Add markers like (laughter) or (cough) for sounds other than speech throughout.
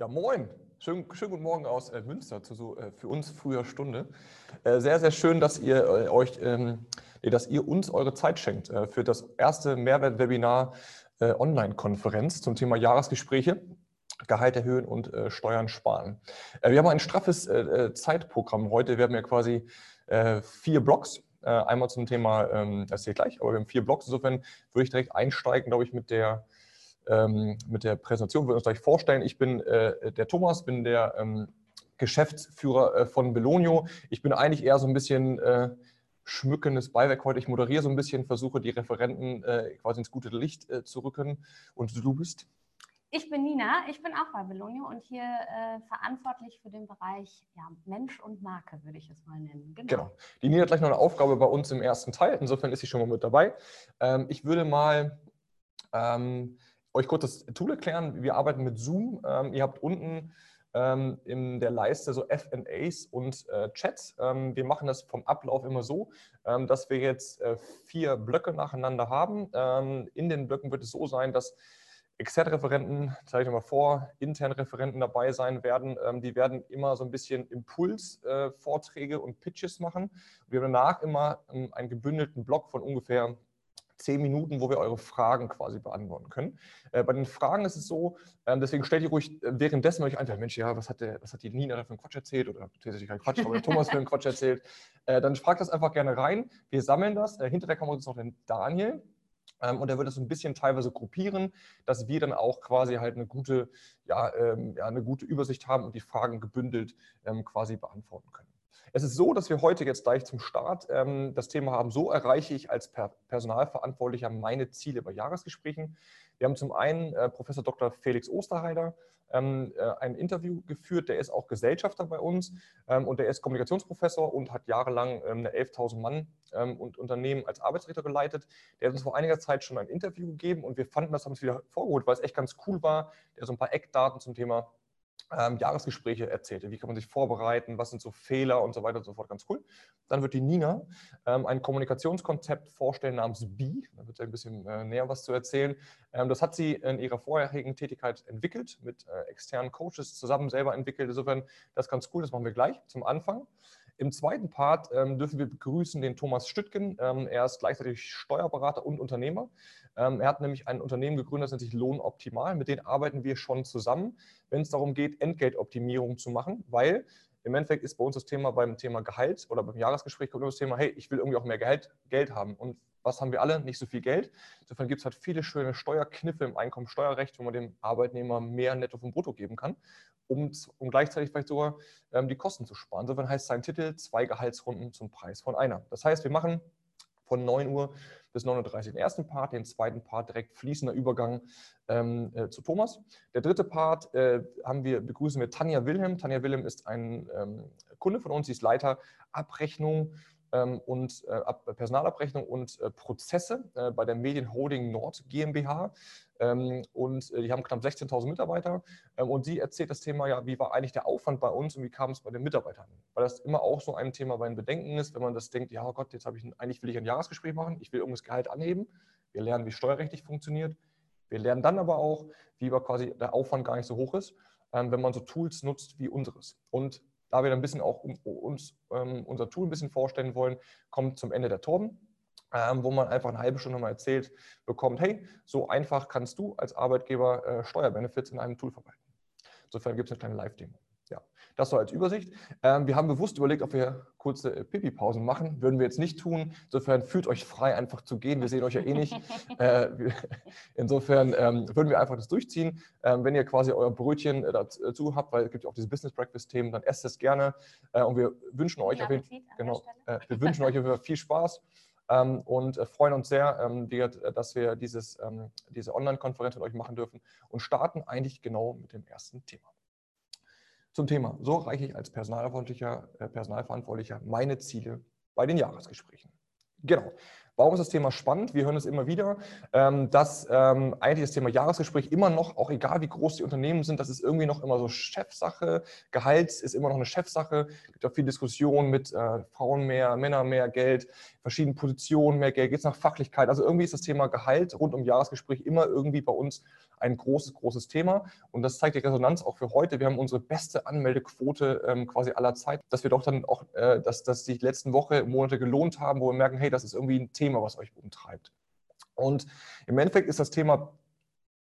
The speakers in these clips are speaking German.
Ja, moin. Schönen, schönen guten Morgen aus äh, Münster zu so äh, für uns früher Stunde. Äh, sehr, sehr schön, dass ihr äh, euch, ähm, dass ihr uns eure Zeit schenkt äh, für das erste Mehrwertwebinar äh, Online-Konferenz zum Thema Jahresgespräche. Gehalt erhöhen und Steuern sparen. wir haben ein straffes Zeitprogramm heute. Wir haben ja quasi vier Blocks. einmal zum Thema, ähm, das sehe ich gleich, aber wir haben vier Blocks. Insofern würde ich direkt einsteigen, glaube ich, mit der ähm, mit der Präsentation. Wir uns gleich vorstellen. Ich bin äh, der Thomas, bin der ähm, Geschäftsführer äh, von Belonio. Ich bin eigentlich eher so ein bisschen äh, schmückendes Beiwerk heute. Ich moderiere so ein bisschen, versuche die Referenten äh, quasi ins gute Licht äh, zu rücken. Und du bist? Ich bin Nina, ich bin auch bei Belonio und hier äh, verantwortlich für den Bereich ja, Mensch und Marke, würde ich es mal nennen. Genau. genau. Die Nina hat gleich noch eine Aufgabe bei uns im ersten Teil, insofern ist sie schon mal mit dabei. Ähm, ich würde mal ähm, euch kurz das Tool erklären. Wir arbeiten mit Zoom. Ähm, ihr habt unten ähm, in der Leiste so FAs und äh, Chats. Ähm, wir machen das vom Ablauf immer so, ähm, dass wir jetzt äh, vier Blöcke nacheinander haben. Ähm, in den Blöcken wird es so sein, dass Extern-Referenten, zeige ich mal vor, intern Referenten dabei sein werden. Ähm, die werden immer so ein bisschen Impulsvorträge äh, und Pitches machen. Wir haben danach immer einen gebündelten Block von ungefähr zehn Minuten, wo wir eure Fragen quasi beantworten können. Äh, bei den Fragen ist es so, ähm, deswegen stellt ihr ruhig äh, währenddessen euch einfach, Mensch, ja, was hat, der, was hat die Nina da für einen Quatsch erzählt oder tatsächlich kein Quatsch, aber der Thomas für einen Quatsch erzählt. Äh, dann fragt das einfach gerne rein. Wir sammeln das. Äh, hinter der Kamera ist noch der Daniel. Ähm, und er wird das so ein bisschen teilweise gruppieren, dass wir dann auch quasi halt eine gute, ja, ähm, ja, eine gute Übersicht haben und die Fragen gebündelt ähm, quasi beantworten können. Es ist so, dass wir heute jetzt gleich zum Start ähm, das Thema haben, so erreiche ich als per Personalverantwortlicher meine Ziele bei Jahresgesprächen. Wir haben zum einen äh, Professor Dr. Felix Osterheider ähm, äh, ein Interview geführt, der ist auch Gesellschafter bei uns ähm, und der ist Kommunikationsprofessor und hat jahrelang ähm, eine 11.000 Mann ähm, und Unternehmen als Arbeitsrichter geleitet. Der hat uns vor einiger Zeit schon ein Interview gegeben und wir fanden das, haben es wieder vorgeholt, weil es echt ganz cool war. Der so ein paar Eckdaten zum Thema ähm, Jahresgespräche erzählte. Wie kann man sich vorbereiten? Was sind so Fehler und so weiter und so fort? Ganz cool. Dann wird die Nina ähm, ein Kommunikationskonzept vorstellen namens B. Da wird sie ein bisschen äh, näher was zu erzählen. Ähm, das hat sie in ihrer vorherigen Tätigkeit entwickelt, mit äh, externen Coaches zusammen selber entwickelt. Insofern, das ist ganz cool. Das machen wir gleich zum Anfang. Im zweiten Part ähm, dürfen wir begrüßen den Thomas Stüttgen. Ähm, er ist gleichzeitig Steuerberater und Unternehmer. Ähm, er hat nämlich ein Unternehmen gegründet, das nennt sich Lohnoptimal. Mit denen arbeiten wir schon zusammen, wenn es darum geht, Entgeltoptimierung zu machen, weil im Endeffekt ist bei uns das Thema beim Thema Gehalt oder beim Jahresgespräch kommt immer das Thema, hey, ich will irgendwie auch mehr Geld, Geld haben. Und was haben wir alle? Nicht so viel Geld. Insofern gibt es halt viele schöne Steuerkniffe im Einkommensteuerrecht, wo man dem Arbeitnehmer mehr Netto vom Brutto geben kann um, um gleichzeitig vielleicht sogar ähm, die Kosten zu sparen. Insofern heißt sein Titel zwei Gehaltsrunden zum Preis von einer. Das heißt, wir machen von 9 Uhr bis 9.30 Uhr den ersten Part, den zweiten Part direkt fließender Übergang ähm, äh, zu Thomas. Der dritte Part äh, haben wir, begrüßen wir Tanja Wilhelm. Tanja Wilhelm ist ein ähm, Kunde von uns, sie ist Leiter Abrechnung und äh, Personalabrechnung und äh, Prozesse äh, bei der Medienholding Nord GmbH. Ähm, und die haben knapp 16.000 Mitarbeiter. Ähm, und sie erzählt das Thema, ja, wie war eigentlich der Aufwand bei uns und wie kam es bei den Mitarbeitern? Weil das immer auch so ein Thema bei den Bedenken ist, wenn man das denkt, ja oh Gott, jetzt habe ich eigentlich will ich ein Jahresgespräch machen, ich will irgendwas Gehalt anheben. Wir lernen, wie steuerrechtlich funktioniert. Wir lernen dann aber auch, wie quasi der Aufwand gar nicht so hoch ist, wenn man so Tools nutzt wie unseres. Und da wir ein bisschen auch uns ähm, unser Tool ein bisschen vorstellen wollen, kommt zum Ende der Torben, ähm, wo man einfach eine halbe Stunde mal erzählt bekommt, hey, so einfach kannst du als Arbeitgeber äh, Steuerbenefits in einem Tool verwalten. Insofern gibt es eine kleine Live-Demo. Das so als Übersicht. Ähm, wir haben bewusst überlegt, ob wir kurze äh, Pipi-Pausen machen. Würden wir jetzt nicht tun. Insofern fühlt euch frei, einfach zu gehen. Wir sehen euch ja eh nicht. (laughs) äh, insofern ähm, würden wir einfach das durchziehen. Ähm, wenn ihr quasi euer Brötchen äh, dazu habt, weil es gibt ja auch diese Business Breakfast-Themen, dann esst es gerne. Und wir wünschen euch auf jeden Fall, genau, wir wünschen euch viel Spaß. Ähm, und äh, freuen uns sehr, ähm, dass wir dieses, ähm, diese Online-Konferenz mit euch machen dürfen und starten eigentlich genau mit dem ersten Thema zum Thema. So erreiche ich als Personalverantwortlicher, äh, Personalverantwortlicher meine Ziele bei den Jahresgesprächen. Genau. Warum ist das Thema spannend? Wir hören es immer wieder, ähm, dass ähm, eigentlich das Thema Jahresgespräch immer noch, auch egal wie groß die Unternehmen sind, das ist irgendwie noch immer so Chefsache. Gehalt ist immer noch eine Chefsache. Es gibt auch viel Diskussion mit äh, Frauen mehr, Männer mehr Geld, verschiedenen Positionen mehr Geld, geht es nach Fachlichkeit. Also irgendwie ist das Thema Gehalt rund um Jahresgespräch immer irgendwie bei uns ein großes, großes Thema. Und das zeigt die Resonanz auch für heute. Wir haben unsere beste Anmeldequote ähm, quasi aller Zeit, dass wir doch dann auch, äh, dass, dass die letzten Woche, Monate gelohnt haben, wo wir merken, hey, das ist irgendwie ein Thema, was euch umtreibt. Und im Endeffekt ist das Thema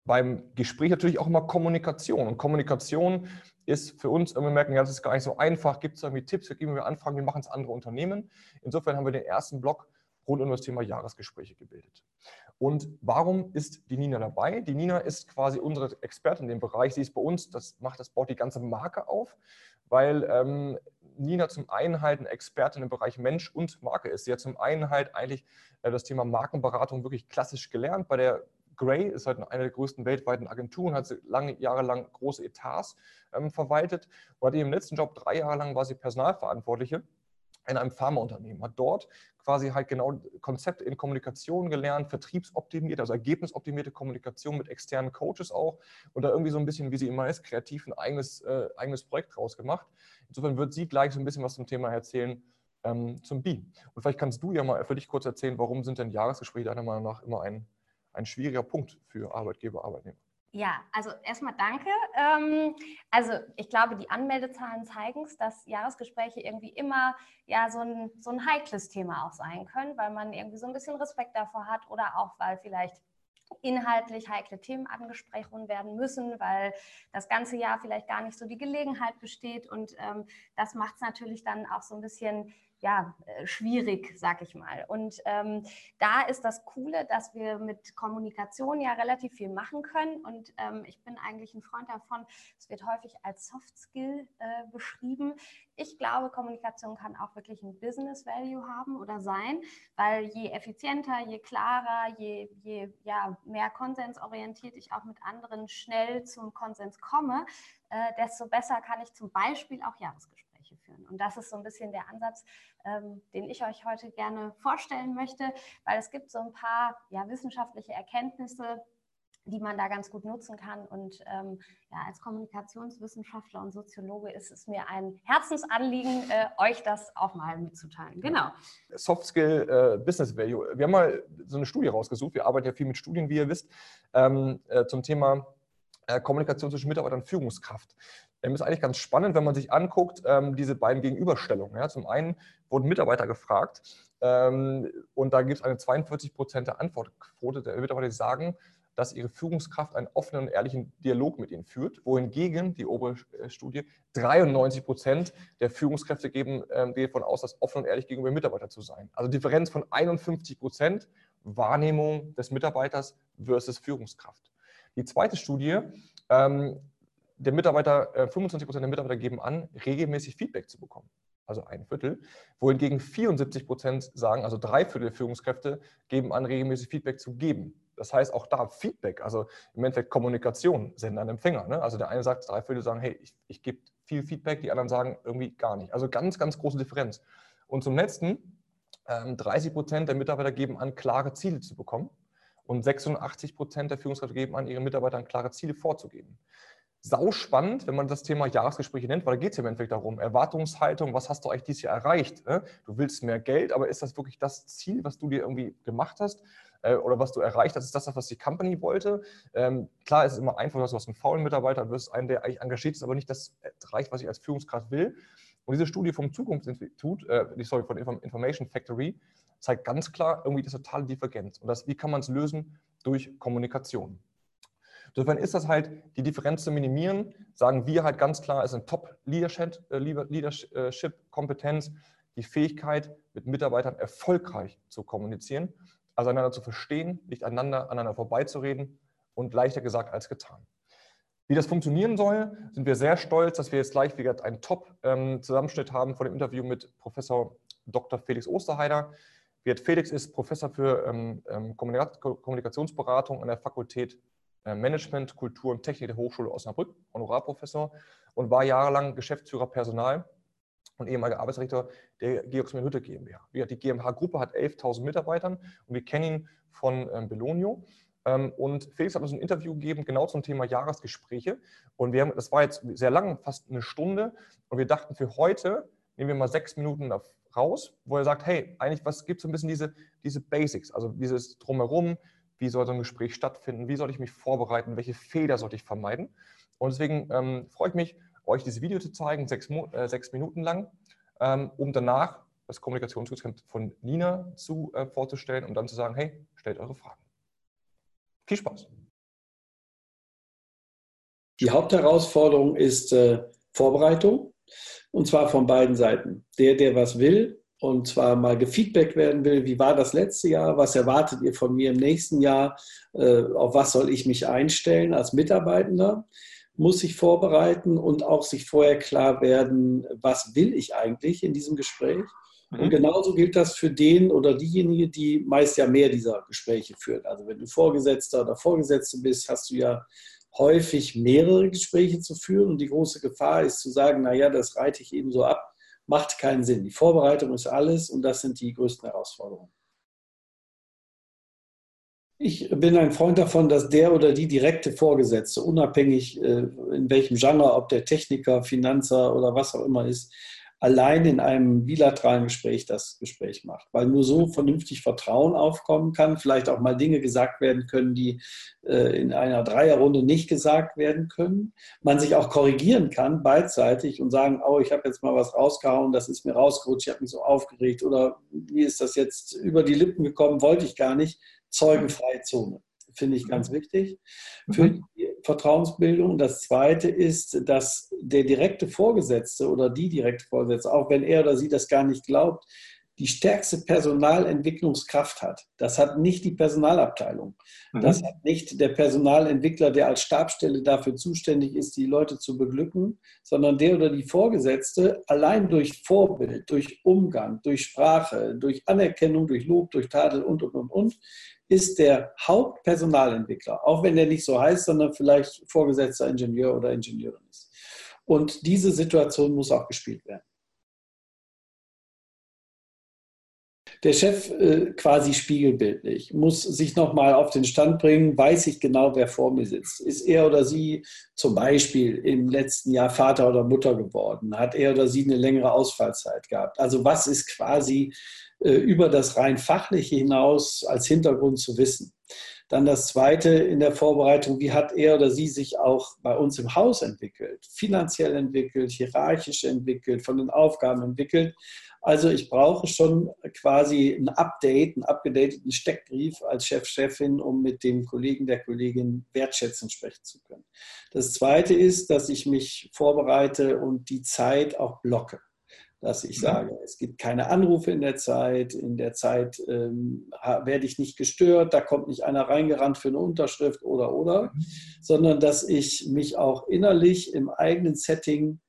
beim Gespräch natürlich auch immer Kommunikation. Und Kommunikation ist für uns, wir merken, ja, das ist gar nicht so einfach. Gibt es irgendwie Tipps, geben wir Anfragen, wie machen es andere Unternehmen? Insofern haben wir den ersten Block rund um das Thema Jahresgespräche gebildet. Und warum ist die Nina dabei? Die Nina ist quasi unsere Expertin in dem Bereich. Sie ist bei uns, das macht das baut die ganze Marke auf, weil ähm, Nina zum einen halt eine Expertin im Bereich Mensch und Marke ist. Sie hat zum einen halt eigentlich äh, das Thema Markenberatung wirklich klassisch gelernt. Bei der Gray ist halt eine der größten weltweiten Agenturen, hat sie lange Jahre lang große Etats ähm, verwaltet und hat im letzten Job drei Jahre lang war sie Personalverantwortliche in einem Pharmaunternehmen, hat dort quasi halt genau Konzepte in Kommunikation gelernt, vertriebsoptimierte, also ergebnisoptimierte Kommunikation mit externen Coaches auch und da irgendwie so ein bisschen, wie sie immer ist, kreativ ein eigenes, äh, eigenes Projekt draus gemacht. Insofern wird sie gleich so ein bisschen was zum Thema erzählen ähm, zum B. Und vielleicht kannst du ja mal für dich kurz erzählen, warum sind denn Jahresgespräche deiner Meinung nach immer ein, ein schwieriger Punkt für Arbeitgeber, Arbeitnehmer? Ja, also erstmal danke. Ähm, also ich glaube, die Anmeldezahlen zeigen es, dass Jahresgespräche irgendwie immer ja so ein, so ein heikles Thema auch sein können, weil man irgendwie so ein bisschen Respekt davor hat oder auch weil vielleicht inhaltlich heikle Themen angesprochen werden müssen, weil das ganze Jahr vielleicht gar nicht so die Gelegenheit besteht. Und ähm, das macht es natürlich dann auch so ein bisschen ja, äh, schwierig, sag ich mal. Und ähm, da ist das Coole, dass wir mit Kommunikation ja relativ viel machen können. Und ähm, ich bin eigentlich ein Freund davon, es wird häufig als Soft Skill äh, beschrieben. Ich glaube, Kommunikation kann auch wirklich ein Business Value haben oder sein, weil je effizienter, je klarer, je, je ja, mehr konsensorientiert ich auch mit anderen schnell zum Konsens komme, äh, desto besser kann ich zum Beispiel auch Jahresgespräche Führen. Und das ist so ein bisschen der Ansatz, ähm, den ich euch heute gerne vorstellen möchte, weil es gibt so ein paar ja, wissenschaftliche Erkenntnisse, die man da ganz gut nutzen kann. Und ähm, ja, als Kommunikationswissenschaftler und Soziologe ist es mir ein Herzensanliegen, äh, euch das auch mal mitzuteilen. Genau. Soft Skill äh, Business Value. Wir haben mal so eine Studie rausgesucht. Wir arbeiten ja viel mit Studien, wie ihr wisst, ähm, äh, zum Thema äh, Kommunikation zwischen Mitarbeiter und Führungskraft. Das ist eigentlich ganz spannend, wenn man sich anguckt, ähm, diese beiden Gegenüberstellungen. Ja, zum einen wurden Mitarbeiter gefragt ähm, und da gibt es eine 42 Prozent Antwortquote der Mitarbeiter, die sagen, dass ihre Führungskraft einen offenen und ehrlichen Dialog mit ihnen führt, wohingegen die obere äh, Studie 93 Prozent der Führungskräfte geben ähm, davon aus, dass offen und ehrlich gegenüber Mitarbeitern zu sein. Also Differenz von 51 Prozent Wahrnehmung des Mitarbeiters versus Führungskraft. Die zweite Studie ähm, der Mitarbeiter, 25 äh, Prozent der Mitarbeiter geben an, regelmäßig Feedback zu bekommen. Also ein Viertel. Wohingegen 74 Prozent sagen, also drei Viertel der Führungskräfte geben an, regelmäßig Feedback zu geben. Das heißt auch da Feedback, also im Endeffekt Kommunikation, Sender und Empfänger. Ne? Also der eine sagt, drei Viertel sagen, hey, ich, ich gebe viel Feedback, die anderen sagen irgendwie gar nicht. Also ganz, ganz große Differenz. Und zum letzten, 30 ähm, Prozent der Mitarbeiter geben an, klare Ziele zu bekommen. Und 86 Prozent der Führungskräfte geben an, ihren Mitarbeitern klare Ziele vorzugeben sau spannend, wenn man das Thema Jahresgespräche nennt, weil da geht es ja im Endeffekt darum, Erwartungshaltung, was hast du eigentlich dieses Jahr erreicht? Ne? Du willst mehr Geld, aber ist das wirklich das Ziel, was du dir irgendwie gemacht hast? Äh, oder was du erreicht hast, ist das, was die Company wollte? Ähm, klar, es ist immer einfach, dass du hast einen faulen Mitarbeiter, wirst einen, der eigentlich engagiert ist, aber nicht das erreicht, was ich als Führungskraft will. Und diese Studie vom Zukunftsinstitut, äh, sorry, von Information Factory, zeigt ganz klar irgendwie das totale Divergenz. Und das, wie kann man es lösen? Durch Kommunikation. Insofern ist das halt, die Differenz zu minimieren, sagen wir halt ganz klar, ist eine Top-Leadership-Kompetenz, äh, die Fähigkeit, mit Mitarbeitern erfolgreich zu kommunizieren, also einander zu verstehen, nicht einander aneinander vorbeizureden und leichter gesagt als getan. Wie das funktionieren soll, sind wir sehr stolz, dass wir jetzt gleich wieder einen Top-Zusammenschnitt ähm, haben von dem Interview mit Professor Dr. Felix Osterheider. Felix ist Professor für ähm, ähm, Kommunikationsberatung an der Fakultät Management, Kultur und Technik der Hochschule Osnabrück, Honorarprofessor und war jahrelang Geschäftsführer Personal und ehemaliger Arbeitsdirektor der Georgs Hütte GmbH. Die GmbH-Gruppe hat 11.000 Mitarbeitern und wir kennen ihn von ähm, Belonio. Ähm, und Felix hat uns ein Interview gegeben, genau zum Thema Jahresgespräche. Und wir haben, das war jetzt sehr lang, fast eine Stunde. Und wir dachten, für heute nehmen wir mal sechs Minuten raus, wo er sagt, hey, eigentlich, was gibt so ein bisschen diese, diese Basics, also dieses Drumherum, wie soll so ein Gespräch stattfinden, wie soll ich mich vorbereiten, welche Fehler sollte ich vermeiden. Und deswegen ähm, freue ich mich, euch dieses Video zu zeigen, sechs, äh, sechs Minuten lang, ähm, um danach das Kommunikationstool von Nina zu, äh, vorzustellen und dann zu sagen, hey, stellt eure Fragen. Viel Spaß. Die Hauptherausforderung ist äh, Vorbereitung und zwar von beiden Seiten. Der, der was will und zwar mal gefeedbackt werden will, wie war das letzte Jahr, was erwartet ihr von mir im nächsten Jahr, äh, auf was soll ich mich einstellen als Mitarbeitender, muss sich vorbereiten und auch sich vorher klar werden, was will ich eigentlich in diesem Gespräch und mhm. genauso gilt das für den oder diejenige, die meist ja mehr dieser Gespräche führt. Also wenn du Vorgesetzter oder Vorgesetzte bist, hast du ja häufig mehrere Gespräche zu führen und die große Gefahr ist zu sagen, naja, das reite ich eben so ab, macht keinen Sinn. Die Vorbereitung ist alles und das sind die größten Herausforderungen. Ich bin ein Freund davon, dass der oder die direkte Vorgesetzte, unabhängig äh, in welchem Genre, ob der Techniker, Finanzer oder was auch immer ist, allein in einem bilateralen Gespräch das Gespräch macht, weil nur so vernünftig Vertrauen aufkommen kann, vielleicht auch mal Dinge gesagt werden können, die äh, in einer Dreierrunde nicht gesagt werden können, man sich auch korrigieren kann beidseitig und sagen, oh, ich habe jetzt mal was rausgehauen, das ist mir rausgerutscht, ich habe mich so aufgeregt oder wie ist das jetzt über die Lippen gekommen, wollte ich gar nicht, zeugenfreie Zone finde ich ganz wichtig. Für mhm. die Vertrauensbildung. Das Zweite ist, dass der direkte Vorgesetzte oder die direkte Vorgesetzte, auch wenn er oder sie das gar nicht glaubt, die stärkste Personalentwicklungskraft hat. Das hat nicht die Personalabteilung. Mhm. Das hat nicht der Personalentwickler, der als Stabstelle dafür zuständig ist, die Leute zu beglücken, sondern der oder die Vorgesetzte allein durch Vorbild, durch Umgang, durch Sprache, durch Anerkennung, durch Lob, durch Tadel und, und, und, und, ist der Hauptpersonalentwickler, auch wenn der nicht so heißt, sondern vielleicht vorgesetzter Ingenieur oder Ingenieurin ist. Und diese Situation muss auch gespielt werden. Der Chef äh, quasi spiegelbildlich muss sich nochmal auf den Stand bringen, weiß ich genau, wer vor mir sitzt. Ist er oder sie zum Beispiel im letzten Jahr Vater oder Mutter geworden? Hat er oder sie eine längere Ausfallzeit gehabt? Also was ist quasi über das rein fachliche hinaus als Hintergrund zu wissen. Dann das Zweite in der Vorbereitung, wie hat er oder sie sich auch bei uns im Haus entwickelt, finanziell entwickelt, hierarchisch entwickelt, von den Aufgaben entwickelt. Also ich brauche schon quasi ein Update, einen abgedateten Steckbrief als Chef, Chefin, um mit dem Kollegen, der Kollegin wertschätzend sprechen zu können. Das Zweite ist, dass ich mich vorbereite und die Zeit auch blocke dass ich mhm. sage, es gibt keine Anrufe in der Zeit, in der Zeit ähm, werde ich nicht gestört, da kommt nicht einer reingerannt für eine Unterschrift oder oder, mhm. sondern dass ich mich auch innerlich im eigenen Setting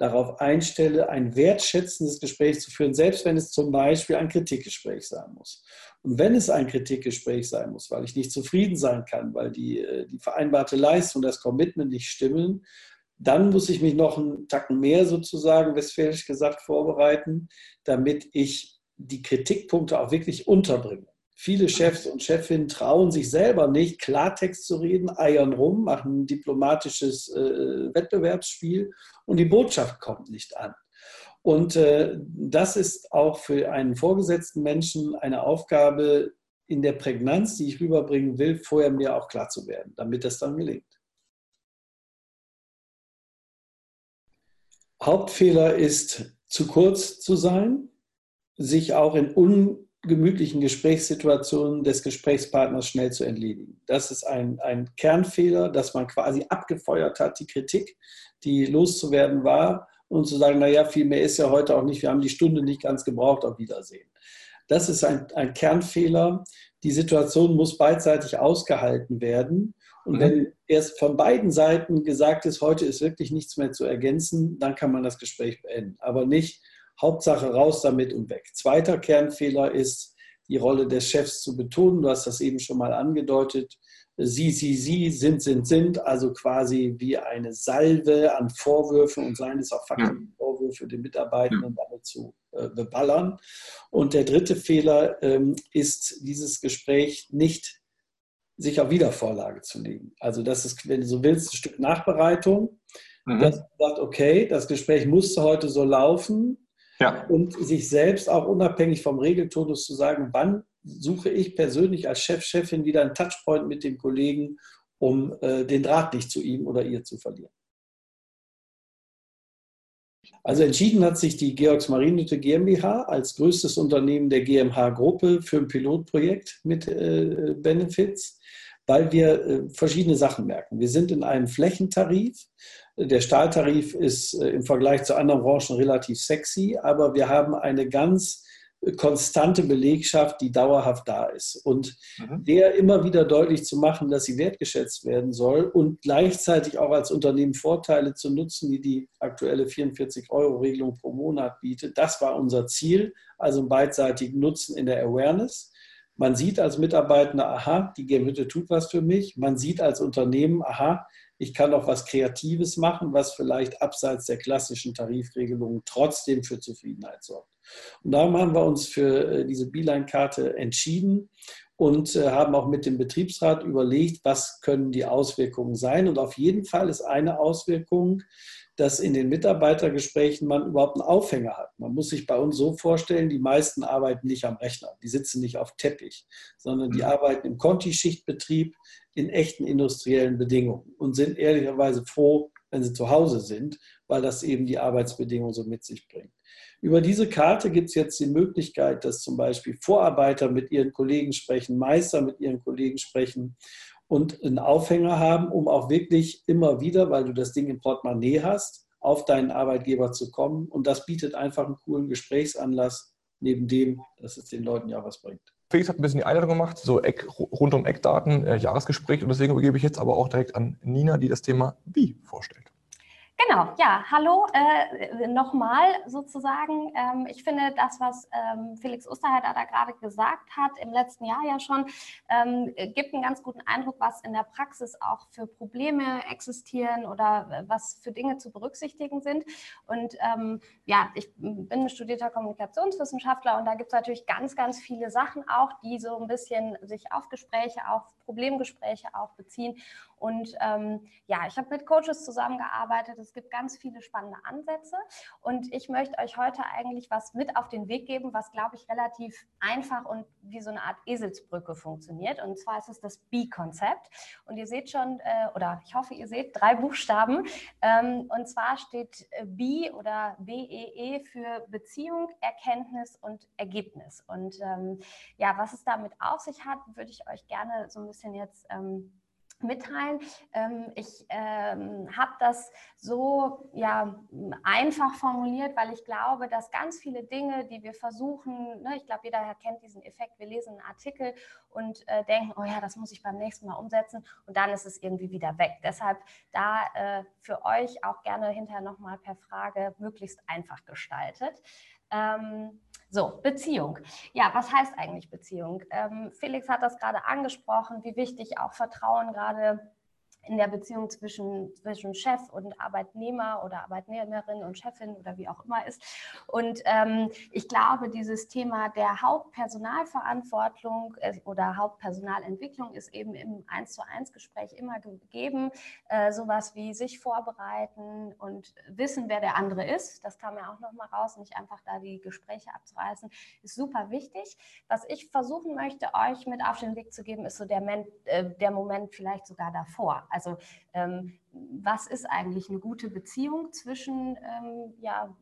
darauf einstelle, ein wertschätzendes Gespräch zu führen, selbst wenn es zum Beispiel ein Kritikgespräch sein muss. Und wenn es ein Kritikgespräch sein muss, weil ich nicht zufrieden sein kann, weil die, äh, die vereinbarte Leistung, das Commitment nicht stimmen, dann muss ich mich noch einen Tacken mehr sozusagen, westfälisch gesagt, vorbereiten, damit ich die Kritikpunkte auch wirklich unterbringe. Viele Chefs und Chefinnen trauen sich selber nicht, Klartext zu reden, eiern rum, machen ein diplomatisches äh, Wettbewerbsspiel und die Botschaft kommt nicht an. Und äh, das ist auch für einen vorgesetzten Menschen eine Aufgabe, in der Prägnanz, die ich rüberbringen will, vorher mir auch klar zu werden, damit das dann gelingt. Hauptfehler ist, zu kurz zu sein, sich auch in ungemütlichen Gesprächssituationen des Gesprächspartners schnell zu entledigen. Das ist ein, ein Kernfehler, dass man quasi abgefeuert hat, die Kritik, die loszuwerden war, und zu sagen, naja, viel mehr ist ja heute auch nicht, wir haben die Stunde nicht ganz gebraucht, auf Wiedersehen. Das ist ein, ein Kernfehler. Die Situation muss beidseitig ausgehalten werden. Und mhm. wenn erst von beiden Seiten gesagt ist, heute ist wirklich nichts mehr zu ergänzen, dann kann man das Gespräch beenden. Aber nicht Hauptsache raus damit und weg. Zweiter Kernfehler ist, die Rolle des Chefs zu betonen. Du hast das eben schon mal angedeutet. Sie, Sie, Sie, sind, sind, sind, also quasi wie eine Salve an Vorwürfen und seien es auch Fakten, Vorwürfe den Mitarbeitenden damit zu äh, beballern. Und der dritte Fehler ähm, ist, dieses Gespräch nicht sich auf Wiedervorlage zu legen. Also das ist, wenn du so willst, ein Stück Nachbereitung, mhm. dass man sagt, okay, das Gespräch musste heute so laufen ja. und sich selbst auch unabhängig vom Regeltonus zu sagen, wann suche ich persönlich als Chef, Chefin wieder einen Touchpoint mit dem Kollegen, um äh, den Draht nicht zu ihm oder ihr zu verlieren. Also entschieden hat sich die Georgs Marienhütte GmbH als größtes Unternehmen der GmbH-Gruppe für ein Pilotprojekt mit äh, Benefits, weil wir äh, verschiedene Sachen merken. Wir sind in einem Flächentarif. Der Stahltarif ist äh, im Vergleich zu anderen Branchen relativ sexy, aber wir haben eine ganz konstante Belegschaft, die dauerhaft da ist. Und mhm. der immer wieder deutlich zu machen, dass sie wertgeschätzt werden soll und gleichzeitig auch als Unternehmen Vorteile zu nutzen, die die aktuelle 44-Euro-Regelung pro Monat bietet, das war unser Ziel, also einen beidseitigen Nutzen in der Awareness. Man sieht als Mitarbeiter, aha, die Gemüte tut was für mich. Man sieht als Unternehmen, aha, ich kann auch was Kreatives machen, was vielleicht abseits der klassischen Tarifregelungen trotzdem für Zufriedenheit sorgt. Und darum haben wir uns für äh, diese Beeline-Karte entschieden und äh, haben auch mit dem Betriebsrat überlegt, was können die Auswirkungen sein. Und auf jeden Fall ist eine Auswirkung, dass in den Mitarbeitergesprächen man überhaupt einen Aufhänger hat. Man muss sich bei uns so vorstellen, die meisten arbeiten nicht am Rechner, die sitzen nicht auf Teppich, sondern die mhm. arbeiten im Conti-Schichtbetrieb in echten industriellen Bedingungen und sind ehrlicherweise froh, wenn sie zu Hause sind, weil das eben die Arbeitsbedingungen so mit sich bringt. Über diese Karte gibt es jetzt die Möglichkeit, dass zum Beispiel Vorarbeiter mit ihren Kollegen sprechen, Meister mit ihren Kollegen sprechen und einen Aufhänger haben, um auch wirklich immer wieder, weil du das Ding im Portemonnaie hast, auf deinen Arbeitgeber zu kommen. Und das bietet einfach einen coolen Gesprächsanlass, neben dem, dass es den Leuten ja was bringt. Felix hat ein bisschen die Einleitung gemacht, so Eck, rund um Eckdaten, äh, Jahresgespräch. Und deswegen übergebe ich jetzt aber auch direkt an Nina, die das Thema Wie vorstellt. Genau, ja, hallo äh, nochmal sozusagen. Ähm, ich finde, das, was ähm, Felix Osterheiter da gerade gesagt hat, im letzten Jahr ja schon, ähm, gibt einen ganz guten Eindruck, was in der Praxis auch für Probleme existieren oder äh, was für Dinge zu berücksichtigen sind. Und ähm, ja, ich bin ein studierter Kommunikationswissenschaftler und da gibt es natürlich ganz, ganz viele Sachen auch, die so ein bisschen sich auf Gespräche, auf Problemgespräche auch beziehen. Und ähm, ja, ich habe mit Coaches zusammengearbeitet. Es gibt ganz viele spannende Ansätze. Und ich möchte euch heute eigentlich was mit auf den Weg geben, was, glaube ich, relativ einfach und wie so eine Art Eselsbrücke funktioniert. Und zwar ist es das B-Konzept. Und ihr seht schon, äh, oder ich hoffe, ihr seht drei Buchstaben. Ähm, und zwar steht äh, B oder BEE e für Beziehung, Erkenntnis und Ergebnis. Und ähm, ja, was es damit auf sich hat, würde ich euch gerne so ein bisschen jetzt ähm, mitteilen. Ähm, ich ähm, habe das so ja, einfach formuliert, weil ich glaube, dass ganz viele Dinge, die wir versuchen, ne, ich glaube, jeder kennt diesen Effekt, wir lesen einen Artikel und äh, denken, oh ja, das muss ich beim nächsten Mal umsetzen und dann ist es irgendwie wieder weg. Deshalb da äh, für euch auch gerne hinterher nochmal per Frage möglichst einfach gestaltet. Ähm, so, Beziehung. Ja, was heißt eigentlich Beziehung? Ähm, Felix hat das gerade angesprochen, wie wichtig auch Vertrauen gerade in der Beziehung zwischen, zwischen Chef und Arbeitnehmer oder Arbeitnehmerin und Chefin oder wie auch immer ist. Und ähm, ich glaube, dieses Thema der Hauptpersonalverantwortung äh, oder Hauptpersonalentwicklung ist eben im 1 zu 1 Gespräch immer gegeben. Äh, sowas wie sich vorbereiten und wissen, wer der andere ist. Das kam ja auch nochmal raus, nicht einfach da die Gespräche abzureißen, ist super wichtig. Was ich versuchen möchte, euch mit auf den Weg zu geben, ist so der, äh, der Moment vielleicht sogar davor. Also ähm, was ist eigentlich eine gute Beziehung zwischen ähm, ja,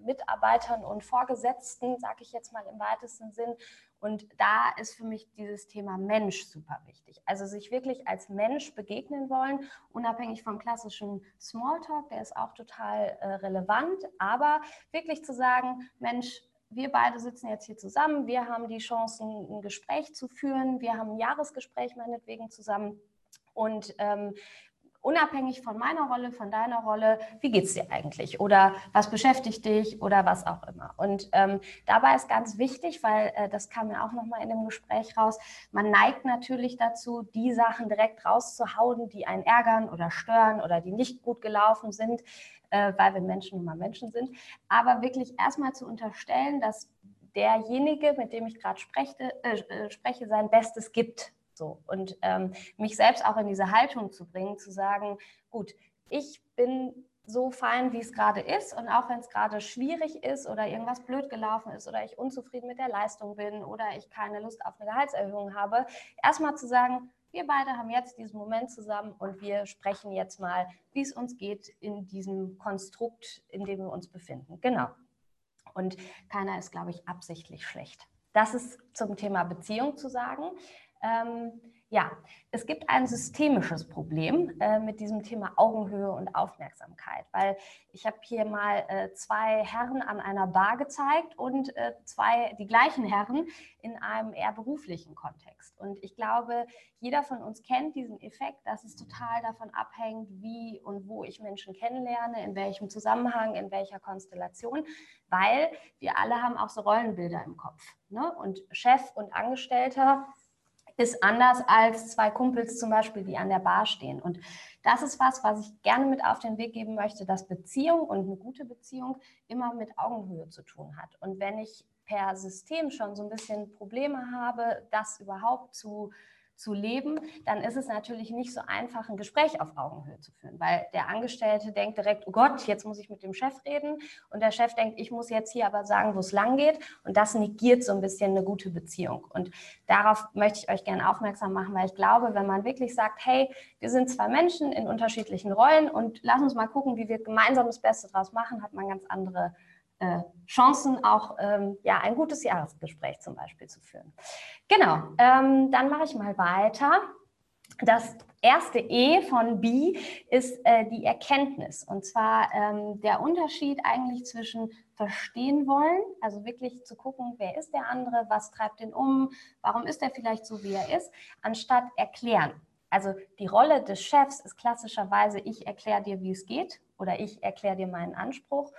Mitarbeitern und Vorgesetzten, sage ich jetzt mal im weitesten Sinn. Und da ist für mich dieses Thema Mensch super wichtig. Also sich wirklich als Mensch begegnen wollen, unabhängig vom klassischen Smalltalk, der ist auch total äh, relevant, aber wirklich zu sagen, Mensch, wir beide sitzen jetzt hier zusammen, wir haben die Chance, ein Gespräch zu führen, wir haben ein Jahresgespräch meinetwegen zusammen und ähm, unabhängig von meiner Rolle, von deiner Rolle, wie geht es dir eigentlich? Oder was beschäftigt dich oder was auch immer. Und ähm, dabei ist ganz wichtig, weil äh, das kam ja auch nochmal in dem Gespräch raus, man neigt natürlich dazu, die Sachen direkt rauszuhauen, die einen ärgern oder stören oder die nicht gut gelaufen sind, äh, weil wir Menschen nun mal Menschen sind. Aber wirklich erstmal zu unterstellen, dass derjenige, mit dem ich gerade spreche, äh, äh, spreche, sein Bestes gibt so, und ähm, mich selbst auch in diese Haltung zu bringen, zu sagen, gut, ich bin so fein, wie es gerade ist. Und auch wenn es gerade schwierig ist oder irgendwas blöd gelaufen ist oder ich unzufrieden mit der Leistung bin oder ich keine Lust auf eine Gehaltserhöhung habe, erstmal zu sagen, wir beide haben jetzt diesen Moment zusammen und wir sprechen jetzt mal, wie es uns geht in diesem Konstrukt, in dem wir uns befinden. Genau. Und keiner ist, glaube ich, absichtlich schlecht. Das ist zum Thema Beziehung zu sagen. Ähm, ja, es gibt ein systemisches Problem äh, mit diesem Thema Augenhöhe und Aufmerksamkeit, weil ich habe hier mal äh, zwei Herren an einer Bar gezeigt und äh, zwei die gleichen Herren in einem eher beruflichen Kontext. Und ich glaube, jeder von uns kennt diesen Effekt, dass es total davon abhängt, wie und wo ich Menschen kennenlerne, in welchem Zusammenhang, in welcher Konstellation, weil wir alle haben auch so Rollenbilder im Kopf. Ne? Und Chef und Angestellter ist anders als zwei Kumpels zum Beispiel, die an der Bar stehen. Und das ist was, was ich gerne mit auf den Weg geben möchte, dass Beziehung und eine gute Beziehung immer mit Augenhöhe zu tun hat. Und wenn ich per System schon so ein bisschen Probleme habe, das überhaupt zu zu leben, dann ist es natürlich nicht so einfach, ein Gespräch auf Augenhöhe zu führen, weil der Angestellte denkt direkt, oh Gott, jetzt muss ich mit dem Chef reden und der Chef denkt, ich muss jetzt hier aber sagen, wo es lang geht und das negiert so ein bisschen eine gute Beziehung. Und darauf möchte ich euch gerne aufmerksam machen, weil ich glaube, wenn man wirklich sagt, hey, wir sind zwei Menschen in unterschiedlichen Rollen und lass uns mal gucken, wie wir gemeinsam das Beste draus machen, hat man ganz andere Chancen, auch ähm, ja, ein gutes Jahresgespräch zum Beispiel zu führen. Genau, ähm, dann mache ich mal weiter. Das erste E von B ist äh, die Erkenntnis. Und zwar ähm, der Unterschied eigentlich zwischen verstehen wollen, also wirklich zu gucken, wer ist der andere, was treibt ihn um, warum ist er vielleicht so, wie er ist, anstatt erklären. Also die Rolle des Chefs ist klassischerweise, ich erkläre dir, wie es geht oder ich erkläre dir meinen Anspruch.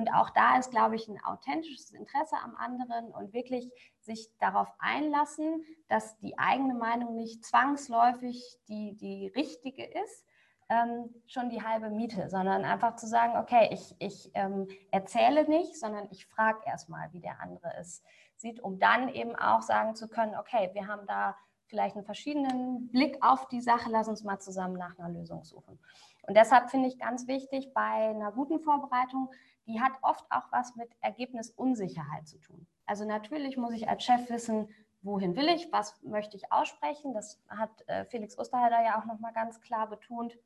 Und auch da ist, glaube ich, ein authentisches Interesse am anderen und wirklich sich darauf einlassen, dass die eigene Meinung nicht zwangsläufig die, die richtige ist, ähm, schon die halbe Miete, sondern einfach zu sagen, okay, ich, ich ähm, erzähle nicht, sondern ich frage erstmal, wie der andere es sieht, um dann eben auch sagen zu können, okay, wir haben da vielleicht einen verschiedenen Blick auf die Sache, lass uns mal zusammen nach einer Lösung suchen. Und deshalb finde ich ganz wichtig bei einer guten Vorbereitung, die hat oft auch was mit Ergebnisunsicherheit zu tun. Also natürlich muss ich als Chef wissen, wohin will ich, was möchte ich aussprechen. Das hat äh, Felix Osterhalder ja auch nochmal ganz klar betont,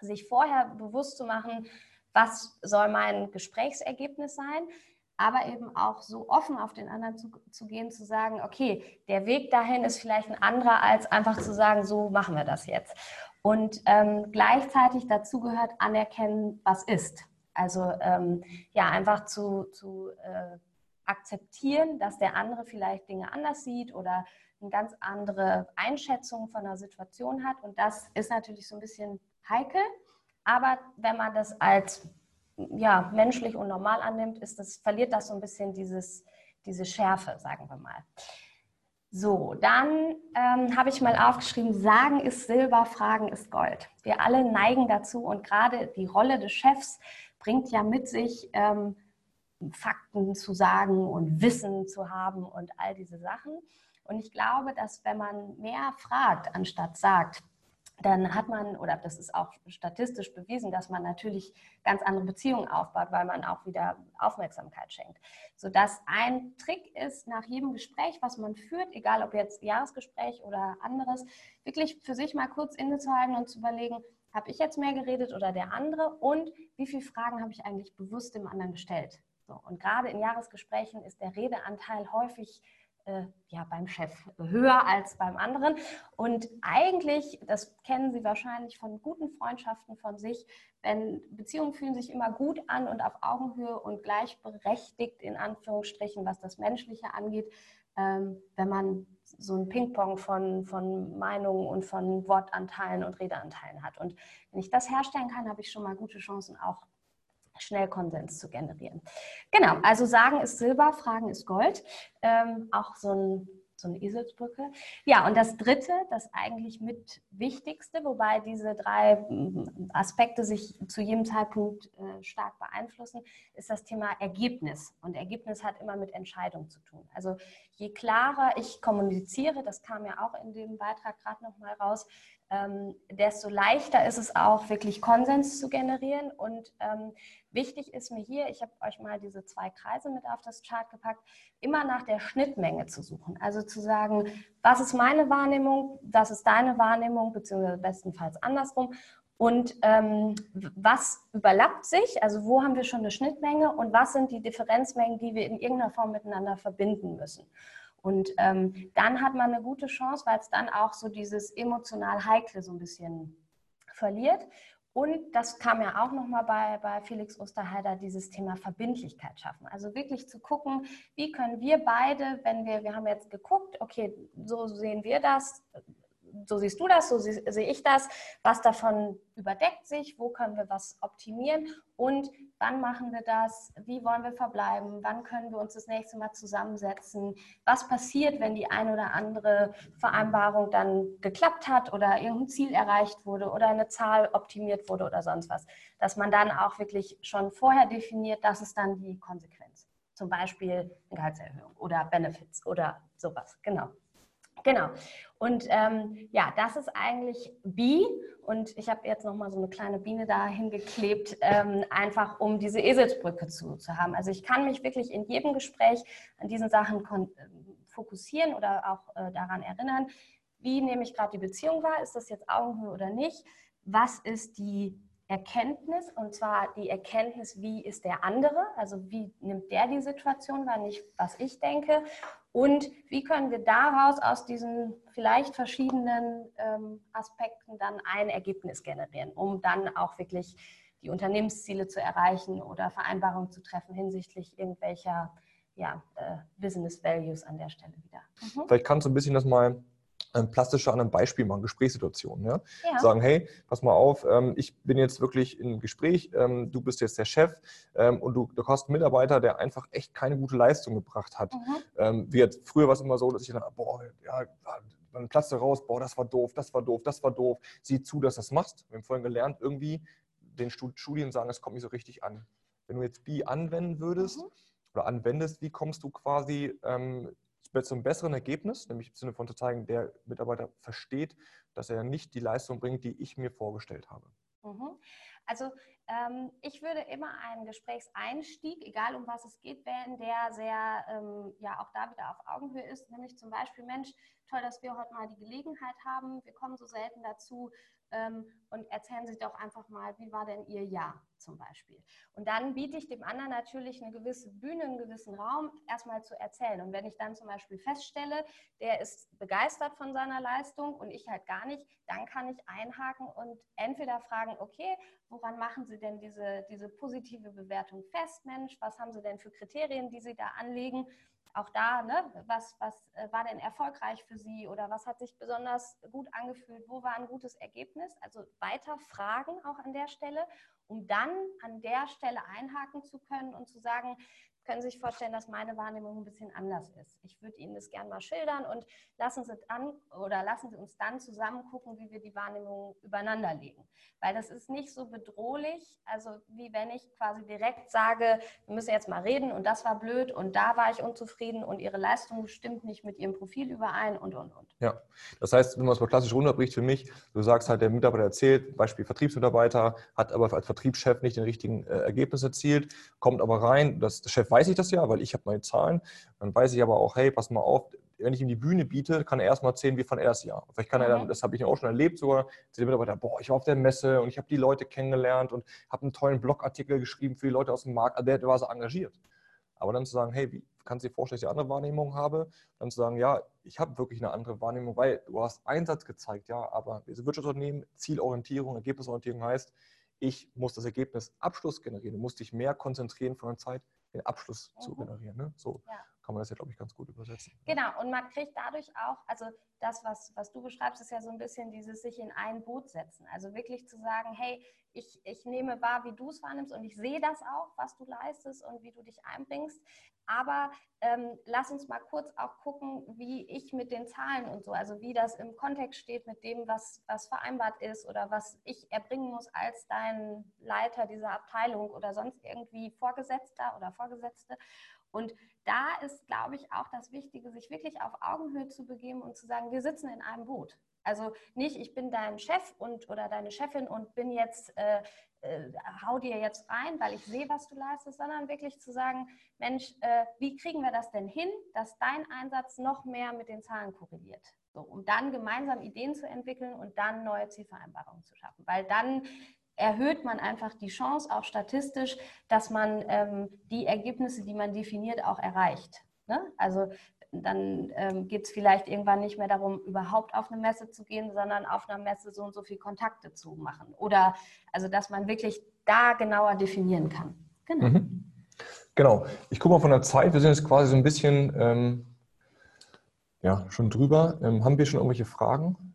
sich vorher bewusst zu machen, was soll mein Gesprächsergebnis sein, aber eben auch so offen auf den anderen zu, zu, gehen, zu sagen, okay, der Weg dahin ist vielleicht ein anderer, als einfach zu sagen, so machen wir das jetzt. Und ähm, gleichzeitig dazu gehört anerkennen, was ist. Also ähm, ja, einfach zu, zu äh, akzeptieren, dass der andere vielleicht Dinge anders sieht oder eine ganz andere Einschätzung von einer Situation hat. Und das ist natürlich so ein bisschen heikel. Aber wenn man das als ja, menschlich und normal annimmt, ist das, verliert das so ein bisschen dieses, diese Schärfe, sagen wir mal. So, dann ähm, habe ich mal aufgeschrieben, Sagen ist Silber, Fragen ist Gold. Wir alle neigen dazu und gerade die Rolle des Chefs bringt ja mit sich, ähm, Fakten zu sagen und Wissen zu haben und all diese Sachen. Und ich glaube, dass wenn man mehr fragt, anstatt sagt, dann hat man, oder das ist auch statistisch bewiesen, dass man natürlich ganz andere Beziehungen aufbaut, weil man auch wieder Aufmerksamkeit schenkt. Sodass ein Trick ist, nach jedem Gespräch, was man führt, egal ob jetzt Jahresgespräch oder anderes, wirklich für sich mal kurz innezuhalten und zu überlegen, habe ich jetzt mehr geredet oder der andere? Und wie viele Fragen habe ich eigentlich bewusst dem anderen gestellt? So, und gerade in Jahresgesprächen ist der Redeanteil häufig äh, ja, beim Chef höher als beim anderen. Und eigentlich, das kennen Sie wahrscheinlich von guten Freundschaften von sich, wenn Beziehungen fühlen sich immer gut an und auf Augenhöhe und gleichberechtigt in Anführungsstrichen, was das Menschliche angeht, ähm, wenn man so ein Ping-Pong von, von Meinungen und von Wortanteilen und Redeanteilen hat. Und wenn ich das herstellen kann, habe ich schon mal gute Chancen, auch schnell Konsens zu generieren. Genau, also sagen ist Silber, Fragen ist Gold. Ähm, auch so ein so eine Eselsbrücke. Ja, und das Dritte, das eigentlich mit Wichtigste, wobei diese drei mm, Aspekte sich zu jedem Zeitpunkt äh, stark beeinflussen, ist das Thema Ergebnis. Und Ergebnis hat immer mit Entscheidung zu tun. Also je klarer ich kommuniziere, das kam ja auch in dem Beitrag gerade nochmal raus, ähm, desto leichter ist es auch, wirklich Konsens zu generieren. Und ähm, wichtig ist mir hier, ich habe euch mal diese zwei Kreise mit auf das Chart gepackt, immer nach der Schnittmenge zu suchen. Also zu sagen, was ist meine Wahrnehmung, was ist deine Wahrnehmung, beziehungsweise bestenfalls andersrum. Und ähm, was überlappt sich? Also wo haben wir schon eine Schnittmenge und was sind die Differenzmengen, die wir in irgendeiner Form miteinander verbinden müssen? Und ähm, dann hat man eine gute Chance, weil es dann auch so dieses emotional Heikle so ein bisschen verliert. Und das kam ja auch nochmal bei, bei Felix Osterheider, dieses Thema Verbindlichkeit schaffen. Also wirklich zu gucken, wie können wir beide, wenn wir, wir haben jetzt geguckt, okay, so sehen wir das, so siehst du das, so sehe ich das, was davon überdeckt sich, wo können wir was optimieren und wann machen wir das, wie wollen wir verbleiben, wann können wir uns das nächste Mal zusammensetzen, was passiert, wenn die eine oder andere Vereinbarung dann geklappt hat oder irgendein Ziel erreicht wurde oder eine Zahl optimiert wurde oder sonst was. Dass man dann auch wirklich schon vorher definiert, das ist dann die Konsequenz. Zum Beispiel eine Gehaltserhöhung oder Benefits oder sowas. Genau. Genau. Und ähm, ja, das ist eigentlich B. Und ich habe jetzt nochmal so eine kleine Biene da hingeklebt, ähm, einfach um diese Eselsbrücke zu, zu haben. Also ich kann mich wirklich in jedem Gespräch an diesen Sachen fokussieren oder auch äh, daran erinnern, wie nehme ich gerade die Beziehung wahr? Ist das jetzt Augenhöhe oder nicht? Was ist die Erkenntnis? Und zwar die Erkenntnis, wie ist der andere? Also wie nimmt der die Situation wahr, nicht was ich denke? Und wie können wir daraus aus diesen vielleicht verschiedenen ähm, Aspekten dann ein Ergebnis generieren, um dann auch wirklich die Unternehmensziele zu erreichen oder Vereinbarungen zu treffen hinsichtlich irgendwelcher ja, äh, Business Values an der Stelle wieder. Mhm. Vielleicht kannst du ein bisschen das mal plastischer an einem Beispiel machen, Gesprächssituationen. Ja? ja? Sagen, hey, pass mal auf, ähm, ich bin jetzt wirklich im Gespräch, ähm, du bist jetzt der Chef und du, du hast einen Mitarbeiter, der einfach echt keine gute Leistung gebracht hat. Mhm. wie jetzt, früher war es immer so, dass ich dann, boah, ja, dann platzt du raus, boah, das war doof, das war doof, das war doof. Sieh zu, dass du das machst. Wir haben vorhin gelernt, irgendwie den Studien sagen, es kommt nicht so richtig an. Wenn du jetzt BI anwenden würdest mhm. oder anwendest, wie kommst du quasi ähm, zu einem besseren Ergebnis, nämlich im Sinne von zu zeigen, der Mitarbeiter versteht, dass er nicht die Leistung bringt, die ich mir vorgestellt habe. Mhm. Also ähm, ich würde immer einen Gesprächseinstieg, egal um was es geht, wählen, der sehr, ähm, ja auch da wieder auf Augenhöhe ist, nämlich zum Beispiel, Mensch, toll, dass wir heute mal die Gelegenheit haben, wir kommen so selten dazu, und erzählen Sie doch einfach mal, wie war denn Ihr Jahr zum Beispiel. Und dann biete ich dem anderen natürlich eine gewisse Bühne, einen gewissen Raum, erstmal zu erzählen. Und wenn ich dann zum Beispiel feststelle, der ist begeistert von seiner Leistung und ich halt gar nicht, dann kann ich einhaken und entweder fragen, okay, woran machen Sie denn diese, diese positive Bewertung fest, Mensch, was haben Sie denn für Kriterien, die Sie da anlegen? Auch da, ne, was, was äh, war denn erfolgreich für Sie oder was hat sich besonders gut angefühlt, wo war ein gutes Ergebnis? Also weiter fragen auch an der Stelle, um dann an der Stelle einhaken zu können und zu sagen, können Sie sich vorstellen, dass meine Wahrnehmung ein bisschen anders ist. Ich würde Ihnen das gerne mal schildern und lassen Sie, dann, oder lassen Sie uns dann zusammen gucken, wie wir die Wahrnehmung übereinander legen. Weil das ist nicht so bedrohlich, also wie wenn ich quasi direkt sage, wir müssen jetzt mal reden und das war blöd und da war ich unzufrieden und Ihre Leistung stimmt nicht mit Ihrem Profil überein und, und, und. Ja, das heißt, wenn man es mal klassisch runterbricht für mich, du sagst halt, der Mitarbeiter erzählt, Beispiel Vertriebsmitarbeiter, hat aber als Vertriebschef nicht den richtigen äh, Ergebnis erzielt, kommt aber rein, das, der Chef weiß ich das ja, weil ich habe meine Zahlen. Dann weiß ich aber auch, hey, pass mal auf, wenn ich ihm die Bühne biete, kann er erstmal erzählen, wie fand er das Jahr. Vielleicht kann er dann, mhm. das habe ich auch schon erlebt, sogar zu dem Mitarbeiter, boah, ich war auf der Messe und ich habe die Leute kennengelernt und habe einen tollen Blogartikel geschrieben für die Leute aus dem Markt. Also der, der war so engagiert. Aber dann zu sagen, hey, wie kannst du dir vorstellen, dass ich eine andere Wahrnehmung habe? Dann zu sagen, ja, ich habe wirklich eine andere Wahrnehmung, weil du hast Einsatz gezeigt, ja, aber diese Wirtschaftsunternehmen, Zielorientierung, Ergebnisorientierung heißt, ich muss das Ergebnis Abschluss generieren. Du musst dich mehr konzentrieren von der Zeit, den Abschluss mhm. zu generieren. Ne? So. Ja. Kann man das ja, glaube ich, ganz gut übersetzen. Genau, und man kriegt dadurch auch, also das, was, was du beschreibst, ist ja so ein bisschen dieses sich in ein Boot setzen. Also wirklich zu sagen, hey, ich, ich nehme wahr, wie du es wahrnimmst und ich sehe das auch, was du leistest und wie du dich einbringst. Aber ähm, lass uns mal kurz auch gucken, wie ich mit den Zahlen und so, also wie das im Kontext steht mit dem, was, was vereinbart ist oder was ich erbringen muss als dein Leiter dieser Abteilung oder sonst irgendwie Vorgesetzter oder Vorgesetzte. Und da ist, glaube ich, auch das Wichtige, sich wirklich auf Augenhöhe zu begeben und zu sagen, wir sitzen in einem Boot. Also nicht, ich bin dein Chef und oder deine Chefin und bin jetzt, äh, äh, hau dir jetzt rein, weil ich sehe, was du leistest, sondern wirklich zu sagen, Mensch, äh, wie kriegen wir das denn hin, dass dein Einsatz noch mehr mit den Zahlen korreliert? So, um dann gemeinsam Ideen zu entwickeln und dann neue Zielvereinbarungen zu schaffen. Weil dann erhöht man einfach die Chance, auch statistisch, dass man ähm, die Ergebnisse, die man definiert, auch erreicht. Ne? Also dann ähm, geht es vielleicht irgendwann nicht mehr darum, überhaupt auf eine Messe zu gehen, sondern auf einer Messe so und so viele Kontakte zu machen. Oder also, dass man wirklich da genauer definieren kann. Genau. Mhm. Genau. Ich gucke mal von der Zeit. Wir sind jetzt quasi so ein bisschen ähm, ja, schon drüber. Ähm, haben wir schon irgendwelche Fragen?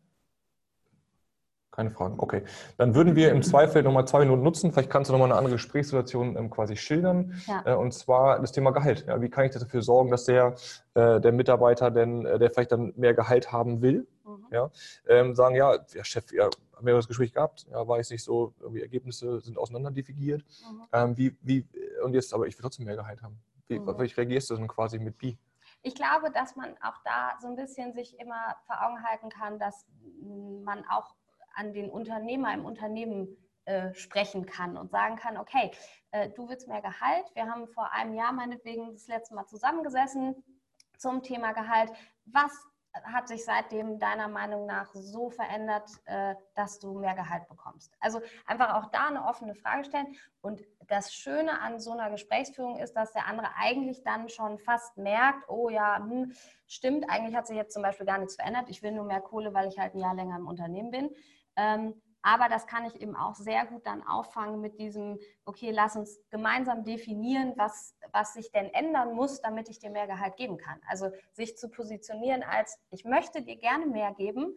Keine Fragen, okay. Dann würden wir im (clears throat) Zweifel nochmal zwei Minuten nutzen. Vielleicht kannst du nochmal eine andere Gesprächssituation ähm, quasi schildern. Ja. Äh, und zwar das Thema Gehalt. Ja, wie kann ich dafür sorgen, dass der, äh, der Mitarbeiter, denn, äh, der vielleicht dann mehr Gehalt haben will, mhm. ja, ähm, sagen, ja, ja, Chef, ja, haben wir das Gespräch gehabt, ja, war jetzt nicht so, irgendwie Ergebnisse sind auseinanderdivigiert. Mhm. Ähm, wie, wie, und jetzt, aber ich will trotzdem mehr Gehalt haben. Wie, mhm. wie reagierst du dann quasi mit wie? Ich glaube, dass man auch da so ein bisschen sich immer vor Augen halten kann, dass man auch an den Unternehmer im Unternehmen äh, sprechen kann und sagen kann, okay, äh, du willst mehr Gehalt. Wir haben vor einem Jahr meinetwegen das letzte Mal zusammengesessen zum Thema Gehalt. Was hat sich seitdem deiner Meinung nach so verändert, äh, dass du mehr Gehalt bekommst? Also einfach auch da eine offene Frage stellen. Und das Schöne an so einer Gesprächsführung ist, dass der andere eigentlich dann schon fast merkt, oh ja, hm, stimmt, eigentlich hat sich jetzt zum Beispiel gar nichts verändert. Ich will nur mehr Kohle, weil ich halt ein Jahr länger im Unternehmen bin. Ähm, aber das kann ich eben auch sehr gut dann auffangen mit diesem, okay, lass uns gemeinsam definieren, was, was sich denn ändern muss, damit ich dir mehr Gehalt geben kann. Also sich zu positionieren als, ich möchte dir gerne mehr geben,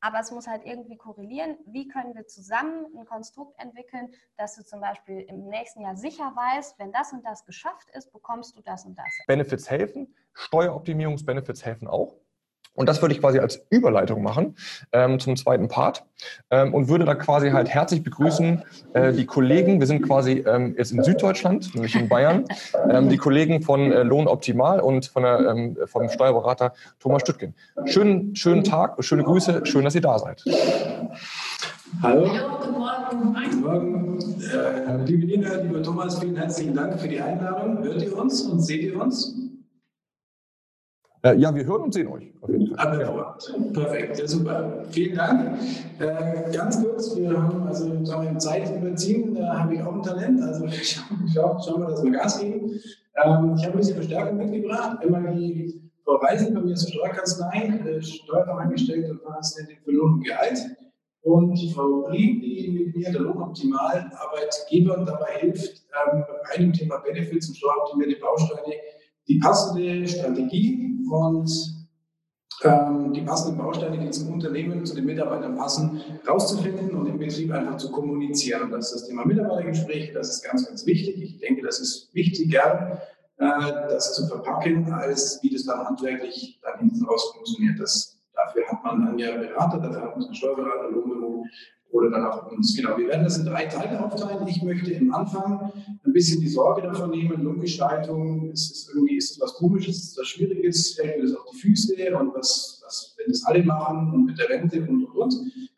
aber es muss halt irgendwie korrelieren. Wie können wir zusammen ein Konstrukt entwickeln, dass du zum Beispiel im nächsten Jahr sicher weißt, wenn das und das geschafft ist, bekommst du das und das. Benefits helfen, Steueroptimierungsbenefits helfen auch. Und das würde ich quasi als Überleitung machen ähm, zum zweiten Part ähm, und würde da quasi halt herzlich begrüßen äh, die Kollegen, wir sind quasi ähm, jetzt in Süddeutschland, nämlich in Bayern, ähm, die Kollegen von äh, Lohn Optimal und von der, ähm, vom Steuerberater Thomas Stüttgen. Schönen, schönen Tag, schöne Grüße, schön, dass ihr da seid. Hallo. Guten Morgen. Morgen. Äh, liebe Nina, lieber Thomas, vielen herzlichen Dank für die Einladung. Hört ihr uns und seht ihr uns? Äh, ja, wir hören und sehen euch. Auf jeden Fall. Hervorragend. Perfekt, ja, super. Vielen Dank. Äh, ganz kurz, wir haben also sagen wir, Zeit überziehen, da habe ich auch ein Talent. Also (laughs) schau, schauen wir, dass wir Gas geben. Ähm, ich habe ein bisschen Verstärkung mitgebracht. Einmal die Frau Reisen bei mir zur Steuerkanzlei, äh, Steuerfachangestellte und Fachassistentin für Lohn und Gehalt. Und die Frau Brieb, die mit mir der Lohnoptimal Arbeitgeber dabei hilft, ähm, bei einem Thema Benefits und steueroptimierte Bausteine die passende Strategie und ähm, die passenden Bausteine, die zum Unternehmen, zu den Mitarbeitern passen, rauszufinden und im Betrieb einfach zu kommunizieren. Das ist das Thema Mitarbeitergespräch, das ist ganz, ganz wichtig. Ich denke, das ist wichtiger, äh, das zu verpacken, als wie das dann handwerklich dann hinten raus funktioniert. Das, dafür hat man dann ja Berater, dafür hat man einen Steuerberater, Lohnbüro oder dann auch uns. Genau, wir werden das in drei Teile aufteilen. Ich möchte im Anfang ein bisschen die Sorge davon nehmen, Lohngestaltung, ist es irgendwie, ist es was Komisches, ist was Schwieriges, fällt mir das auf die Füße und was, was wenn das alle machen und mit der Rente und und und.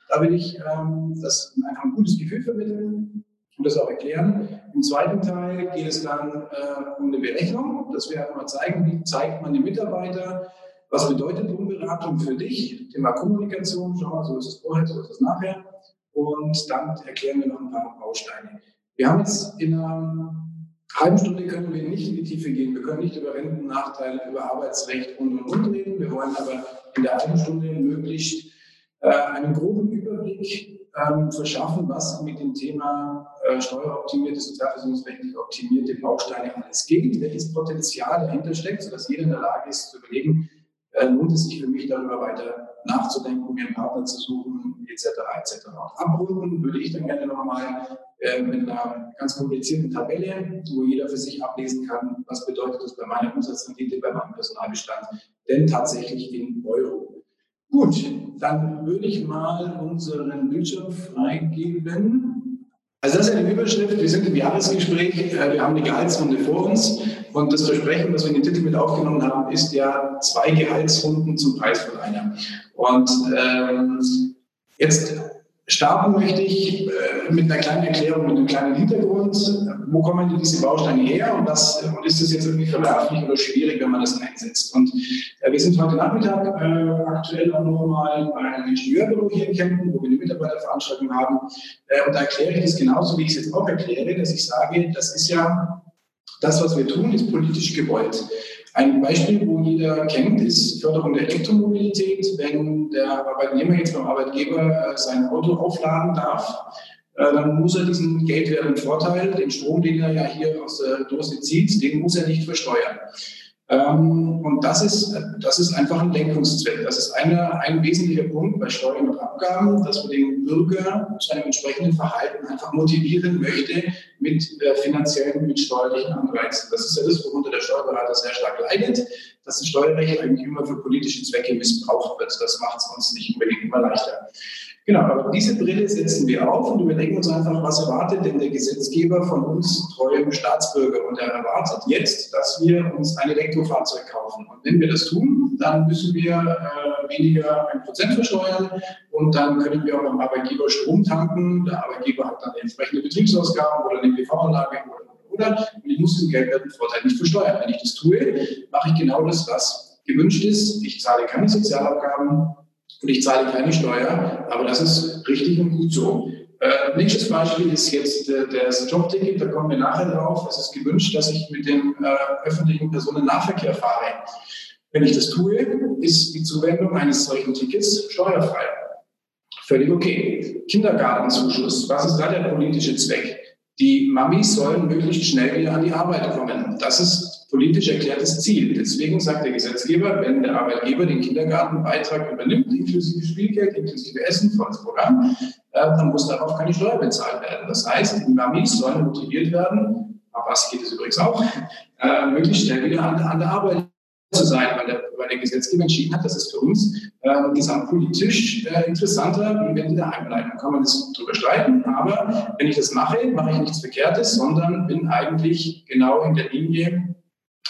Da will ich ähm, das einfach ein gutes Gefühl vermitteln und das auch erklären. Im zweiten Teil geht es dann äh, um eine Berechnung, dass wir einfach mal zeigen, wie zeigt man den Mitarbeiter, was bedeutet Lohnberatung für dich? Thema Kommunikation, schau mal, so ist es vorher, so ist es nachher und dann erklären wir noch ein paar Bausteine. Wir haben jetzt in einer halben Stunde können wir nicht in die Tiefe gehen. Wir können nicht über Rentennachteile, über Arbeitsrecht und und und reden. Wir wollen aber in der halben Stunde möglichst äh, einen groben Überblick ähm, verschaffen, was mit dem Thema äh, steueroptimierte, sozialversicherungsrechtlich optimierte Bausteine alles geht, welches Potenzial dahinter steckt, sodass jeder in der Lage ist zu überlegen, äh, lohnt es sich für mich darüber weiter nachzudenken, mir einen Partner zu suchen, etc. etc. abrunden würde ich dann gerne nochmal äh, mit einer ganz komplizierten Tabelle, wo jeder für sich ablesen kann, was bedeutet das bei meiner Umsatzrendite, bei meinem Personalbestand, denn tatsächlich in Euro. Gut, dann würde ich mal unseren Bildschirm freigeben. Also das ist eine Überschrift. Wir sind im Jahresgespräch. Äh, wir haben eine Gehaltsrunde vor uns. Und das Versprechen, was wir in den Titel mit aufgenommen haben, ist ja zwei Gehaltsrunden zum Preis von einer. Und ähm, jetzt starten möchte ich äh, mit einer kleinen Erklärung, mit einem kleinen Hintergrund. Wo kommen denn diese Bausteine her und, was, und ist das jetzt irgendwie verwerflich oder schwierig, wenn man das einsetzt? Und äh, wir sind heute Nachmittag äh, aktuell auch nochmal bei einem Ingenieurbüro hier in Kempten, wo wir eine Mitarbeiterveranstaltung haben. Äh, und da erkläre ich das genauso, wie ich es jetzt auch erkläre, dass ich sage, das ist ja das, was wir tun, ist politisch gewollt. Ein Beispiel, wo jeder kennt, ist Förderung der Elektromobilität. Wenn der Arbeitnehmer jetzt beim Arbeitgeber äh, sein Auto aufladen darf, äh, dann muss er diesen geldwerten Vorteil, den Strom, den er ja hier aus der Dose zieht, den muss er nicht versteuern. Ähm, und das ist, das ist einfach ein Lenkungszweck. Das ist eine, ein wesentlicher Punkt bei Steuern und Abgaben, dass man den Bürger zu einem entsprechenden Verhalten einfach motivieren möchte mit äh, finanziellen, mit steuerlichen Anreizen. Das ist ja das, worunter der Steuerberater sehr stark leidet, dass das Steuerrecht eigentlich immer für politische Zwecke missbraucht wird. Das macht es uns nicht unbedingt immer leichter. Genau, aber diese Brille setzen wir auf und überlegen uns einfach, was erwartet denn der Gesetzgeber von uns treuem Staatsbürger? Und er erwartet jetzt, dass wir uns ein Elektrofahrzeug kaufen. Und wenn wir das tun, dann müssen wir äh, weniger ein Prozent versteuern und dann können wir auch beim Arbeitgeber Strom tanken. Der Arbeitgeber hat dann entsprechende Betriebsausgaben oder eine PV-Anlage oder, oder. Und ich muss diesen Geldwertenvorteil nicht versteuern. Wenn ich das tue, mache ich genau das, was gewünscht ist. Ich zahle keine Sozialabgaben und ich zahle keine Steuer, aber das ist richtig und gut so. Äh, nächstes Beispiel ist jetzt äh, das Jobticket, da kommen wir nachher drauf. Es ist gewünscht, dass ich mit dem äh, öffentlichen Personennahverkehr fahre. Wenn ich das tue, ist die Zuwendung eines solchen Tickets steuerfrei. Völlig okay. Kindergartenzuschuss, was ist da der politische Zweck? Die Mamis sollen möglichst schnell wieder an die Arbeit kommen. Das ist politisch erklärtes Ziel. Deswegen sagt der Gesetzgeber, wenn der Arbeitgeber den Kindergartenbeitrag übernimmt, inklusive Spielgeld, inklusive Essen, volles Programm, äh, dann muss darauf keine Steuer bezahlt werden. Das heißt, die Mamis sollen motiviert werden, was geht es übrigens auch, äh, möglichst schnell wieder an, an, der Arbeit zu sein, weil der, weil der Gesetzgeber entschieden hat, das ist für uns äh, gesamtpolitisch äh, interessanter, wie wenn die daheim bleiben. Kann man das drüber streiten, aber wenn ich das mache, mache ich nichts Verkehrtes, sondern bin eigentlich genau in der Linie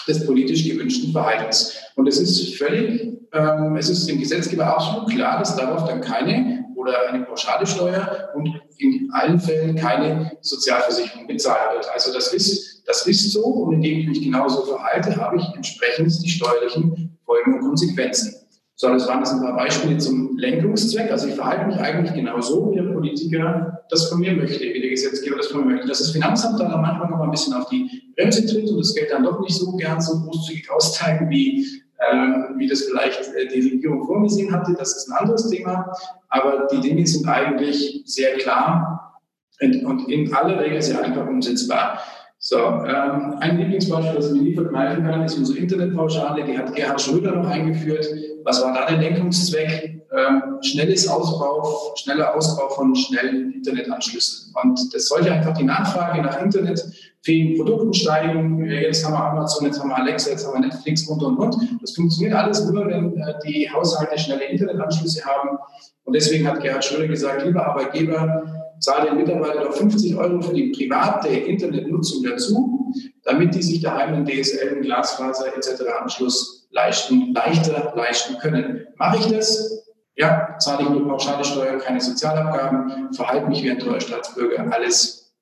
des politisch gewünschten Verhaltens. Und es ist völlig, ähm, es ist dem Gesetzgeber absolut klar, dass darauf dann keine oder eine pauschale Steuer und in allen Fällen keine Sozialversicherung bezahlt wird. Also das ist, das ist so und indem ich mich genauso verhalte, habe ich entsprechend die steuerlichen Folgen und Konsequenzen. So, das waren jetzt ein paar Beispiele zum Lenkungszweck. Also ich verhalte mich eigentlich genauso, wie der Politiker das von mir möchte, wie der Gesetzgeber das von mir möchte. Dass das Finanzamt dann manchmal noch mal ein bisschen auf die Bremse tritt und das Geld dann doch nicht so gern so großzügig austeilen, wie, ähm, wie das vielleicht äh, die Regierung vorgesehen hatte. Das ist ein anderes Thema. Aber die Dinge sind eigentlich sehr klar und in aller Regel sehr einfach umsetzbar. So, ähm, ein Lieblingsbeispiel, das ich mir nie verkneifen kann, ist unsere Internetpauschale. Die hat Gerhard Schröder noch eingeführt. Was war da der Denkungszweck? Ähm, schnelles Ausbau, schneller Ausbau von schnellen Internetanschlüssen. Und das sollte einfach die Nachfrage nach internetfähigen Produkten steigen. Jetzt haben wir Amazon, jetzt haben wir Alexa, jetzt haben wir Netflix und und und. Das funktioniert alles nur, wenn äh, die Haushalte schnelle Internetanschlüsse haben. Und deswegen hat Gerhard Schröder gesagt, lieber Arbeitgeber, zahle den Mitarbeitern noch 50 Euro für die private Internetnutzung dazu, damit die sich daheim einen DSL, einen Glasfaser etc. Anschluss leisten, leichter leisten können. Mache ich das? Ja, zahle ich nur pauschale Steuer, keine Sozialabgaben, verhalte mich wie ein treuer Staatsbürger, alles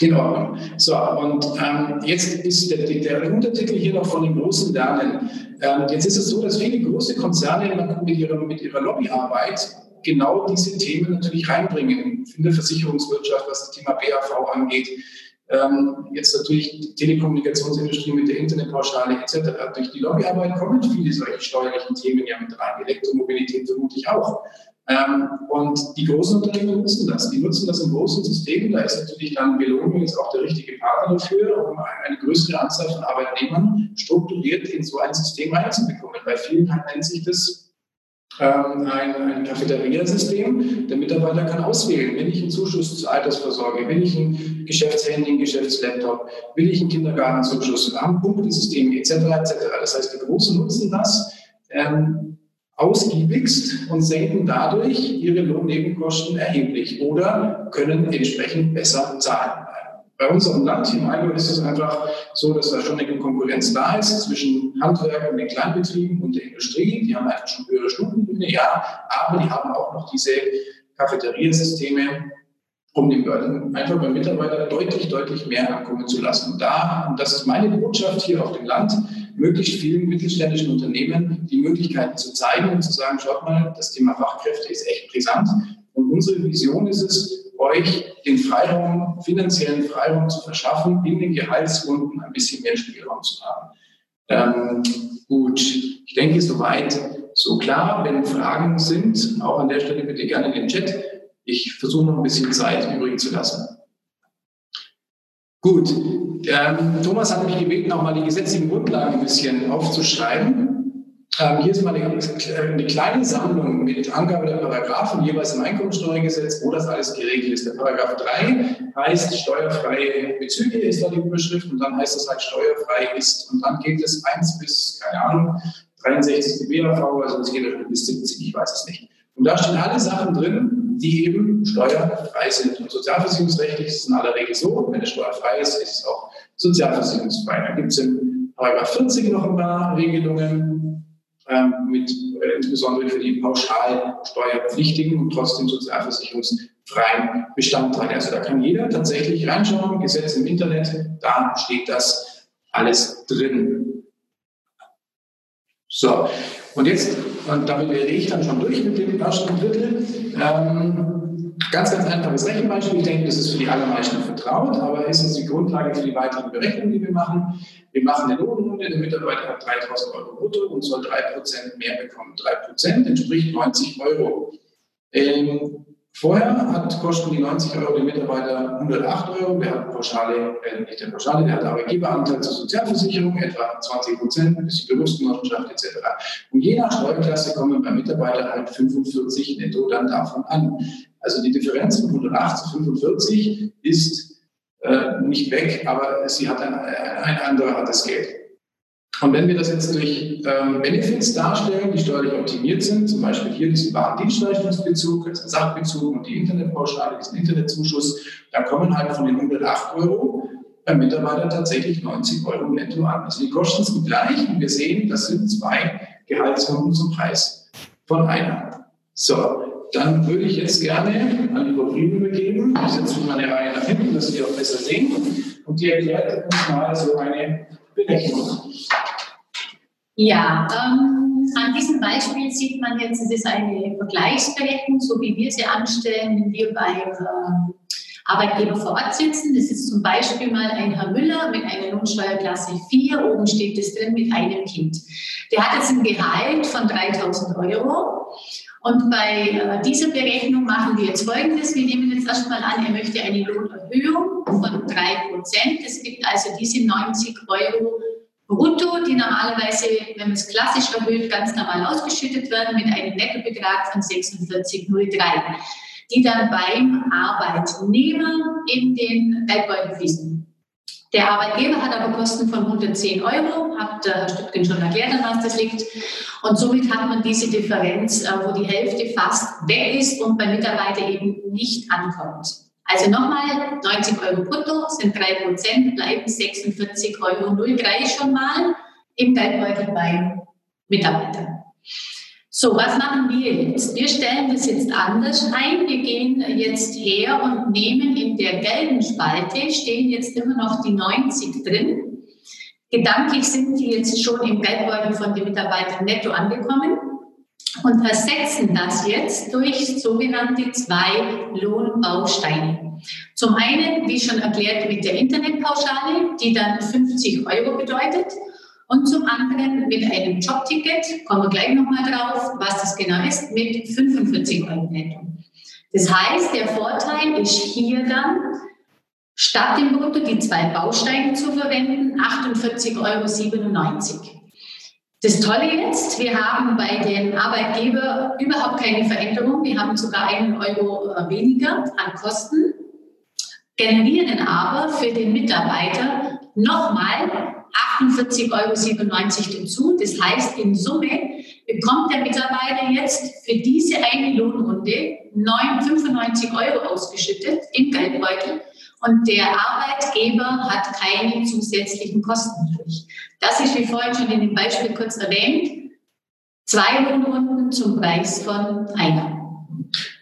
in Ordnung. So, und ähm, jetzt ist der, der, Untertitel hier noch von dem großen Lernen. Ähm, jetzt ist es so, dass viele große Konzerne mit ihrer, mit ihrer Lobbyarbeit genau diese Themen natürlich reinbringen in der Versicherungswirtschaft, was das Thema BAV angeht. Ähm, jetzt natürlich die Telekommunikationsindustrie mit der Internetpauschale etc. Durch die Lobbyarbeit kommen viele solche steuerlichen Themen ja mit rein. Elektromobilität vermutlich auch. Ähm, und die großen Unternehmen nutzen das. Die nutzen das in großen Systemen. Da ist natürlich dann Belohnung ist auch der richtige Partner dafür, um eine größere Anzahl von Arbeitnehmern strukturiert in so ein System reinzubekommen. Bei vielen nennt sich das ähm, ein, Cafeteria-System. Der Mitarbeiter kann auswählen, will ich einen Zuschuss zur Altersvorsorge, will ich ein Geschäftshandy, einen Geschäftslaptop, will ich einen Kindergartenzuschuss, wir haben Punktesysteme etc. etc. Das heißt, die Großen nutzen das ähm, ausgiebigst und senken dadurch ihre Lohnnebenkosten erheblich oder können entsprechend besser zahlen. Bei unserem Land im Allgäu ist es einfach so, dass da schon eine Konkurrenz da ist zwischen Handwerk und den Kleinbetrieben und der Industrie. Die haben einfach schon höhere Stundenlöhne, ja, aber die haben auch noch diese Cafeteriasysteme, um den Börden einfach beim Mitarbeiter deutlich, deutlich mehr ankommen zu lassen. Und da, und das ist meine Botschaft hier auf dem Land, möglichst vielen mittelständischen Unternehmen die Möglichkeiten zu zeigen und zu sagen, schaut mal, das Thema Fachkräfte ist echt brisant. Und unsere Vision ist es, euch den Freiraum, finanziellen Freiraum zu verschaffen, in den Gehaltsrunden ein bisschen mehr Spielraum zu haben. Ähm, gut, ich denke, soweit so klar. Wenn Fragen sind, auch an der Stelle bitte gerne in den Chat. Ich versuche noch ein bisschen Zeit übrig zu lassen. Gut, ähm, Thomas hat mich gebeten, auch mal die gesetzlichen Grundlagen ein bisschen aufzuschreiben. Ähm, hier ist mal eine, eine, kleine Sammlung mit Angabe der Paragraphen jeweils im Einkommensteuergesetz, wo das alles geregelt ist. Der Paragraph 3 heißt steuerfreie Bezüge, ist da die Überschrift, und dann heißt es halt steuerfrei ist. Und dann geht es 1 bis, keine Ahnung, 63 BAV, also es geht bis 70, ich weiß es nicht. Und da stehen alle Sachen drin, die eben steuerfrei sind. Und sozialversicherungsrechtlich ist es in aller Regel so, wenn es steuerfrei ist, ist es auch sozialversicherungsfrei. Da gibt es im Paragraph 40 noch ein paar Regelungen, mit äh, insbesondere für die Pauschalsteuerpflichtigen und trotzdem sozialversicherungsfreien Bestandteile. Also da kann jeder tatsächlich reinschauen, Gesetz im Internet, da steht das alles drin. So, und jetzt, und damit wäre ich dann schon durch mit dem ersten Drittel. Ähm, Ganz, ganz einfaches Rechenbeispiel. Ich denke, das ist für die allermeisten vertraut, aber ist es die Grundlage für die weiteren Berechnungen, die wir machen. Wir machen eine Lohnrunde, der Mitarbeiter hat 3000 Euro brutto und soll 3% mehr bekommen. 3% entspricht 90 Euro. Ähm, vorher hat, kosten die 90 Euro der Mitarbeiter 108 Euro. Der hat Pauschale, äh, nicht der Pauschale, der hat Arbeitgeberanteil zur Sozialversicherung, etwa 20 Prozent, ein bisschen Berufsgenossenschaft etc. Und je nach Steuerklasse kommen beim Mitarbeiter halt 45 netto dann davon an. Also die Differenz von 108 zu 45 ist äh, nicht weg, aber sie hat ein, ein anderer hat das Geld. Und wenn wir das jetzt durch ähm, Benefits darstellen, die steuerlich optimiert sind, zum Beispiel hier diesen Warendienstleistungsbezug, Sachbezug und die Internetpauschale, diesen Internetzuschuss, dann kommen halt von den 108 Euro beim Mitarbeiter tatsächlich 90 Euro netto an. Also die Kosten sind gleich und wir sehen, das sind zwei Gehaltsrunden zum Preis von einer. So, dann würde ich jetzt gerne an die Corinne übergeben. Ich setze meine Reihe nach hinten, dass Sie auch besser sehen. Und die erklärt uns mal so eine Berechnung. Ja, ähm, an diesem Beispiel sieht man jetzt, es ist eine Vergleichsberechnung, so wie wir sie anstellen, wenn wir bei äh, Arbeitgeber vor Ort sitzen. Das ist zum Beispiel mal ein Herr Müller mit einer Lohnsteuerklasse 4, oben steht es drin mit einem Kind. Der hat jetzt ein Gehalt von 3000 Euro und bei äh, dieser Berechnung machen wir jetzt Folgendes. Wir nehmen jetzt erstmal an, er möchte eine Lohnerhöhung von 3 Prozent. Es gibt also diese 90 Euro brutto, die normalerweise, wenn man es klassisch erhöht, ganz normal ausgeschüttet werden mit einem Nettobetrag von 46,03, die dann beim Arbeitnehmer in den Geldbeutel fließen. Der Arbeitgeber hat aber Kosten von 110 Euro, hat der Herr Stüttgen schon erklärt, an was das liegt. Und somit hat man diese Differenz, äh, wo die Hälfte fast weg ist und beim Mitarbeiter eben nicht ankommt. Also nochmal, 90 Euro brutto sind 3 Prozent, bleiben 46,03 Euro schon mal im Geldbeutel beim Mitarbeiter. So, was machen wir jetzt? Wir stellen das jetzt anders ein. Wir gehen jetzt her und nehmen in der gelben Spalte, stehen jetzt immer noch die 90 drin. Gedanklich sind die jetzt schon im Geldbeutel von den Mitarbeitern netto angekommen und ersetzen das jetzt durch sogenannte zwei Lohnbausteine. Zum einen, wie schon erklärt, mit der Internetpauschale, die dann 50 Euro bedeutet und zum anderen mit einem Jobticket, kommen wir gleich nochmal drauf, was das genau ist, mit 45 Euro netto. Das heißt, der Vorteil ist hier dann, statt dem Brutto die zwei Bausteine zu verwenden, 48,97 Euro. Das Tolle jetzt, wir haben bei den Arbeitgebern überhaupt keine Veränderung. Wir haben sogar einen Euro äh, weniger an Kosten, generieren aber für den Mitarbeiter nochmal 48,97 Euro dazu. Das heißt, in Summe bekommt der Mitarbeiter jetzt für diese eine Lohnrunde 95 Euro ausgeschüttet im Geldbeutel und der Arbeitgeber hat keine zusätzlichen Kosten durch. Das ist, wie vorhin schon in dem Beispiel kurz erwähnt, zwei Lohnrunden zum Preis von einer.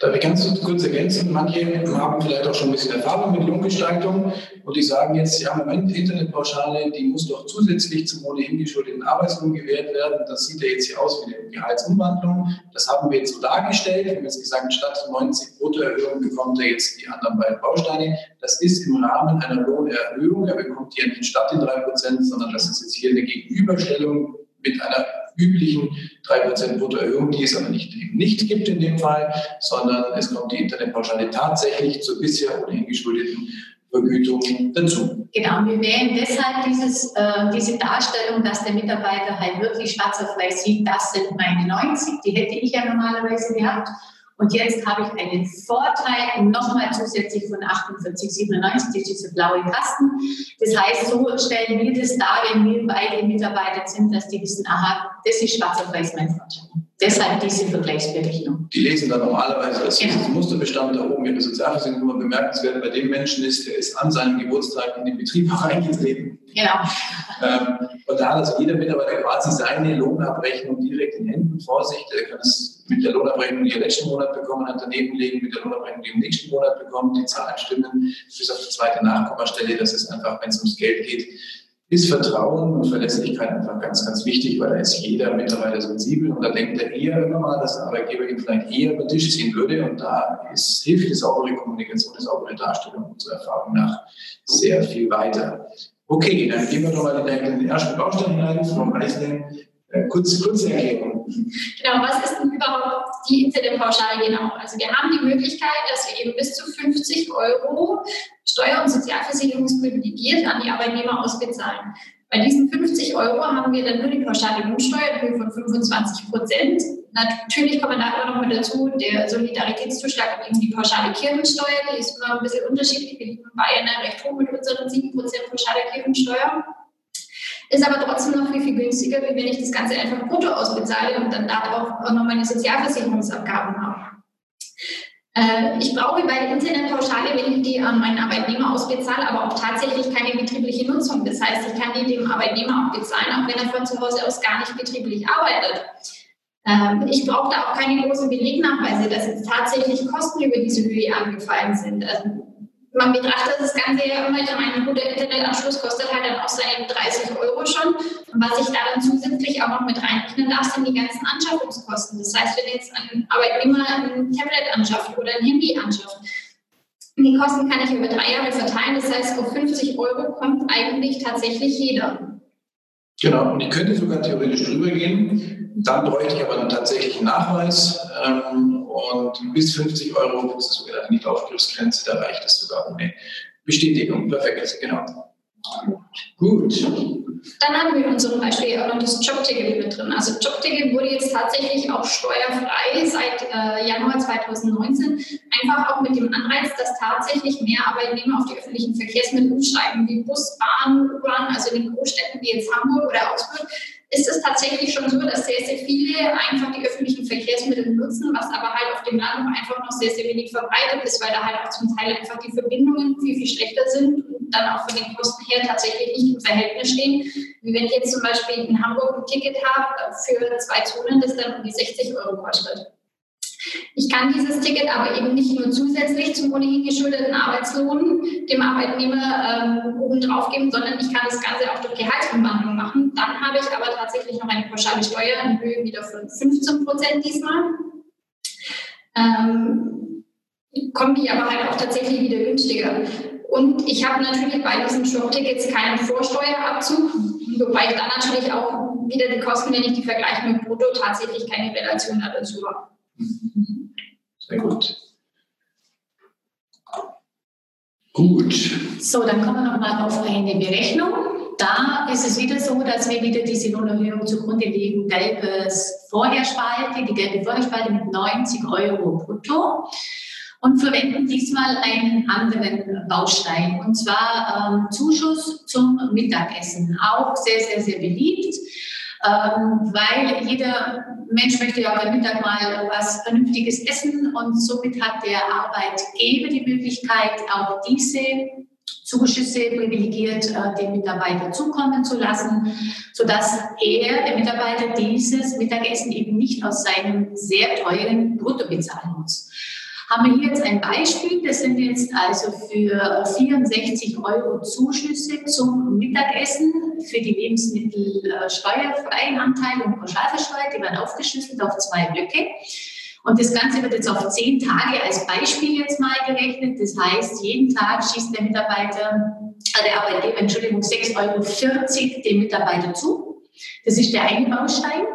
Darf ich ganz kurz ergänzen? Manche haben vielleicht auch schon ein bisschen Erfahrung mit Lohngestaltung und die sagen jetzt, ja, Moment, Internetpauschale, die muss doch zusätzlich zum ohnehin geschuldeten Arbeitslohn gewährt werden. Das sieht ja jetzt hier aus wie eine Gehaltsumwandlung. Das haben wir jetzt so dargestellt. Wir haben jetzt gesagt, statt 90 Bruttoerhöhung bekommt er jetzt die anderen beiden Bausteine. Das ist im Rahmen einer Lohnerhöhung. Er bekommt hier nicht statt den 3%, sondern das ist jetzt hier eine Gegenüberstellung mit einer üblichen 3% Bruttoerhöhung, die es aber nicht, eben nicht gibt in dem Fall, sondern es kommt die Internetpauschale tatsächlich zur bisher ohnehin geschuldeten Vergütung dazu. Genau, wir wählen deshalb dieses, äh, diese Darstellung, dass der Mitarbeiter halt wirklich schwarz auf weiß sieht, das sind meine 90, die hätte ich ja normalerweise gehabt. Und jetzt habe ich einen Vorteil nochmal zusätzlich von 48,97, diese blaue Kasten. Das heißt, so stellen wir das dar, wenn wir beide Mitarbeiter sind, dass die wissen, aha, das ist schwarz auf weiß mein Vorteil. Deshalb diese Vergleichsberechnung. Die lesen dann normalerweise, dass genau. Musterbestand da oben in der Sozialversicherung immer bemerkenswert bei dem Menschen ist, der ist an seinem Geburtstag in den Betrieb (laughs) reingetreten. Genau. Ähm, und da hat also jeder Mitarbeiter quasi seine Lohnabrechnung direkt in Händen vor sich. Der kann es mit der Lohnabrechnung, die er letzten Monat bekommen hat, daneben legen, mit der Lohnabrechnung, die er im nächsten Monat bekommt. Die Zahlen stimmen bis auf die zweite Nachkommastelle. Das ist einfach, wenn es ums Geld geht, ist Vertrauen und Verlässlichkeit einfach ganz, ganz wichtig, weil da ist jeder Mitarbeiter sensibel und da denkt er eher immer mal, dass der Arbeitgeber ihn vielleicht eher über den Tisch ziehen würde und da ist, hilft die saubere Kommunikation, die saubere Darstellung unserer Erfahrung nach sehr viel weiter. Okay, dann gehen wir doch mal in den ersten Baustein hinein, Frau Reisling. Äh, kurz, kurze Erklärung. Genau, was ist denn überhaupt die Internetpauschale genau? Also wir haben die Möglichkeit, dass wir eben bis zu 50 Euro Steuer- und Sozialversicherungsprivilegiert an die Arbeitnehmer ausbezahlen. Bei diesen 50 Euro haben wir dann nur die pauschale Lohnsteuer in Höhe von 25 Prozent. Natürlich kommt da immer noch mit dazu der Solidaritätszuschlag und eben die pauschale Kirchensteuer. Die ist immer ein bisschen unterschiedlich. Wir liegen in Bayern recht hoch mit unseren 7 Prozent pauschale Kirchensteuer. Ist aber trotzdem noch viel, viel günstiger, wie wenn ich das Ganze einfach brutto ausbezahle und dann darauf auch noch meine Sozialversicherungsabgaben habe. Äh, ich brauche bei der Internetpauschale, wenn ich die an meinen Arbeitnehmer ausbezahle, aber auch tatsächlich keine betriebliche Nutzung. Das heißt, ich kann die dem Arbeitnehmer auch bezahlen, auch wenn er von zu Hause aus gar nicht betrieblich arbeitet. Ähm, ich brauche da auch keine großen Belegnachweise, dass jetzt tatsächlich Kosten über diese Höhe angefallen sind. Also man betrachtet das Ganze ja immer, ich meine, ein guter Internetanschluss kostet halt dann auch seine 30 Euro schon. Und was ich da dann zusätzlich auch noch mit reinrechnen darf, sind die ganzen Anschaffungskosten. Das heißt, wenn jetzt ein Arbeitnehmer ein Tablet anschafft oder ein Handy anschafft, die Kosten kann ich über drei Jahre verteilen. Das heißt, auf 50 Euro kommt eigentlich tatsächlich jeder. Genau, und ich könnte sogar theoretisch drüber gehen. Dann bräuchte ich aber einen tatsächlichen Nachweis. Ähm, und bis 50 Euro, ist die Aufgriffsgrenze, da reicht es sogar ohne Bestätigung. Perfekt, genau. Gut. Dann haben wir in unserem Beispiel auch noch das Jobticket mit drin. Also Jobticket wurde jetzt tatsächlich auch steuerfrei seit äh, Januar 2019. Einfach auch mit dem Anreiz, dass tatsächlich mehr Arbeitnehmer auf die öffentlichen Verkehrsmittel umsteigen, wie Bus, Bahn, U-Bahn, also in den Großstädten wie jetzt Hamburg oder Augsburg ist es tatsächlich schon so, dass sehr, sehr viele einfach die öffentlichen Verkehrsmittel nutzen, was aber halt auf dem Land einfach noch sehr, sehr wenig verbreitet ist, weil da halt auch zum Teil einfach die Verbindungen viel, viel schlechter sind und dann auch von den Kosten her tatsächlich nicht im Verhältnis stehen. Wie wenn ich jetzt zum Beispiel in Hamburg ein Ticket habe für zwei Zonen, das dann um die 60 Euro kostet. Ich kann dieses Ticket aber eben nicht nur zusätzlich zum ohnehin geschuldeten Arbeitslohn dem Arbeitnehmer ähm, obendrauf geben, sondern ich kann das Ganze auch durch Gehaltsumwandlung machen. Dann habe ich aber tatsächlich noch eine pauschale Steuer in Höhe wieder von 15 Prozent diesmal. Ähm, kommt die aber halt auch tatsächlich wieder günstiger. Und ich habe natürlich bei diesen Jobtickets keinen Vorsteuerabzug, Wobei ich dann natürlich auch wieder die Kosten, wenn ich die vergleiche mit Brutto, tatsächlich keine Relation dazu habe. Sehr gut. Gut. So, dann kommen wir nochmal auf eine Berechnung. Da ist es wieder so, dass wir wieder diese Lohnerhöhung zugrunde legen. Gelbes Vorherspalte, die gelbe Vorherspalte mit 90 Euro brutto und verwenden diesmal einen anderen Baustein, und zwar ähm, Zuschuss zum Mittagessen. Auch sehr, sehr, sehr beliebt, ähm, weil jeder Mensch möchte ja beim Mittag mal was Vernünftiges essen und somit hat der Arbeitgeber die Möglichkeit, auch diese Zuschüsse privilegiert äh, dem Mitarbeiter zukommen zu lassen, sodass er, der Mitarbeiter, dieses Mittagessen eben nicht aus seinem sehr teuren Brutto bezahlen muss haben wir hier jetzt ein Beispiel. Das sind jetzt also für 64 Euro Zuschüsse zum Mittagessen für die Lebensmittel steuerfreien Anteile und pauschalversteuert. Die werden aufgeschlüsselt auf zwei Blöcke. Und das Ganze wird jetzt auf zehn Tage als Beispiel jetzt mal gerechnet. Das heißt, jeden Tag schießt der Mitarbeiter, äh, der Arbeitgeber, Entschuldigung, 6,40 Euro dem Mitarbeiter zu. Das ist der eine Baustein.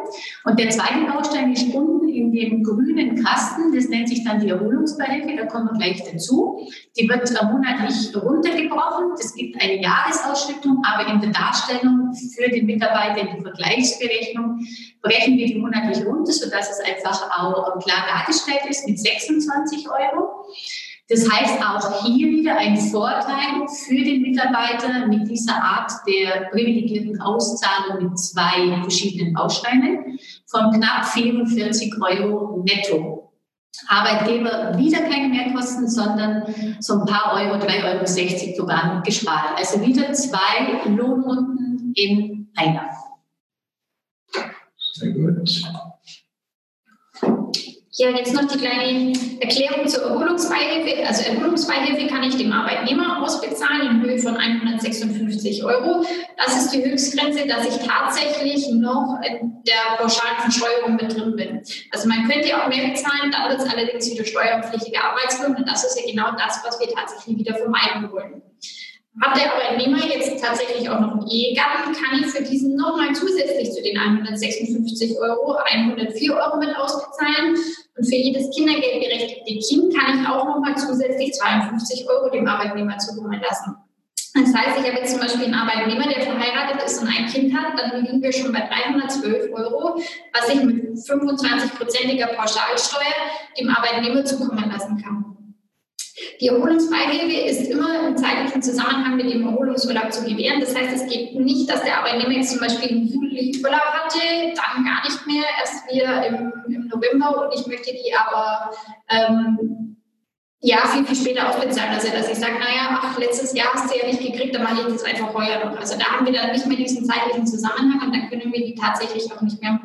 Und der zweite Baustein ist unten in dem grünen Kasten. Das nennt sich dann die Erholungsbeihilfe. Da kommen wir gleich dazu. Die wird monatlich runtergebrochen. Das gibt eine Jahresausschüttung, aber in der Darstellung für den Mitarbeiter in die Vergleichsberechnung brechen wir die monatlich runter, sodass es einfach auch klar dargestellt ist mit 26 Euro. Das heißt auch hier wieder ein Vorteil für den Mitarbeiter mit dieser Art der privilegierten Auszahlung mit zwei verschiedenen Bausteinen von knapp 44 Euro netto. Arbeitgeber wieder keine Mehrkosten, sondern so ein paar Euro, 3,60 Euro sogar gespart. Also wieder zwei Lohnrunden in einer. Sehr gut. Hier jetzt noch die kleine Erklärung zur Erholungsbeihilfe. Also Erholungsbeihilfe kann ich dem Arbeitnehmer ausbezahlen in Höhe von 156 Euro. Das ist die Höchstgrenze, dass ich tatsächlich noch in der pauschalen Versteuerung mit drin bin. Also man könnte auch mehr bezahlen, dann wird es allerdings wieder steuerpflichtige Arbeitslohn und das ist ja genau das, was wir tatsächlich wieder vermeiden wollen. Hat der Arbeitnehmer jetzt tatsächlich auch noch einen Ehegatten, kann ich für diesen nochmal zusätzlich zu den 156 Euro 104 Euro mit ausbezahlen. Und für jedes kindergeldberechtigte Kind kann ich auch nochmal zusätzlich 52 Euro dem Arbeitnehmer zukommen lassen. Das heißt, ich habe jetzt zum Beispiel einen Arbeitnehmer, der verheiratet ist und ein Kind hat, dann liegen wir schon bei 312 Euro, was ich mit 25-prozentiger Pauschalsteuer dem Arbeitnehmer zukommen lassen kann. Die Erholungsbeihilfe ist immer im zeitlichen Zusammenhang mit dem Erholungsurlaub zu gewähren. Das heißt, es geht nicht, dass der Arbeitnehmer jetzt zum Beispiel im Juli Urlaub hatte, dann gar nicht mehr, erst wieder im, im November und ich möchte die aber ähm, ja, viel, viel später ausbezahlen. Also, dass ich sage, naja, ach, letztes Jahr hast du ja nicht gekriegt, dann mache ich das einfach heuer noch. Also, da haben wir dann nicht mehr diesen zeitlichen Zusammenhang und dann können wir die tatsächlich auch nicht mehr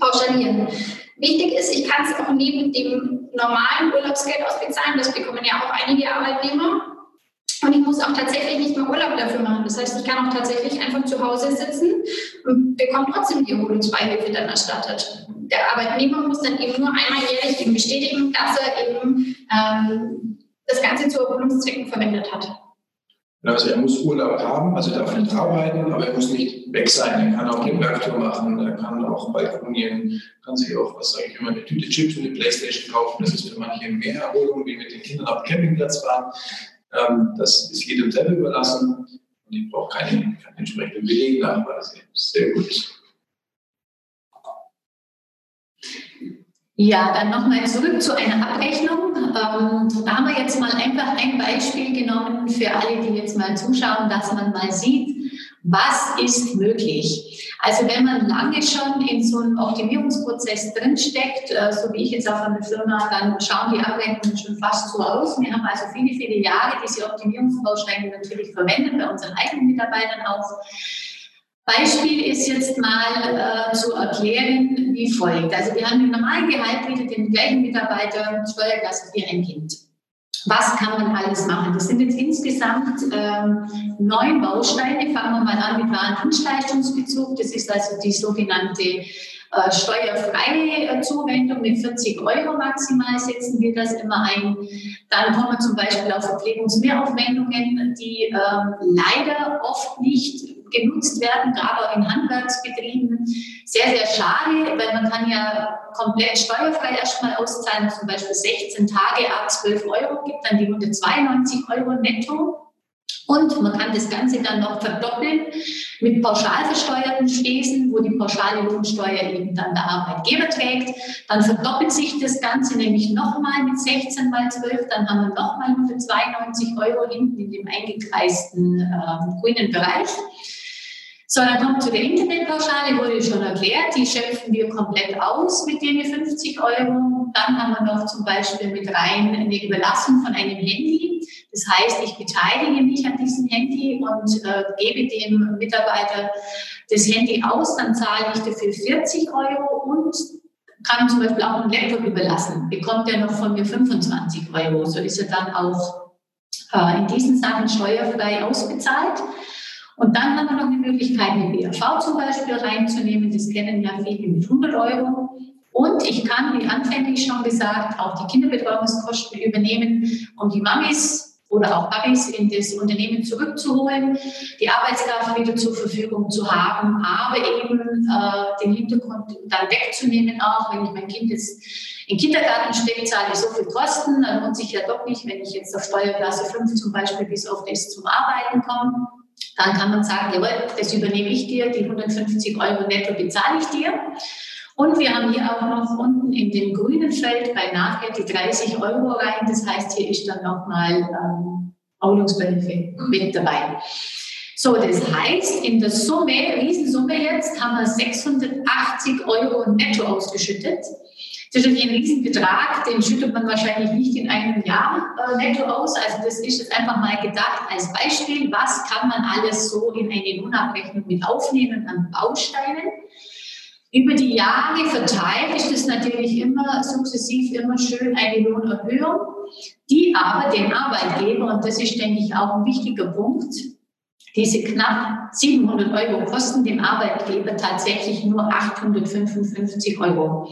pauschalieren. Wichtig ist, ich kann es auch neben dem normalen Urlaubsgeld ausbezahlen. Das bekommen ja auch einige Arbeitnehmer. Und ich muss auch tatsächlich nicht mehr Urlaub dafür machen. Das heißt, ich kann auch tatsächlich einfach zu Hause sitzen und bekomme trotzdem die Erholungsbeihilfe dann erstattet. Der Arbeitnehmer muss dann eben nur einmal jährlich eben bestätigen, dass er eben ähm, das Ganze zu Erholungszwecken verwendet hat. Also er muss Urlaub haben, also darf nicht arbeiten, aber er muss nicht weg sein. Er kann auch eine Werktour machen, er kann auch balkonieren, kann sich auch, was sage ich immer, eine Tüte Chips und eine Playstation kaufen. Das ist für manche mehr Erholung, wie mit den Kindern auf dem Campingplatz fahren. Ähm, das ist jedem selber überlassen und ich brauche keine, keine entsprechenden Belegnachweise. Sehr gut. Ja, dann nochmal zurück zu einer Abrechnung. Ähm, da haben wir jetzt mal einfach ein Beispiel genommen für alle, die jetzt mal zuschauen, dass man mal sieht, was ist möglich. Also wenn man lange schon in so einem Optimierungsprozess drinsteckt, äh, so wie ich jetzt auch an der Firma, dann schauen die Abrechnungen schon fast so aus. Wir haben also viele, viele Jahre diese Optimierungsbausteine natürlich verwendet, bei unseren eigenen Mitarbeitern auch. Beispiel ist jetzt mal äh, zu erklären, wie folgt. Also wir haben im normalen Gehalt wieder den gleichen Mitarbeiter Steuerklasse für ein Kind. Was kann man alles machen? Das sind jetzt insgesamt ähm, neun Bausteine. Fangen wir mal an mit Warendienstleistungsbezug. Das ist also die sogenannte äh, steuerfreie äh, Zuwendung mit 40 Euro maximal setzen wir das immer ein. Dann kommen wir zum Beispiel auf Verpflegungsmehraufwendungen, die ähm, leider oft nicht genutzt werden, gerade auch in Handwerksbetrieben. Sehr, sehr schade, weil man kann ja komplett steuerfrei erstmal auszahlen, zum Beispiel 16 Tage ab 12 Euro, gibt dann die 192 Euro netto. Und man kann das Ganze dann noch verdoppeln mit pauschal versteuerten Spesen, wo die pauschale Lohnsteuer eben dann der Arbeitgeber trägt. Dann verdoppelt sich das Ganze nämlich nochmal mit 16 mal 12. Dann haben wir nochmal für 92 Euro hinten in dem eingekreisten äh, grünen Bereich. So, dann kommt zu der Internetpauschale, wurde schon erklärt, die schöpfen wir komplett aus mit den 50 Euro. Dann haben wir noch zum Beispiel mit rein eine Überlassung von einem Handy. Das heißt, ich beteilige mich an diesem Handy und äh, gebe dem Mitarbeiter das Handy aus, dann zahle ich dafür 40 Euro und kann zum Beispiel auch einen Laptop überlassen, bekommt er noch von mir 25 Euro. So ist er dann auch äh, in diesen Sachen steuerfrei ausbezahlt. Und dann haben wir noch die Möglichkeit, eine BAV zum Beispiel reinzunehmen. Das kennen ja viele mit 100 Euro. Und ich kann, wie anfänglich schon gesagt, auch die Kinderbetreuungskosten übernehmen, um die Mamis oder auch Babys in das Unternehmen zurückzuholen, die Arbeitskraft wieder zur Verfügung zu haben, aber eben äh, den Hintergrund dann wegzunehmen, auch wenn ich mein Kind jetzt in den Kindergarten stecke, zahle ich so viel Kosten, dann lohnt sich ja doch nicht, wenn ich jetzt auf Steuerklasse 5 zum Beispiel bis auf das zum Arbeiten komme. Dann kann man sagen, jawohl, das übernehme ich dir, die 150 Euro netto bezahle ich dir. Und wir haben hier auch noch unten in dem grünen Feld bei Nachher die 30 Euro rein. Das heißt, hier ist dann nochmal ähm, mit dabei. So, das heißt, in der Summe, Riesensumme jetzt, haben wir 680 Euro netto ausgeschüttet. Das ist natürlich ein Riesenbetrag, den schüttet man wahrscheinlich nicht in einem Jahr äh, netto aus. Also das ist jetzt einfach mal gedacht als Beispiel, was kann man alles so in eine Lohnabrechnung mit aufnehmen an Bausteinen. Über die Jahre verteilt ist es natürlich immer sukzessiv immer schön eine Lohnerhöhung, die aber den Arbeitgeber, und das ist, denke ich, auch ein wichtiger Punkt, diese knapp 700 Euro kosten dem Arbeitgeber tatsächlich nur 855 Euro.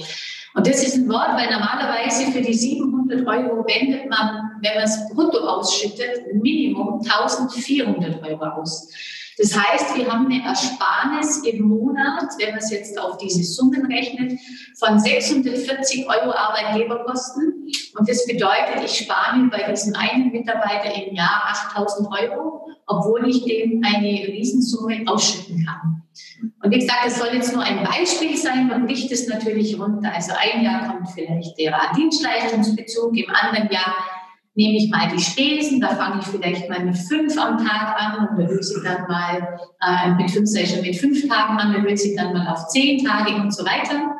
Und das ist ein Wort, weil normalerweise für die 700 Euro wendet man, wenn man es brutto ausschüttet, Minimum 1400 Euro aus. Das heißt, wir haben eine Ersparnis im Monat, wenn man es jetzt auf diese Summen rechnet, von 640 Euro Arbeitgeberkosten. Und das bedeutet, ich spare mir bei diesem einen Mitarbeiter im Jahr 8000 Euro, obwohl ich dem eine Riesensumme ausschütten kann. Und wie gesagt, das soll jetzt nur ein Beispiel sein, man bricht es natürlich runter. Also ein Jahr kommt vielleicht der Dienstleistungsbezug, im anderen Jahr nehme ich mal die Spesen, da fange ich vielleicht mal mit fünf am Tag an und erhöhe sie dann mal äh, mit fünf Session mit fünf Tagen an, erhöhe sie dann mal auf zehn Tage und so weiter.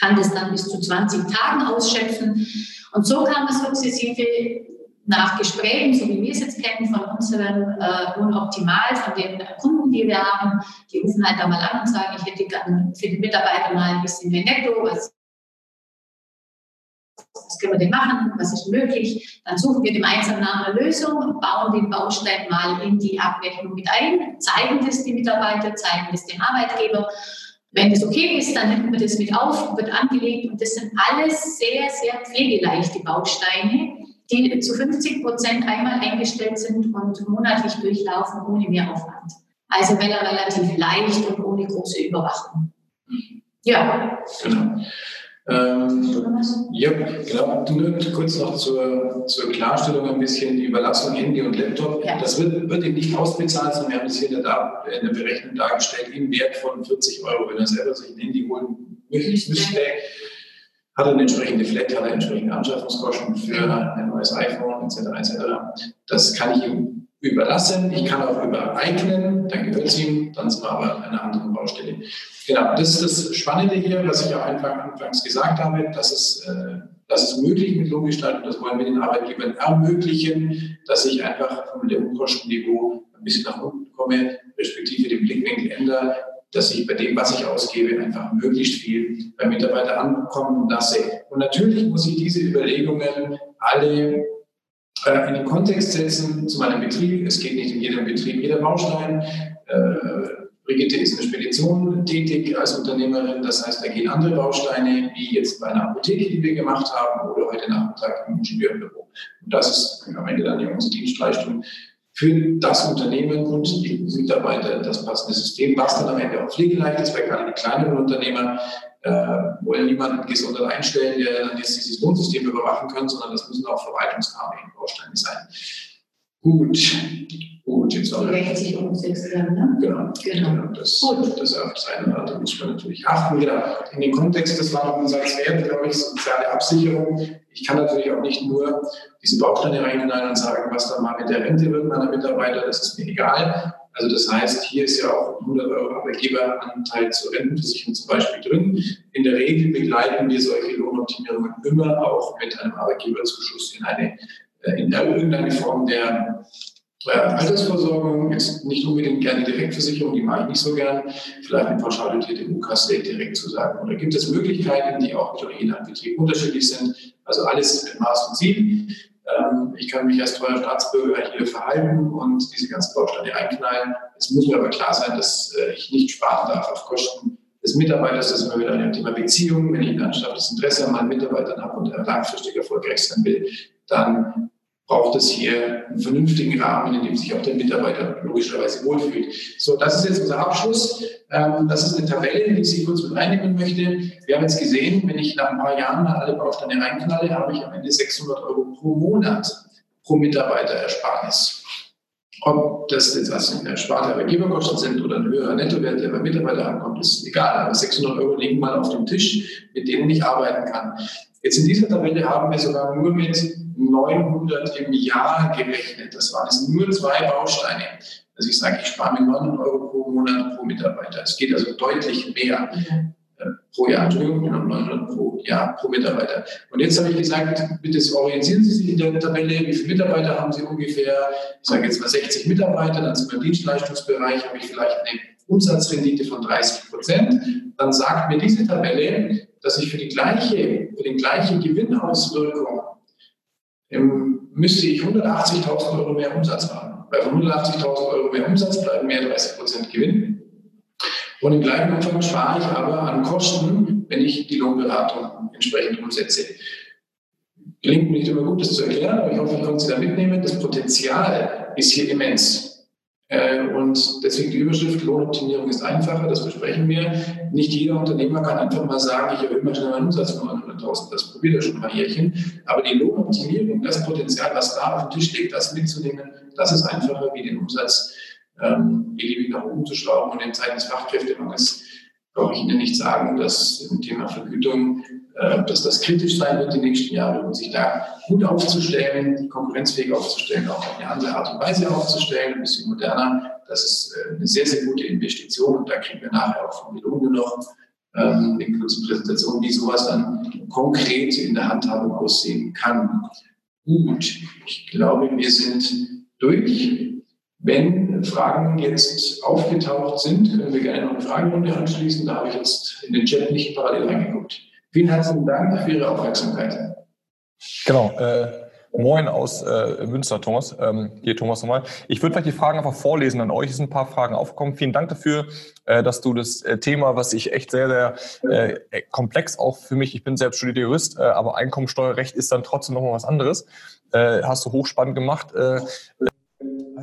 Kann das dann bis zu 20 Tagen ausschöpfen. Und so kann man sukzessive nach Gesprächen, so wie wir es jetzt kennen, von unseren äh, Optimal, von den Kunden, die wir haben, die rufen halt da mal an und sagen, ich hätte gerne für die Mitarbeiter mal ein bisschen mehr Netto, was was können wir denn machen, was ist möglich. Dann suchen wir gemeinsam nach einer Lösung und bauen den Baustein mal in die Abrechnung mit ein, zeigen das die Mitarbeiter, zeigen das dem Arbeitgeber. Wenn das okay ist, dann nimmt man das mit auf, wird angelegt und das sind alles sehr, sehr pflegeleichte Bausteine, die zu 50 Prozent einmal eingestellt sind und monatlich durchlaufen ohne Mehraufwand. Also relativ leicht und ohne große Überwachung. Ja. Genau. Ähm, ja, genau. Nur kurz noch zur, zur Klarstellung ein bisschen die Überlassung Handy und Laptop. Ja. Das wird, wird eben nicht ausbezahlt, sondern wir haben es hier in der, in der Berechnung dargestellt im Wert von 40 Euro. Wenn er selber sich ein Handy holen müsste, hat eine entsprechende Flat, hat er entsprechende Anschaffungskosten für ein neues iPhone etc. etc. Das kann ich ihm überlassen. Ich kann auch übereignen, dann gehört es ihm, dann sind wir aber an einer anderen Baustelle. Genau, das ist das Spannende hier, was ich auch anfangs gesagt habe, dass es, äh, dass es möglich mit Lohngestaltung, das wollen wir den Arbeitgebern ermöglichen, dass ich einfach von dem Kostenniveau ein bisschen nach unten komme, respektive den Blickwinkel ändere, dass ich bei dem, was ich ausgebe, einfach möglichst viel bei Mitarbeitern ankommen lasse. Und natürlich muss ich diese Überlegungen alle äh, in den Kontext setzen zu meinem Betrieb. Es geht nicht in jedem Betrieb jeder Baustein. Äh, Brigitte ist eine Spedition tätig als Unternehmerin. Das heißt, da gehen andere Bausteine, wie jetzt bei einer Apotheke, die wir gemacht haben, oder heute Nachmittag im Ingenieurbüro. Und das ist am Ende dann unsere Dienstleistung für das Unternehmen und die Mitarbeiter das passende System, was dann am Ende auch pflegeleicht ist, weil gerade die kleineren Unternehmer äh, wollen niemanden gesondert einstellen, der dann jetzt dieses Lohnsystem überwachen kann, sondern das müssen auch Verwaltungsarme in Bausteine sein. Gut, gut, jetzt Die rechtlich umgesetzt werden, ne? Genau, Genau. genau. Das, Gut. das auf das eine oder andere muss man natürlich achten. Genau. In dem Kontext, das war noch ein Satz wert, glaube ich, soziale Absicherung. Ich kann natürlich auch nicht nur diese Bausteine reinknallen und sagen, was dann mal mit der Rente wird meiner Mitarbeiter, das ist mir egal. Also das heißt, hier ist ja auch ein 100 Euro Arbeitgeberanteil zur Rentenversicherung zum Beispiel drin. In der Regel begleiten wir solche Lohnoptimierungen immer auch mit einem Arbeitgeberzuschuss in eine äh, in irgendeine Form der äh, Altersversorgung, jetzt nicht unbedingt gerne Direktversicherung, die mache ich nicht so gern, vielleicht eine pauschal dotierte U-Kasse direkt zu sagen. Oder gibt es Möglichkeiten, die auch natürlich je Betrieb unterschiedlich sind? Also alles mit Maß und Ziel. Ähm, Ich kann mich als treuer Staatsbürger hier verhalten und diese ganzen Bausteine einknallen. Es muss mir aber klar sein, dass äh, ich nicht sparen darf auf Kosten des Mitarbeiters. Das ist immer wieder ein Thema Beziehung. Wenn ich ein ernsthaftes Interesse an meinen Mitarbeitern habe und langfristig erfolgreich sein will, dann braucht es hier einen vernünftigen Rahmen, in dem sich auch der Mitarbeiter logischerweise wohlfühlt. So, das ist jetzt unser Abschluss. Ähm, Das ist eine Tabelle, die ich kurz mit reinnehmen möchte. Wir haben jetzt gesehen, wenn ich nach ein paar Jahren alle Bausteine reinknalle, habe ich am Ende 600 Euro pro Monat pro Mitarbeiter Ersparnis. Ob das jetzt als ersparte Arbeitgeberkosten sind oder ein höherer Nettowert, der beim Mitarbeiter ankommt, ist egal. Aber 600 Euro liegen mal auf dem Tisch, mit denen ich arbeiten kann. Jetzt in dieser Tabelle haben wir sogar nur mit 900 im Jahr gerechnet. Das waren jetzt nur zwei Bausteine. Also ich sage, ich spare mir 900 Euro pro Monat pro Mitarbeiter. Es geht also deutlich mehr äh, pro Jahr, Entschuldigung, 900 pro Jahr pro Mitarbeiter. Und jetzt habe ich gesagt, bitte orientieren Sie sich in der Tabelle, wie viele Mitarbeiter haben Sie ungefähr? Ich sage jetzt mal 60 Mitarbeiter, dann sind wir im Dienstleistungsbereich, habe ich vielleicht eine Umsatzrendite von 30 Prozent. Dann sagt mir diese Tabelle, dass ich für die gleiche, für die gleiche Gewinnauswirkung müsste ich 180.000 Euro mehr Umsatz machen. Bei 180.000 Euro mehr Umsatz bleiben mehr 30 Prozent Gewinn. Und im gleichen Umfang spare ich aber an Kosten, wenn ich die Lohnberatung entsprechend umsetze. Gelingt mir nicht immer gut, das zu erklären, aber ich hoffe, ich konnte Sie da mitnehmen. Das Potenzial ist hier immens. Äh, Und deswegen die Überschrift Lohnoptimierung ist einfacher, das besprechen wir. Nicht jeder Unternehmer kann einfach mal sagen, ich erhöhe mal schnell meinen Umsatz von 900.000, das probiert er schon mal Jährchen. Aber die Lohnoptimierung, das Potenzial, was da auf dem Tisch liegt, das mitzunehmen, das ist einfacher, wie den Umsatz ähm, beliebig nach oben zu schrauben. Und in Zeiten des Fachkräftemangels brauche ich Ihnen nicht sagen, dass im Thema Vergütung, dass das kritisch sein wird die nächsten Jahre und sich da gut aufzustellen, konkurrenzfähig aufzustellen, auch auf eine andere Art und Weise aufzustellen, ein bisschen moderner. Das ist äh, eine sehr, sehr gute Investition und da kriegen wir nachher auch von Melone noch ähm, eine kurze Präsentation, wie sowas dann konkret in der Handhabung aussehen kann. Gut, ich glaube, wir sind durch. Wenn Fragen jetzt aufgetaucht sind, können wir gerne noch eine Fragerunde anschließen. Da habe ich jetzt in den Chat nicht parallel reingeguckt. Vielen herzlichen Dank für Ihre Aufmerksamkeit. Genau. Äh, moin aus äh, Münster, Thomas. Ähm, hier, Thomas nochmal. Ich würde vielleicht die Fragen einfach vorlesen an euch. Es sind ein paar Fragen aufgekommen. Vielen Dank dafür, äh, dass du das äh, Thema, was ich echt sehr, sehr äh, komplex auch für mich, ich bin selbst studierter Jurist, äh, aber Einkommensteuerrecht ist dann trotzdem nochmal was anderes. Hast du hochspannend gemacht. Äh,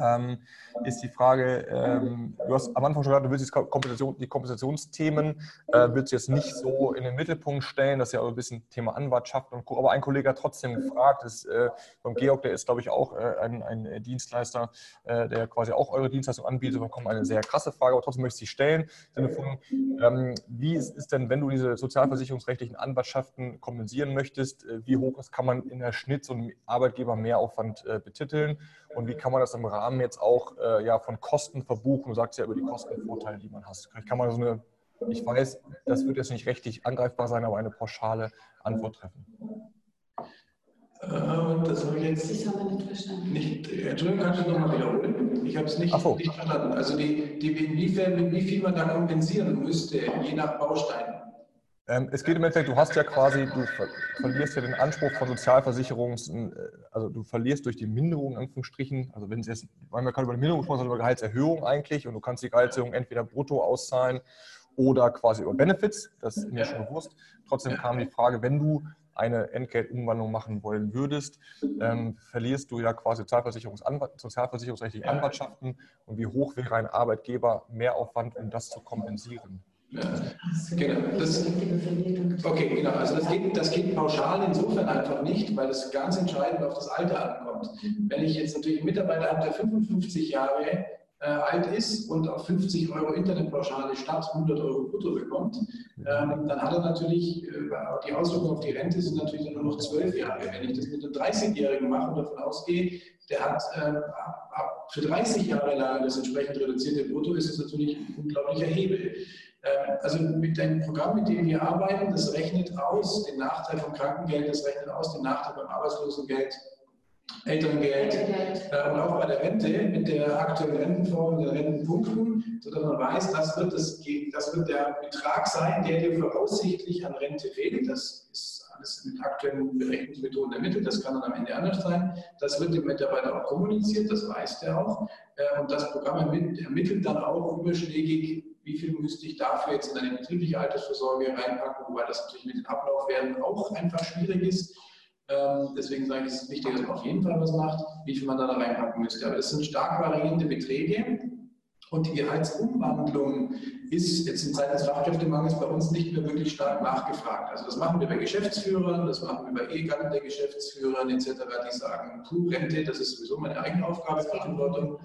ähm, ist die Frage, ähm, du hast am Anfang schon gesagt, du willst Kompensation, die Kompensationsthemen, äh, willst du jetzt nicht so in den Mittelpunkt stellen, das ist ja auch ein bisschen Thema Anwartschaft und Co. Aber ein Kollege hat trotzdem gefragt, das, äh, beim Georg, der ist glaube ich auch äh, ein, ein Dienstleister, äh, der quasi auch eure Dienstleistung anbietet, da eine sehr krasse Frage, aber trotzdem möchte ich sie stellen, Sinne von, ähm, wie ist, ist denn, wenn du diese sozialversicherungsrechtlichen Anwartschaften kompensieren möchtest, äh, wie hoch ist, kann man in der Schnitt so einen Arbeitgeber Mehraufwand äh, betiteln und wie kann man das im Rahmen jetzt auch äh, ja, von Kosten verbuchen? Du sagst ja über die Kostenvorteile, die man hat. Vielleicht kann man so eine, ich weiß, das wird jetzt nicht rechtlich angreifbar sein, aber eine pauschale Antwort treffen. Äh, das habe ich jetzt haben wir nicht verstanden. nicht. äh, Entschuldigung, kannst du nochmal wiederholen? Ich habe es nicht, so. nicht verstanden. Also die, die, inwiefern, mit wie viel man da kompensieren müsste, je nach Baustein. Ähm, es geht im Endeffekt, du hast ja quasi, du ver verlierst ja den Anspruch von Sozialversicherungs, äh, also du verlierst durch die Minderung in Anführungsstrichen, also wenn es jetzt, man kann über eine Minderung sprechen, sondern über Gehaltserhöhung eigentlich und du kannst die Gehaltserhöhung entweder brutto auszahlen oder quasi über Benefits, das ist mir schon bewusst. Trotzdem kam die Frage, wenn du eine Entgeltumwandlung machen wollen würdest, ähm, verlierst du ja quasi sozialversicherungsrechtliche Anwartschaften und wie hoch wäre ein Arbeitgeber Mehraufwand, um das zu kompensieren? Genau. Das, okay, genau. Also das geht, das geht pauschal insofern einfach nicht, weil es ganz entscheidend auf das Alter ankommt. Wenn ich jetzt natürlich einen Mitarbeiter habe, der 55 Jahre äh, alt ist und auf 50 Euro Internetpauschale statt 100 Euro brutto bekommt, ähm, dann hat er natürlich, äh, die Auswirkungen auf die Rente sind natürlich nur noch 12 Jahre. Wenn ich das mit einem 30-Jährigen mache und davon ausgehe, der hat äh, für 30 Jahre lang das entsprechend reduzierte Brutto, ist es natürlich ein unglaublicher Hebel. Ähm, also mit dem Programm, mit dem wir arbeiten, das rechnet aus den Nachteil vom Krankengeld, das rechnet aus den Nachteil beim Arbeitslosengeld, Elterngeld äh, und auch bei der Rente mit der aktuellen Rentenform, den Rentenpunkten, sodass man weiß, das wird, das, das wird der Betrag sein, der dir voraussichtlich an Rente fehlt. Das ist alles mit aktuellen Berechnungsmethoden ermittelt, das kann dann am Ende anders sein. Das wird dem Mitarbeiter auch kommuniziert, das weiß der auch. Äh, und das Programm ermittelt dann auch überschlägig, wie viel müsste ich dafür jetzt in eine betriebliche Altersvorsorge reinpacken, wobei das natürlich mit den Ablaufwerten auch einfach schwierig ist. Ähm, deswegen sage ich, es ist wichtig, dass man auf jeden Fall was macht, wie viel man da reinpacken müsste. Aber das sind stark variierende Beträge. Und die Gehaltsumwandlung ist jetzt in Zeiten des Fachkräftemangels bei uns nicht mehr wirklich stark nachgefragt. Also das machen wir bei Geschäftsführern, das machen wir bei Ehegatten der Geschäftsführern etc., die sagen, puh, Rente, das ist sowieso meine eigene Aufgabe, Verantwortung.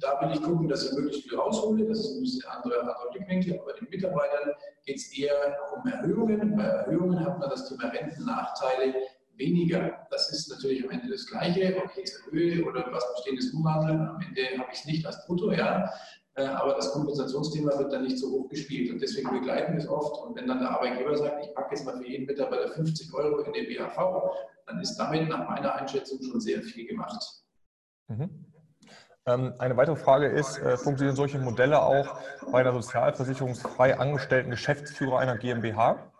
Da will ich gucken, dass ich möglichst viel raushole. Das ist ein bisschen andere, andere Blickwinkel. Aber den Mitarbeitern geht es eher um Erhöhungen. Bei Erhöhungen hat man das Thema Rentennachteile weniger. Das ist natürlich am Ende das Gleiche, ob ich jetzt erhöhe oder was Bestehendes umwandeln. Am Ende habe ich es nicht als Brutto, ja. Äh, aber das Kompensationsthema wird dann nicht so hoch gespielt. Und deswegen begleiten wir es oft. Und wenn dann der Arbeitgeber sagt, ich packe jetzt mal für jeden Mitarbeiter 50 Euro in den BAV, dann ist damit nach meiner Einschätzung schon sehr viel gemacht. Mhm. Ähm, eine weitere Frage ist, äh, funktionieren solche Modelle auch bei der sozialversicherungsfrei angestellten Geschäftsführer einer GmbH?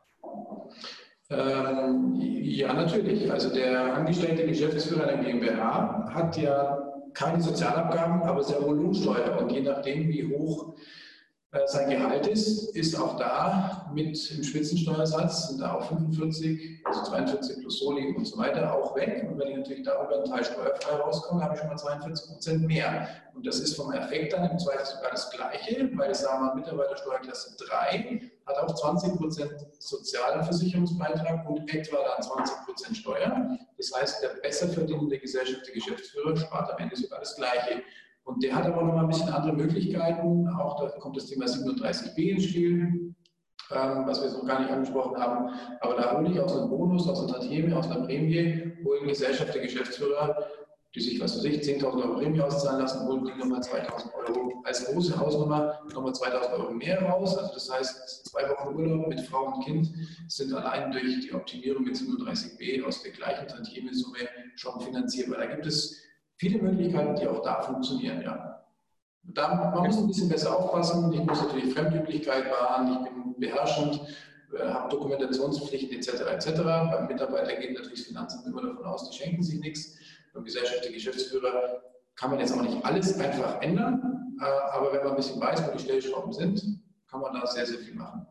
Ähm, ja, natürlich. Also der angestellte Geschäftsführer der GmbH hat ja keine Sozialabgaben, aber sehr wohl Lohnsteuer. Und je nachdem, wie hoch sein Gehalt ist, ist auch da mit dem Spitzensteuersatz, sind da auch 45, also 42 plus Soli und so weiter auch weg. Und wenn ich natürlich darüber einen Teil steuerfrei rauskomme, habe ich schon mal 42 Prozent mehr. Und das ist vom Effekt dann im Zweifel sogar das Gleiche, weil ich sage mal, Mitarbeitersteuerklasse 3 hat auch 20 Prozent Sozialversicherungsbeitrag und etwa dann 20 Prozent Steuer. Das heißt, der besser verdienende Gesellschaft, der Geschäftsführer, spart am Ende sogar das Gleiche. Und der hat aber noch mal ein bisschen andere Möglichkeiten. Auch da kommt das Thema 37b ins Spiel, ähm, was wir jetzt noch gar nicht angesprochen haben. Aber da hole ich aus einem Bonus, aus einer Tantieme, aus einer Prämie, holen Gesellschaft der Geschäftsführer, die sich, was weiß ich, 10.000 Euro Prämie auszahlen lassen, holen die nochmal 2.000 Euro als große Hausnummer nochmal 2.000 Euro mehr raus. Also das heißt, zwei Wochen Urlaub mit Frau und Kind sind allein durch die Optimierung mit 37b aus der gleichen Tantieme-Summe schon finanzierbar. Da gibt es viele Möglichkeiten, die auch da funktionieren, ja. Da, man muss ein bisschen besser aufpassen. Ich muss natürlich Fremdüblichkeit wahren, ich bin beherrschend, äh, habe Dokumentationspflichten etc. etc. Beim Mitarbeiter geht natürlich das Finanzamt immer davon aus, die schenken sich nichts. Beim Gesellschaft der Geschäftsführer kann man jetzt auch nicht alles einfach ändern, äh, aber wenn man ein bisschen weiß, wo die Stellschrauben sind, kann man da sehr, sehr viel machen.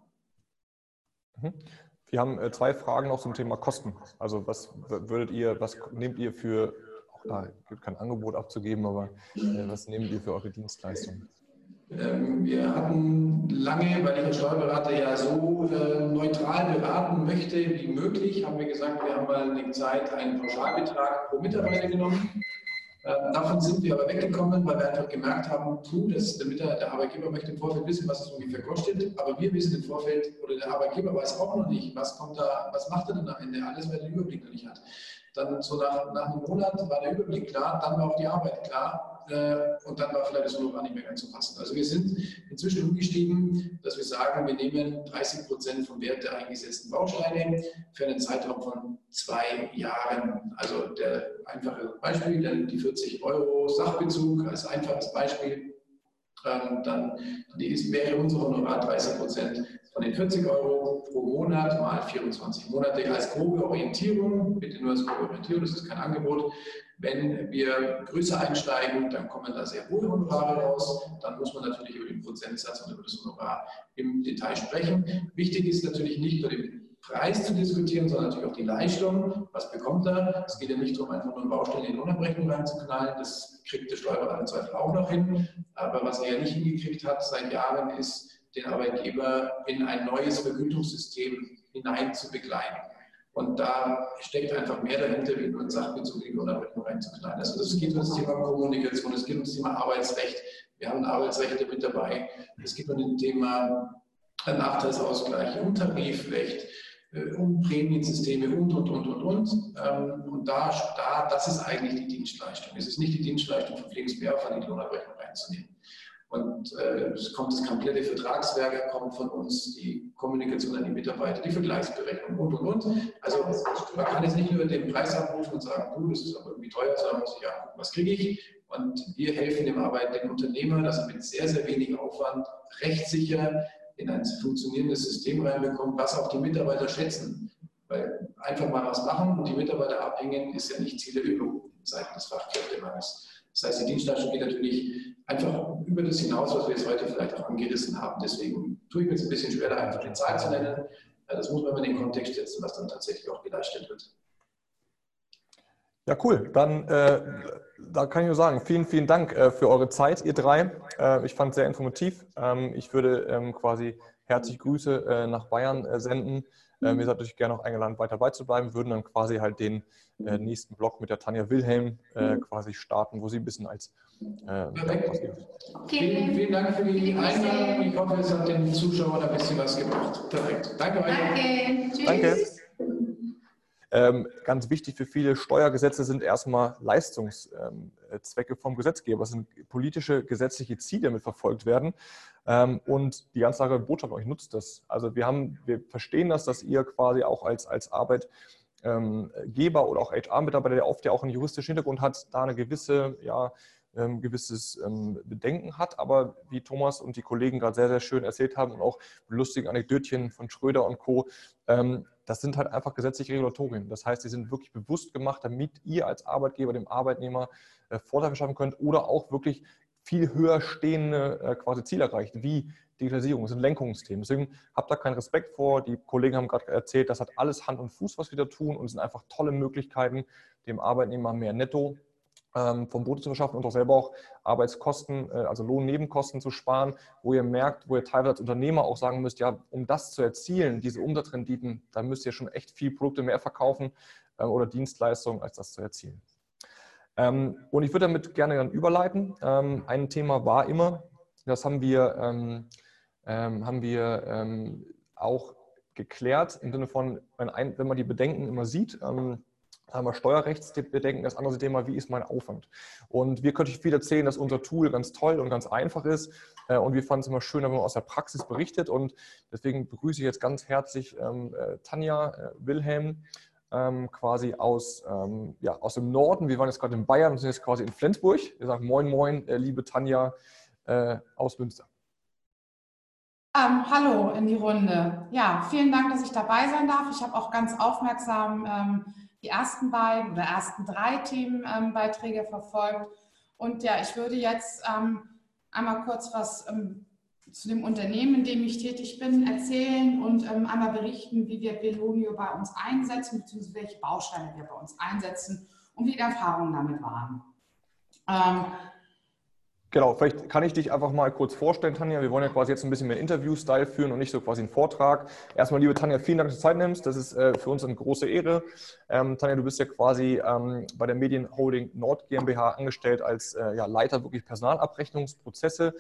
Mhm. Wir haben äh, zwei Fragen noch zum Thema Kosten. Also was würdet ihr, was nehmt ihr für da gibt kein Angebot abzugeben, aber äh, was nehmt ihr für eure Dienstleistung? Ähm, wir hatten lange, weil ich als Steuerberater ja so äh, neutral beraten möchte wie möglich, haben wir gesagt, wir haben mal eine Zeit einen Pauschalbetrag pro Mitarbeiter genommen. Ähm, davon sind wir aber weggekommen, weil wir einfach gemerkt haben, puh, das, der, der Arbeitgeber möchte im Vorfeld wissen, was es ungefähr kostet, aber wir wissen im Vorfeld, oder der Arbeitgeber weiß auch noch nicht, was kommt da, was macht er denn am Ende, alles, weil er den Überblick noch nicht hat. Dann so nach, nach einem Monat war der Überblick klar, dann war auch die Arbeit klar äh, und dann war vielleicht das Honorar nicht mehr ganz so passend. Also wir sind inzwischen umgestiegen, dass wir sagen, wir nehmen 30 Prozent vom Wert der eingesetzten Bausteine für einen Zeitraum von zwei Jahren. Also der einfache Beispiel, die 40 Euro Sachbezug als einfaches Beispiel. Dann ist, wäre unser Honorar 30 Prozent von den 40 Euro pro Monat mal 24 Monate als grobe Orientierung, bitte nur als grobe Orientierung, das ist kein Angebot. Wenn wir größer einsteigen, dann kommen da sehr hohe Honorare raus. Dann muss man natürlich über den Prozentsatz und über das Honorar im Detail sprechen. Wichtig ist natürlich nicht nur den Preis zu diskutieren, sondern natürlich auch die Leistung. Was bekommt er? Es geht ja nicht darum, einfach nur eine Baustelle in Lohnabrechnung reinzuknallen. Das kriegt der Steuerberater im Zweifel auch noch hin. Aber was er nicht hingekriegt hat seit Jahren, ist, den Arbeitgeber in ein neues Vergütungssystem hinein zu begleiten. Und da steckt einfach mehr dahinter, wie nur in Lohnabrechnung reinzuknallen. Also es geht um das Thema Kommunikation, es geht um das Thema Arbeitsrecht. Wir haben Arbeitsrechte mit dabei. Es geht um das Thema Nachteilsausgleich, um Tarifrecht, um Prämiensysteme und, und, und, und, und. Ähm, und da, da, das ist eigentlich die Dienstleistung. Es ist nicht die Dienstleistung, Verpflegungsmehraufwand in die Lohnabrechnung reinzunehmen. Und äh, es kommt das komplette Vertragswerk kommt von uns, die Kommunikation an die Mitarbeiter, die Vergleichsberechnung und, und, und. Also man kann jetzt nicht nur den Preis abrufen und sagen, du, das ist aber irgendwie teuer, sondern muss ich ja, was kriege ich? Und wir helfen dem arbeitenden Unternehmer, dass er mit sehr, sehr wenig Aufwand rechtssicher in ein funktionierendes System reinbekommt, was auch die Mitarbeiter schätzen. Weil einfach mal was machen und die Mitarbeiter abhängen, ist ja nicht Ziel der Übung seitens des Fachkräftemangels. Das heißt, die Dienstleistung geht natürlich einfach über das hinaus, was wir jetzt heute vielleicht auch angerissen haben. Deswegen tue ich mir jetzt ein bisschen schwerer, einfach die Zahl zu nennen. Das muss man in den Kontext setzen, was dann tatsächlich auch geleistet wird. Ja, cool. Dann äh, da kann ich nur sagen, vielen, vielen Dank äh, für eure Zeit, ihr drei. Äh, ich fand es sehr informativ. Ähm, ich würde ähm, quasi herzlich Grüße äh, nach Bayern äh, senden. Ähm, ihr seid natürlich gerne auch eingeladen, weiter beizubleiben. Würden dann quasi halt den äh, nächsten Blog mit der Tanja Wilhelm äh, quasi starten, wo sie ein bisschen als Perfekt. Okay. Vielen, vielen Dank für die Einladung. Ich hoffe, es hat den Zuschauern ein bisschen was gebracht. Perfekt. Danke euch. Danke. Tschüss. Danke. Ähm, ganz wichtig für viele Steuergesetze sind erstmal Leistungszwecke vom Gesetzgeber. Es sind politische, gesetzliche Ziele, die damit verfolgt werden. Ähm, und die ganz klare Botschaft euch nutzt das. Also wir haben, wir verstehen das, dass ihr quasi auch als, als Arbeitgeber oder auch HR-Mitarbeiter, der oft ja auch einen juristischen Hintergrund hat, da eine gewisse, ja, ähm, gewisses ähm, Bedenken hat. Aber wie Thomas und die Kollegen gerade sehr, sehr schön erzählt haben und auch lustigen Anekdötchen von Schröder und Co., ähm, das sind halt einfach gesetzliche Regulatorien. Das heißt, die sind wirklich bewusst gemacht, damit ihr als Arbeitgeber dem Arbeitnehmer äh, Vorteile verschaffen könnt oder auch wirklich viel höher stehende äh, quasi Ziele erreicht, wie Digitalisierung. Das sind Lenkungsthemen. Deswegen habt da keinen Respekt vor. Die Kollegen haben gerade erzählt, das hat alles Hand und Fuß, was wir da tun und es sind einfach tolle Möglichkeiten, dem Arbeitnehmer mehr Netto vom Boden zu verschaffen und auch selber auch Arbeitskosten, äh, also Lohnnebenkosten zu sparen, wo ihr merkt, wo ihr teilweise als Unternehmer auch sagen müsst, ja, um das zu erzielen, diese Umsatzrenditen, da müsst ihr schon echt viel Produkte mehr verkaufen äh, oder Dienstleistungen, als das zu erzielen. Ähm, und ich würde damit gerne dann überleiten. Ähm, ein Thema war immer, das haben wir, haben wir auch geklärt, im Sinne von, wenn man die Bedenken immer sieht, wir Steuerrechtsbedenken, das andere Thema, wie ist mein Aufwand? Und wir könnten viel erzählen, dass unser Tool ganz toll und ganz einfach ist. Äh, und wir fanden es immer schön, wenn man aus der Praxis berichtet. Und deswegen begrüße ich jetzt ganz herzlich ähm, äh, Tanja äh, Wilhelm, ähm, quasi aus, ähm, ja, aus dem Norden. Wir waren jetzt gerade in Bayern und sind jetzt quasi in Flensburg. Wir sagen Moin, Moin, liebe Tanja aus Münster. Ähm, hallo in die Runde. Ja, vielen Dank, dass ich dabei sein darf. Ich habe auch ganz aufmerksam ähm, die ersten beiden oder ersten drei Themenbeiträge verfolgt. Und ja, ich würde jetzt ähm, einmal kurz was ähm, zu dem Unternehmen, in dem ich tätig bin, erzählen und ähm, einmal berichten, wie wir Belonio bei uns einsetzen, beziehungsweise welche Bausteine wir bei uns einsetzen und wie die Erfahrungen damit waren. Genau, vielleicht kann ich dich einfach mal kurz vorstellen, Tanja. Wir wollen ja quasi jetzt ein bisschen mehr Interview-Style führen und nicht so quasi einen Vortrag. Erstmal, liebe Tanja, vielen Dank, dass du Zeit nimmst. Das ist äh, für uns eine große Ehre. Ähm, Tanja, du bist ja quasi ähm, bei der Medienholding Nord GmbH angestellt als äh, ja, Leiter wirklich Personalabrechnungsprozesse.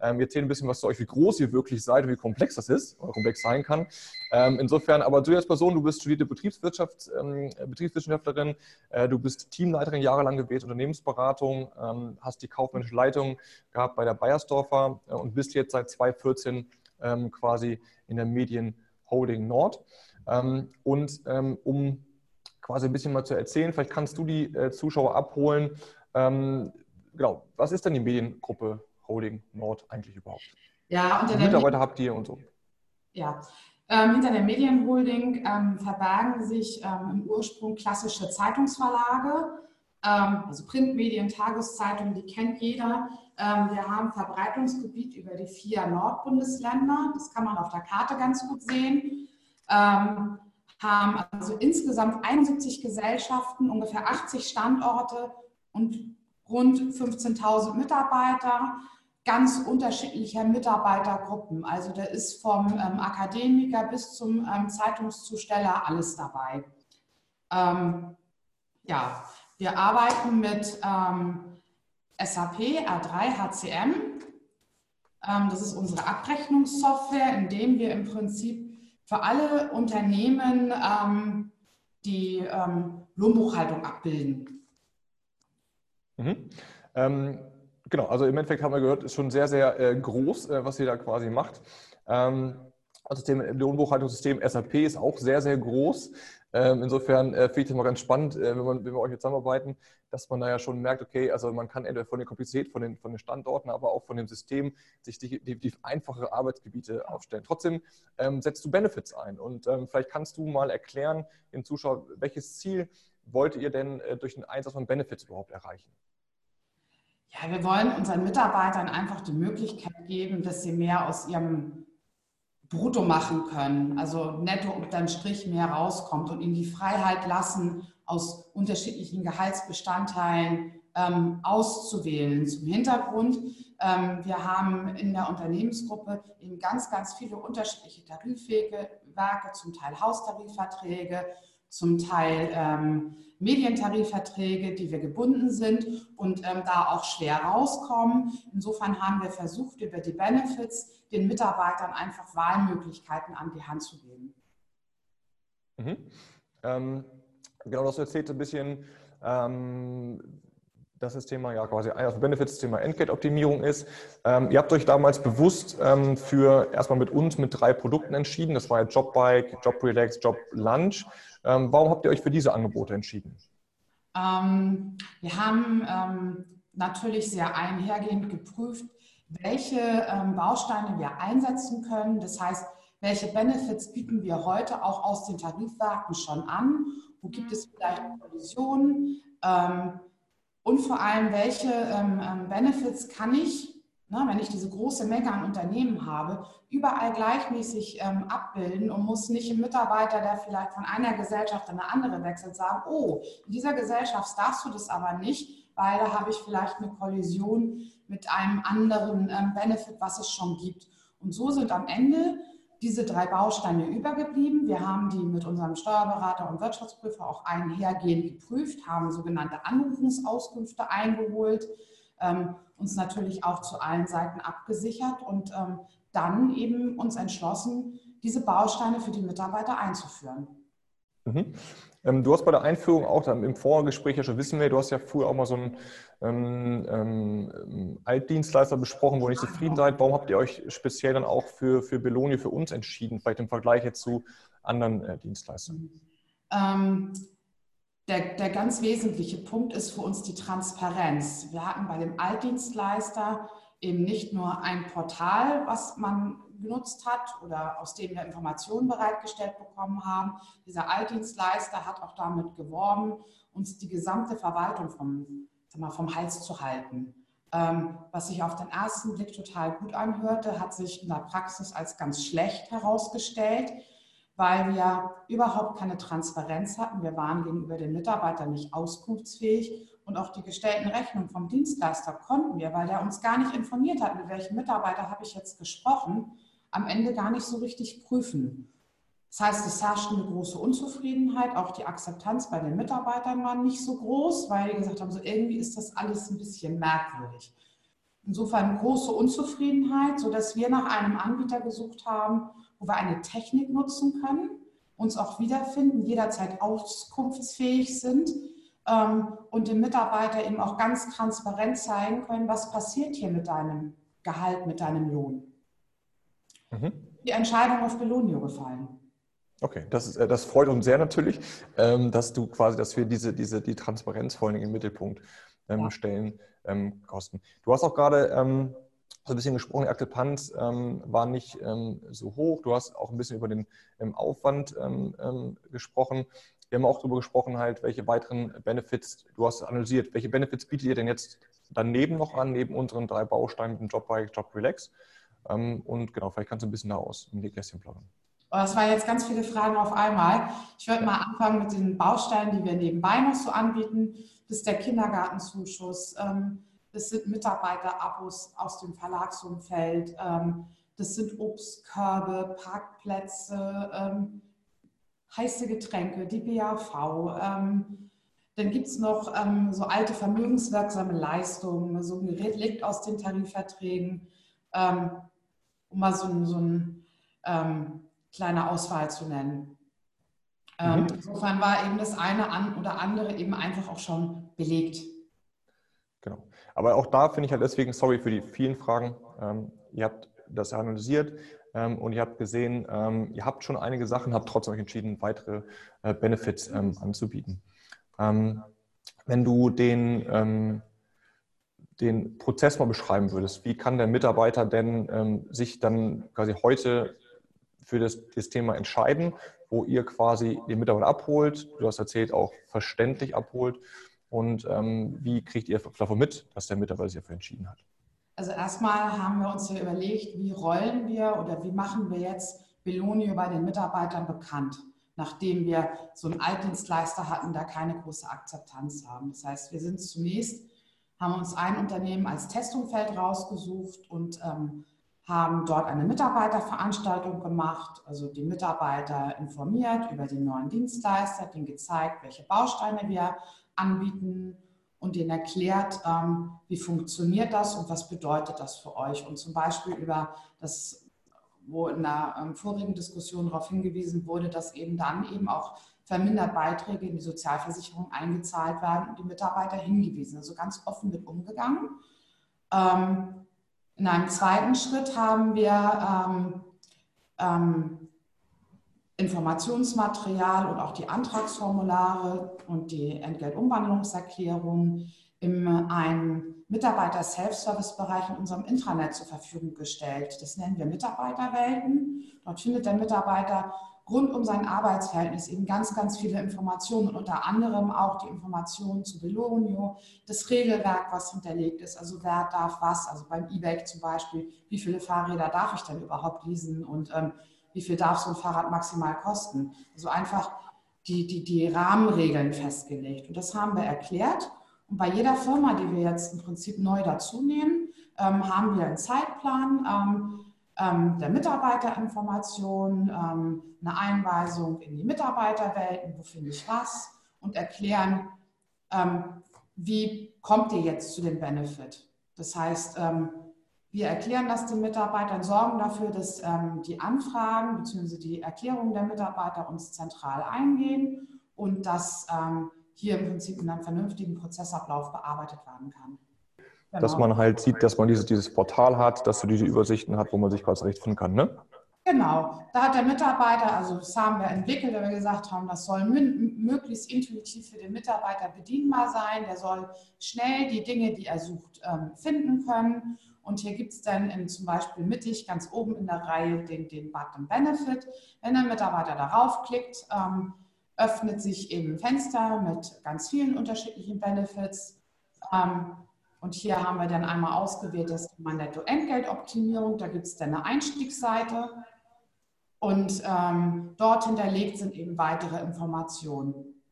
Ähm, wir erzählen ein bisschen was zu euch, wie groß ihr wirklich seid und wie komplex das ist oder komplex sein kann. Ähm, insofern, aber du als Person, du bist studierte Betriebswirtschaft, ähm, Betriebswissenschaftlerin, äh, du bist Teamleiterin jahrelang gewesen, Unternehmensberatung, ähm, hast die kaufmännische Leitung gehabt bei der Bayersdorfer äh, und bist jetzt seit 2014 ähm, quasi in der Medienholding Nord. Ähm, und um quasi ein bisschen mal zu erzählen, vielleicht kannst du die äh, Zuschauer abholen. genau, was ist denn die Mediengruppe Holding Nord eigentlich überhaupt? Ja, unter Mitarbeiter habt ihr und so. Ja, ähm, hinter der Medienholding ähm, verbergen sich ähm, im Ursprung klassische Zeitungsverlage, ähm, also Printmedien, Tageszeitungen, die kennt jeder. Ähm, wir haben Verbreitungsgebiet über die vier Nordbundesländer. Das kann man auf der Karte ganz gut sehen. Ähm, haben also insgesamt 71 Gesellschaften, ungefähr 80 Standorte und rund 15.000 Mitarbeiter ganz unterschiedlicher Mitarbeitergruppen. Also da ist vom ähm, Akademiker bis zum ähm, Zeitungszusteller alles dabei. Ähm, ja, wir arbeiten mit ähm, SAP R3 HCM. Ähm, das ist unsere Abrechnungssoftware, in dem wir im Prinzip für alle Unternehmen ähm, die Lohnbuchhaltung abbilden. Mhm. Genau, also im Endeffekt haben wir gehört, ist schon sehr, sehr äh, groß, äh, was ihr da quasi macht. Ähm, das System, Lohnbuchhaltungssystem SAP ist auch sehr, sehr groß. Ähm, insofern äh, finde ich das mal ganz spannend, äh, wenn, man, wenn wir euch jetzt zusammenarbeiten, dass man da ja schon merkt, okay, also man kann entweder von der Komplexität, von den, von den Standorten, aber auch von dem System sich die, die, die einfache Arbeitsgebiete aufstellen. Trotzdem ähm, setzt du Benefits ein und ähm, vielleicht kannst du mal erklären den Zuschauern, welches Ziel wollt ihr denn äh, durch den Einsatz von Benefits überhaupt erreichen? Ja, wir wollen unseren Mitarbeitern einfach die Möglichkeit geben, dass sie mehr aus ihrem Brutto machen können, also netto unterm Strich mehr rauskommt und ihnen die Freiheit lassen, aus unterschiedlichen Gehaltsbestandteilen ähm, auszuwählen. Zum Hintergrund, ähm, wir haben in der Unternehmensgruppe eben ganz, ganz viele unterschiedliche Tarifwege, Werke, zum Teil Haustarifverträge, zum Teil ähm, Medientarifverträge, die wir gebunden sind und ähm, da auch schwer rauskommen. Insofern haben wir versucht, über die Benefits den Mitarbeitern einfach Wahlmöglichkeiten an die Hand zu geben. Mhm. Ähm, genau, das erzählt ein bisschen, ähm, dass das Thema ja quasi eines der Benefits, das Thema Entgeltoptimierung ist. Ähm, ihr habt euch damals bewusst ähm, für erstmal mit uns mit drei Produkten entschieden. Das war ja Jobbike, Job Relax, Job Lunch. Ähm, warum habt ihr euch für diese Angebote entschieden? Ähm, wir haben ähm, natürlich sehr einhergehend geprüft, welche ähm, Bausteine wir einsetzen können. Das heißt, welche Benefits bieten wir heute auch aus den Tarifwerken schon an? Wo gibt es vielleicht Kollisionen? Ähm, und vor allem, welche ähm, Benefits kann ich ne, wenn ich diese große Menge an Unternehmen habe, überall gleichmäßig ähm, abbilden und muss nicht ein Mitarbeiter, der vielleicht von einer Gesellschaft in eine andere wechselt, sagen, oh, in dieser Gesellschaft darfst du das aber nicht, weil da habe ich vielleicht eine Kollision mit einem anderen ähm, Benefit, was es schon gibt. Und so sind am Ende diese drei Bausteine übergeblieben. Wir haben die mit unserem Steuerberater und Wirtschaftsprüfer auch einhergehend geprüft, haben sogenannte Anrufungsauskünfte eingeholt ähm, uns natürlich auch zu allen Seiten abgesichert und ähm, dann eben uns entschlossen, diese Bausteine für die Mitarbeiter einzuführen. Mhm. Ähm, du hast bei der Einführung auch im Vorgespräch ja schon wissen wir, du hast ja früher auch mal so einen ähm, ähm, Altdienstleister besprochen, wo ihr nicht zufrieden seid. Warum habt ihr euch speziell dann auch für, für Belonio für uns entschieden, vielleicht im Vergleich jetzt zu anderen äh, Dienstleistern? Ähm, der, der ganz wesentliche Punkt ist für uns die Transparenz. Wir hatten bei dem Altdienstleister eben nicht nur ein Portal, was man genutzt hat oder aus dem wir Informationen bereitgestellt bekommen haben. Dieser Altdienstleister hat auch damit geworben, uns die gesamte Verwaltung vom, mal, vom Hals zu halten. Ähm, was sich auf den ersten Blick total gut anhörte, hat sich in der Praxis als ganz schlecht herausgestellt weil wir überhaupt keine Transparenz hatten. Wir waren gegenüber den Mitarbeitern nicht auskunftsfähig und auch die gestellten Rechnungen vom Dienstleister konnten wir, weil der uns gar nicht informiert hat, mit welchem Mitarbeiter habe ich jetzt gesprochen, am Ende gar nicht so richtig prüfen. Das heißt, es herrschte eine große Unzufriedenheit, auch die Akzeptanz bei den Mitarbeitern war nicht so groß, weil die gesagt haben, so irgendwie ist das alles ein bisschen merkwürdig. Insofern große Unzufriedenheit, sodass wir nach einem Anbieter gesucht haben, wo wir eine Technik nutzen können, uns auch wiederfinden, jederzeit auskunftsfähig sind ähm, und dem Mitarbeiter eben auch ganz transparent zeigen können, was passiert hier mit deinem Gehalt, mit deinem Lohn. Mhm. Die Entscheidung auf Belonio gefallen. Okay, das, ist, äh, das freut uns sehr natürlich, ähm, dass du quasi, dass wir diese, diese, die Transparenz vor allem im Mittelpunkt ähm, ja. stellen, kosten. Du hast auch gerade so ein bisschen gesprochen, die Akzeptanz ähm, war nicht ähm, so hoch. Du hast auch ein bisschen über den ähm, Aufwand ähm, ähm, gesprochen. Wir haben auch darüber gesprochen, halt, welche weiteren Benefits, du hast analysiert, welche Benefits bietet ihr denn jetzt daneben noch an, neben unseren drei Bausteinen mit dem Job by Job Relax? Ähm, und genau, vielleicht kannst du ein bisschen da aus im Nähkästchen plaudern. Das waren jetzt ganz viele Fragen auf einmal. Ich würde mal anfangen mit den Bausteinen, die wir nebenbei noch so anbieten. Das ist der Kindergartenzuschuss, ähm, das sind Mitarbeiterabos aus dem Verlagsumfeld, ähm, das sind Obstkörbe, Parkplätze, heiße Getränke, die BAV. Dann gibt es noch so alte vermögenswirksame Leistungen. So ein Gerät liegt aus den Tarifverträgen, um mal so ein, so ein kleine Auswahl zu nennen. Ähm, mhm. Insofern war eben das eine oder andere eben einfach auch schon belegt. Genau. Aber auch da finde ich halt deswegen, sorry für die vielen Fragen. Ähm, ihr habt das analysiert ähm, und ihr habt gesehen, ähm, ihr habt schon einige Sachen, habt trotzdem euch entschieden, weitere äh, Benefits ähm, anzubieten. Ähm, wenn du den, den Prozess mal beschreiben würdest, wie kann der Mitarbeiter denn sich dann quasi heute für das, das Thema entscheiden, wo ihr quasi den Mitarbeiter abholt, du hast erzählt, auch verständlich abholt. Und ähm, wie kriegt ihr davon mit, dass der Mitarbeiter sich dafür entschieden hat? Also erstmal haben wir uns ja überlegt, wie rollen wir oder wie machen wir jetzt Belonio bei den Mitarbeitern bekannt, nachdem wir so einen Altdienstleister hatten, der keine große Akzeptanz haben. Das heißt, wir sind zunächst, haben uns ein Unternehmen als Testumfeld rausgesucht und ähm, haben dort eine Mitarbeiterveranstaltung gemacht, also die Mitarbeiter informiert über den neuen Dienstleister, denen gezeigt, welche Bausteine wir anbieten und denen erklärt, ähm, wie funktioniert das und was bedeutet das für euch. Und zum Beispiel über das, wo in der ähm, vorigen Diskussion darauf hingewiesen wurde, dass eben dann eben auch vermindert Beiträge in die Sozialversicherung eingezahlt werden und die Mitarbeiter hingewiesen, also ganz offen mit umgegangen. Ähm, in einem zweiten Schritt haben wir ähm, ähm, Informationsmaterial und auch die Antragsformulare und die Entgeltumwandlungserklärung in einem Mitarbeiter-Self-Service-Bereich in unserem Intranet zur Verfügung gestellt. Das nennen wir Mitarbeiterwelten. Dort findet der Mitarbeiter rund um sein Arbeitsverhältnis eben ganz, ganz viele Informationen und unter anderem auch die Informationen zu Belonio, das Regelwerk, was hinterlegt ist, also wer darf was, also beim E-Bike zum Beispiel, wie viele Fahrräder darf ich denn überhaupt leasen und ähm, wie viel darf so ein Fahrrad maximal kosten. Also einfach die, die, die Rahmenregeln festgelegt. Und das haben wir erklärt. Und bei jeder Firma, die wir jetzt im Prinzip neu dazu nehmen, ähm, haben wir einen Zeitplan. Ähm, der Mitarbeiterinformation, ähm, eine Einweisung in die Mitarbeiterwelten, wo finde ich was und erklären, ähm, wie kommt ihr jetzt zu dem Benefit. Das heißt, wir erklären das den Mitarbeitern, sorgen dafür, dass die Anfragen bzw. die Erklärungen der Mitarbeiter uns zentral eingehen und dass hier im Prinzip in einem vernünftigen Prozessablauf bearbeitet werden kann. Genau. Dass man halt sieht, dass man dieses, dieses Portal hat, dass du diese Übersichten hat, wo man sich quasi zurechtfinden kann, ne? Genau, da hat der Mitarbeiter, also das haben wir entwickelt, weil wir gesagt haben, das soll möglichst intuitiv für den Mitarbeiter bedienbar sein. Der soll schnell die Dinge, die er sucht, ähm, finden können. Und hier gibt es dann in, zum Beispiel mittig ganz oben in der Reihe den, den Button Benefit. Wenn der Mitarbeiter darauf klickt, ähm, öffnet sich eben ein Fenster mit ganz vielen unterschiedlichen Benefits. Ähm, und hier haben wir dann einmal ausgewählt das Thema Netto-Entgeltoptimierung. Da gibt es dann eine Einstiegsseite. Und ähm, dort hinterlegt sind eben weitere Informationen,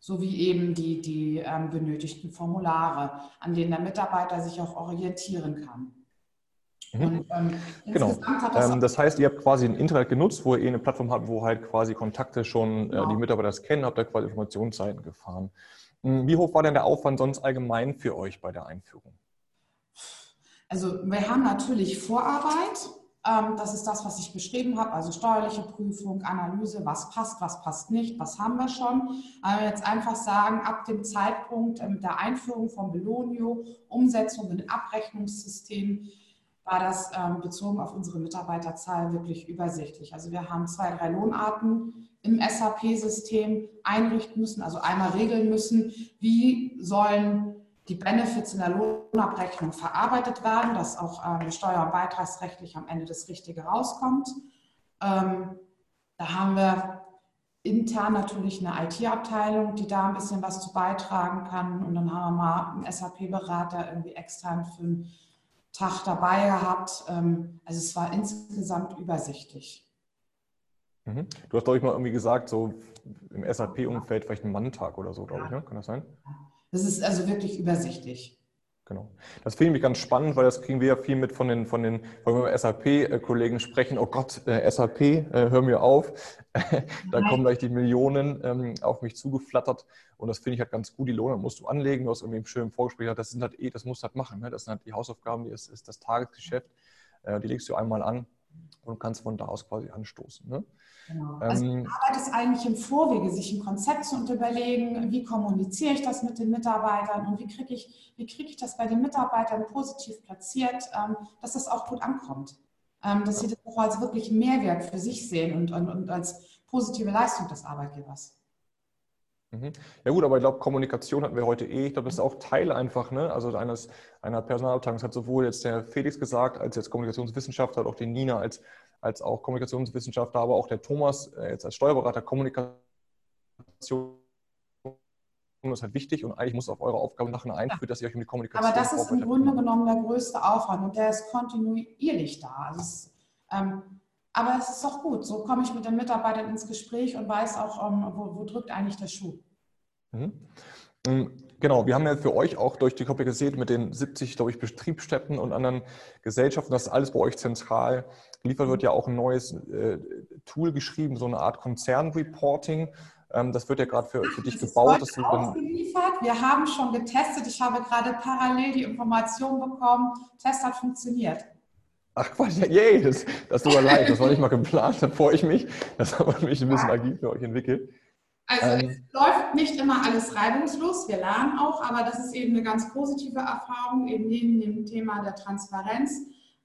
sowie eben die, die ähm, benötigten Formulare, an denen der Mitarbeiter sich auch orientieren kann. Mhm. Und, ähm, genau. Das, ähm, das, heißt, ihr habt quasi ein Internet genutzt, wo ihr eine Plattform habt, wo halt quasi Kontakte schon genau. äh, die Mitarbeiter das kennen, habt da quasi Informationsseiten gefahren. Hm, wie hoch war denn der Aufwand sonst allgemein für euch bei der Einführung? Also wir haben natürlich Vorarbeit. Ähm, das ist das, was ich beschrieben habe, also steuerliche Prüfung, Analyse, was passt, was passt nicht, was haben wir schon. Aber jetzt einfach sagen, ab dem Zeitpunkt ähm, der Einführung von Belonio, Umsetzung in Abrechnungssystem, war das ähm, bezogen auf unsere Mitarbeiterzahl wirklich übersichtlich. Also wir haben zwei, drei Lohnarten im SAP-System einrichten müssen, also einmal regeln müssen, wie sollen die Benefits in der Lohnabrechnung verarbeitet werden, dass auch ähm, steuer- und beitragsrechtlich am Ende das Richtige rauskommt. Ähm, da haben wir intern natürlich eine IT-Abteilung, die da ein bisschen was zu beitragen kann. Und dann haben wir mal einen SAP-Berater irgendwie extern für einen Tag dabei gehabt. Ähm, also es war insgesamt übersichtlich. Mhm. Du hast, glaube ich, mal irgendwie gesagt, so im SAP-Umfeld vielleicht ein Manntag oder so, glaube ich, ne? Kann das sein? Das ist also wirklich übersichtlich. Genau. Das finde ich ganz spannend, weil das kriegen wir ja viel mit von den, von den, SAP-Kollegen sprechen, oh Gott, äh, SAP, äh, hör mir auf. (laughs) da kommen gleich die Millionen ähm, auf mich zugeflattert. Und das finde ich halt ganz gut. Die Lohne musst du anlegen. Du hast irgendwie im schönen Vorgespräch gesagt, das sind halt eh, das musst du halt machen. Ne? Das sind halt die Hausaufgaben, die ist, ist das Tagesgeschäft. Äh, die legst du einmal an und kannst von da aus quasi anstoßen. Ne? Genau. Also ähm, Arbeit ist eigentlich im Vorwege, sich ein Konzept zu überlegen, wie kommuniziere ich das mit den Mitarbeitern und wie kriege ich, wie kriege ich das bei den Mitarbeitern positiv platziert, ähm, dass das auch gut ankommt. Ähm, dass sie das auch als wirklich Mehrwert für sich sehen und, und, und als positive Leistung des Arbeitgebers. Mhm. Ja gut, aber ich glaube, Kommunikation hatten wir heute eh. Ich glaube, das ist auch Teil einfach, ne? Also eines, einer Personalabteilung. Das hat sowohl jetzt der Felix gesagt, als jetzt Kommunikationswissenschaftler, hat auch die Nina als als auch Kommunikationswissenschaftler, aber auch der Thomas äh, jetzt als Steuerberater Kommunikation ist halt wichtig und eigentlich muss auf eure Aufgabe nachher einführen, dass ihr euch um die Kommunikation Aber das ist im Grunde genommen der größte Aufwand und der ist kontinuierlich da. Also es, ähm, aber es ist doch gut. So komme ich mit den Mitarbeitern ins Gespräch und weiß auch, um, ähm, wo, wo, drückt eigentlich der Schuh. Mhm. Genau, wir haben ja für euch auch durch die Komplexität mit den 70, glaube ich, Betriebsstätten und anderen Gesellschaften, das ist alles bei euch zentral geliefert wird, ja auch ein neues äh, Tool geschrieben, so eine Art Konzernreporting. Ähm, das wird ja gerade für, für dich das gebaut. Ist geliefert. Wir haben schon getestet. Ich habe gerade parallel die Information bekommen. Test hat funktioniert. Ach Quatsch, yay, das, das tut mir leid, das war nicht mal geplant, da freue ich mich. Das haben wir mich ein bisschen agil für euch entwickelt. Also ähm, es läuft nicht immer alles reibungslos, wir lernen auch, aber das ist eben eine ganz positive Erfahrung, eben neben dem Thema der Transparenz.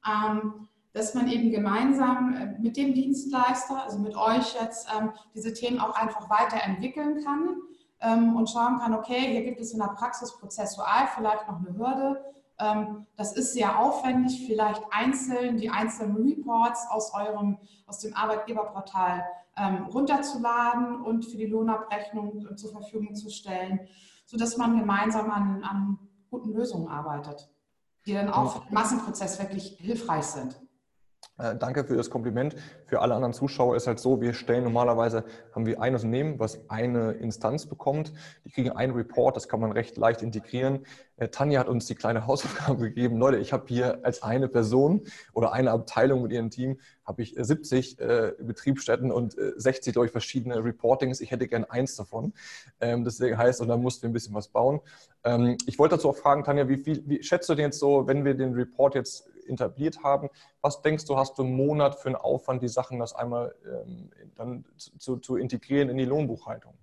Ähm, dass man eben gemeinsam äh, mit dem Dienstleister, also mit euch jetzt, ähm, diese Themen auch einfach weiterentwickeln kann ähm, und schauen kann, okay, hier gibt es in der Praxis prozessual vielleicht noch eine Hürde. Ähm, das ist sehr aufwendig, vielleicht einzeln die einzelnen Reports aus eurem, aus dem Arbeitgeberportal runterzuladen und für die Lohnabrechnung äh, zur Verfügung zu stellen, sodass man gemeinsam an, an guten Lösungen arbeitet, die dann auch für den Massenprozess wirklich hilfreich sind. Äh, danke für das Kompliment. Für alle anderen Zuschauer ist halt so, wir stellen normalerweise, haben wir ein Unternehmen, was eine Instanz bekommt. Die kriegen einen Report, das kann man recht leicht integrieren. Äh, Tanja hat uns die kleine (laughs) Hausaufgabe gegeben. Leute, ich habe hier als eine Person oder eine Abteilung mit ihrem Team, habe ich 70 äh, Betriebsstätten und äh, 60 durch verschiedene Reportings. Ich hätte gern eins davon. Ähm, deswegen heißt, und da mussten wir ein bisschen was bauen. Ähm, ich wollte dazu auch fragen, Tanja, wie viel, wie schätzt du denn jetzt so, wenn wir den Report jetzt etabliert haben. Was denkst du, hast du im Monat für einen Aufwand, die Sachen das einmal ähm, dann zu, zu, integrieren in die Lohnbuchhaltung?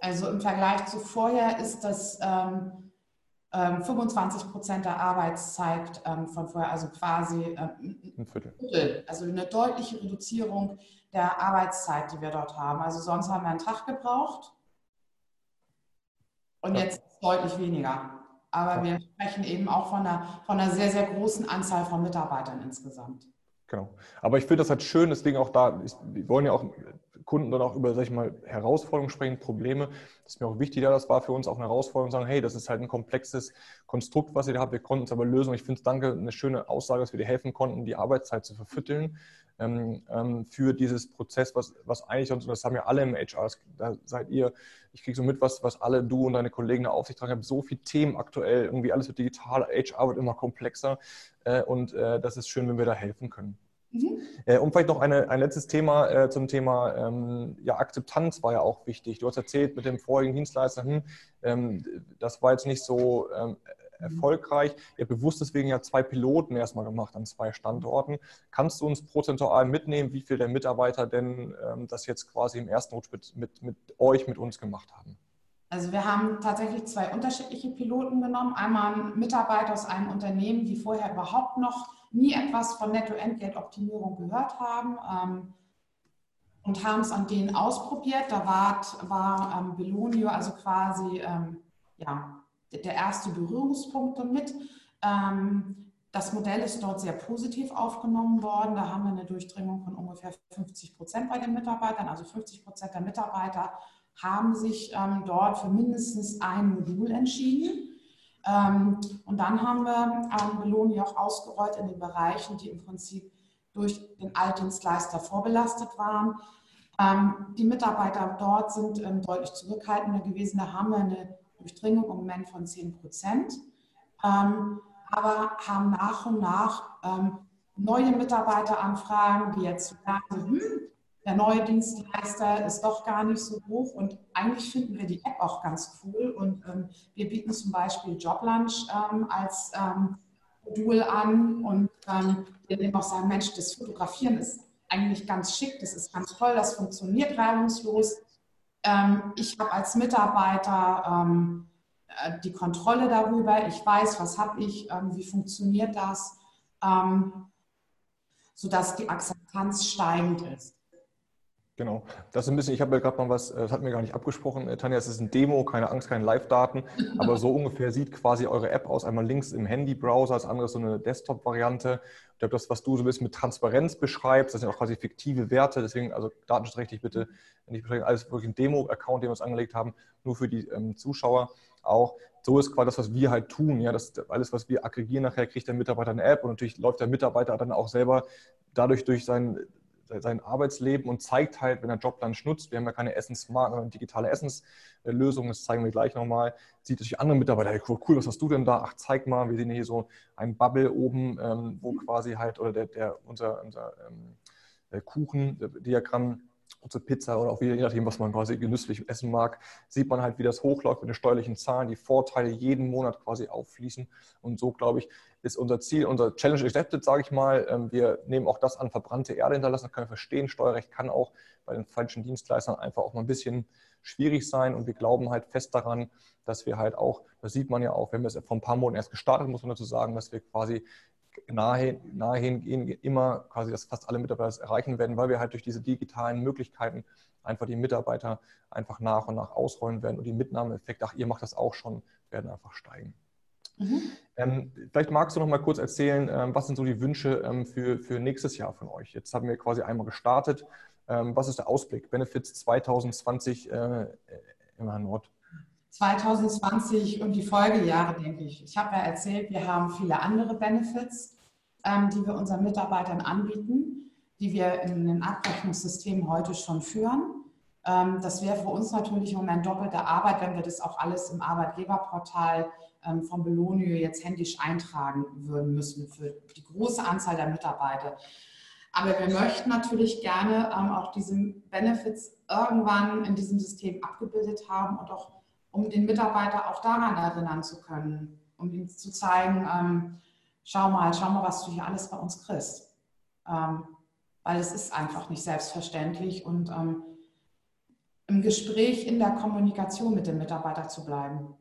Also im Vergleich zu vorher ist das ähm, 25 ähm, Prozent der Arbeitszeit ähm, von vorher, also quasi ähm, ein Viertel. Also eine deutliche Reduzierung der Arbeitszeit, die wir dort haben. Also sonst haben wir einen Tag gebraucht und ja. jetzt deutlich weniger. Aber wir sprechen eben auch von einer, von einer sehr, sehr großen Anzahl von Mitarbeitern insgesamt. Genau. Aber ich finde das halt schön, deswegen auch da, wir wollen ja auch Kunden dann auch über, sag ich mal, Herausforderungen sprechen, Probleme. Das ist mir auch wichtig, ja, das war für uns auch eine Herausforderung, sagen, hey, das ist halt ein komplexes Konstrukt, was ihr da habt, wir konnten es aber lösen. Und ich finde es, danke, eine schöne Aussage, dass wir dir helfen konnten, die Arbeitszeit zu ähm, für dieses Prozess, was, was eigentlich sonst, und das haben ja alle im HR, da seid ihr, ich kriege so mit, was, was alle du und deine Kollegen da auf sich tragen, haben so viele Themen aktuell, irgendwie alles wird digital, HR wird immer komplexer äh, und äh, das ist schön, wenn wir da helfen können. Mhm. Äh, und vielleicht noch eine, ein letztes Thema äh, zum Thema ähm, ja, Akzeptanz war ja auch wichtig. Du hast erzählt mit dem vorigen Dienstleister, hm, ähm, das war jetzt nicht so ähm, erfolgreich. Ihr habt bewusst deswegen ja zwei Piloten erstmal gemacht an zwei Standorten. Kannst du uns prozentual mitnehmen, wie viele der Mitarbeiter denn ähm, das jetzt quasi im ersten Rutsch mit, mit, mit euch, mit uns gemacht haben? Also wir haben tatsächlich zwei unterschiedliche Piloten genommen. Einmal ein Mitarbeiter aus einem Unternehmen, die vorher überhaupt noch nie etwas von Netto-Entgeltoptimierung gehört haben ähm, und haben es an denen ausprobiert. Da war, war ähm, Belonio also quasi ähm, ja, der erste Berührungspunkt damit. Ähm, das Modell ist dort sehr positiv aufgenommen worden. Da haben wir eine Durchdringung von ungefähr 50 Prozent bei den Mitarbeitern. Also 50 Prozent der Mitarbeiter haben sich ähm, dort für mindestens ein Modul entschieden. Ähm, und dann haben wir ähm, Belohni auch ausgerollt in den Bereichen, die im Prinzip durch den Altdienstleister vorbelastet waren. Die Mitarbeiter dort sind deutlich zurückhaltender gewesen. Da haben wir eine Durchdringung im Moment von 10 Prozent, ähm, aber haben nach und nach ähm, neue Mitarbeiteranfragen, die jetzt sagen, hm, der neue Dienstleister ist doch gar nicht so hoch und eigentlich finden wir die App auch ganz cool und ähm, wir bieten zum Beispiel Joblunch ähm, als ähm, Modul an und ähm, wir eben auch sagen, Mensch, das Fotografieren ist eigentlich ganz schick, das ist ganz toll, das funktioniert reibungslos. Ähm, ich habe als Mitarbeiter ähm, äh, die Kontrolle darüber, ich weiß, was habe ich, wie funktioniert das, sodass die Akzeptanz steigend ist. Genau. Das ist ein bisschen, ich habe ja gerade mal was, äh, das hatten wir gar nicht abgesprochen, äh, Tanja, es ist ein Demo, keine Angst, keine Live-Daten, (laughs) aber so ungefähr sieht quasi eure App aus. Einmal links im Handy-Browser, das andere ist so eine Desktop-Variante. Ich glaube, das, was du so ein bisschen mit Transparenz beschreibst, das sind auch quasi fiktive Werte, deswegen, also datenschutzrechtlich bitte nicht beschränken, alles wirklich ein Demo-Account, den wir uns angelegt haben, nur für die ähm, Zuschauer auch. So ist quasi das, was wir halt tun. Ja, das alles, was wir aggregieren, nachher kriegt der Mitarbeiter eine App und natürlich läuft der Mitarbeiter dann auch selber dadurch durch sein sein Arbeitsleben und zeigt halt, wenn er Joblunch nutzt, wir haben ja keine sondern digitale Essenslösungen, das zeigen wir gleich nochmal, sieht sich andere Mitarbeiter, hey, cool, was hast du denn da? Ach, zeig mal, wir sehen hier so ein Bubble oben, ähm, wo quasi halt, oder der, der unser, unser ähm, Kuchendiagramm zur Pizza oder auch wieder, je nachdem, was man quasi genüsslich essen mag, sieht man halt, wie das hochläuft mit den steuerlichen Zahlen, die Vorteile jeden Monat quasi auffließen. Und so, glaube ich, ist unser Ziel, unser Challenge accepted, sage ich mal. Ähm, wir nehmen auch das an verbrannte Erde hinterlassen, das können wir verstehen. Steuerrecht kann auch bei den falschen Dienstleistern einfach auch mal ein bisschen schwierig sein. Und wir glauben halt fest daran, dass wir halt auch, das sieht man ja auch, wir haben es vor ein paar Monaten erst gestartet, muss man dazu sagen, dass wir quasi nahe, nahehingehend immer quasi, dass fast alle Mitarbeiter das erreichen werden, weil wir halt durch diese digitalen Möglichkeiten einfach die Mitarbeiter einfach nach und nach ausrollen werden und die Mitnahmeeffekte, ach, ihr macht das auch schon, werden einfach steigen. Mhm. Ähm, vielleicht magst du noch mal kurz erzählen, ähm, was sind so die Wünsche ähm, für, für nächstes Jahr von euch? Jetzt haben wir quasi einmal gestartet. Ähm, was ist der Ausblick? Benefits 2020 äh, im Nord? 2020 und die Folgejahre, denke ich. Ich habe ja erzählt, wir haben viele andere Benefits, ähm, die wir unseren Mitarbeitern anbieten, die wir in den Abrechnungssystemen heute schon führen. Ähm, das wäre für uns natürlich im Moment doppelte Arbeit, wenn wir das auch alles im Arbeitgeberportal ähm, von Belonio jetzt händisch eintragen würden müssen für die große Anzahl der Mitarbeiter. Aber wir möchten natürlich gerne ähm, auch diese Benefits irgendwann in diesem System abgebildet haben und auch um den Mitarbeiter auch daran erinnern zu können, um ihm zu zeigen, ähm, schau mal, schau mal, was du hier alles bei uns kriegst. Ähm, weil es ist einfach nicht selbstverständlich und ähm, im Gespräch, in der Kommunikation mit dem Mitarbeiter zu bleiben.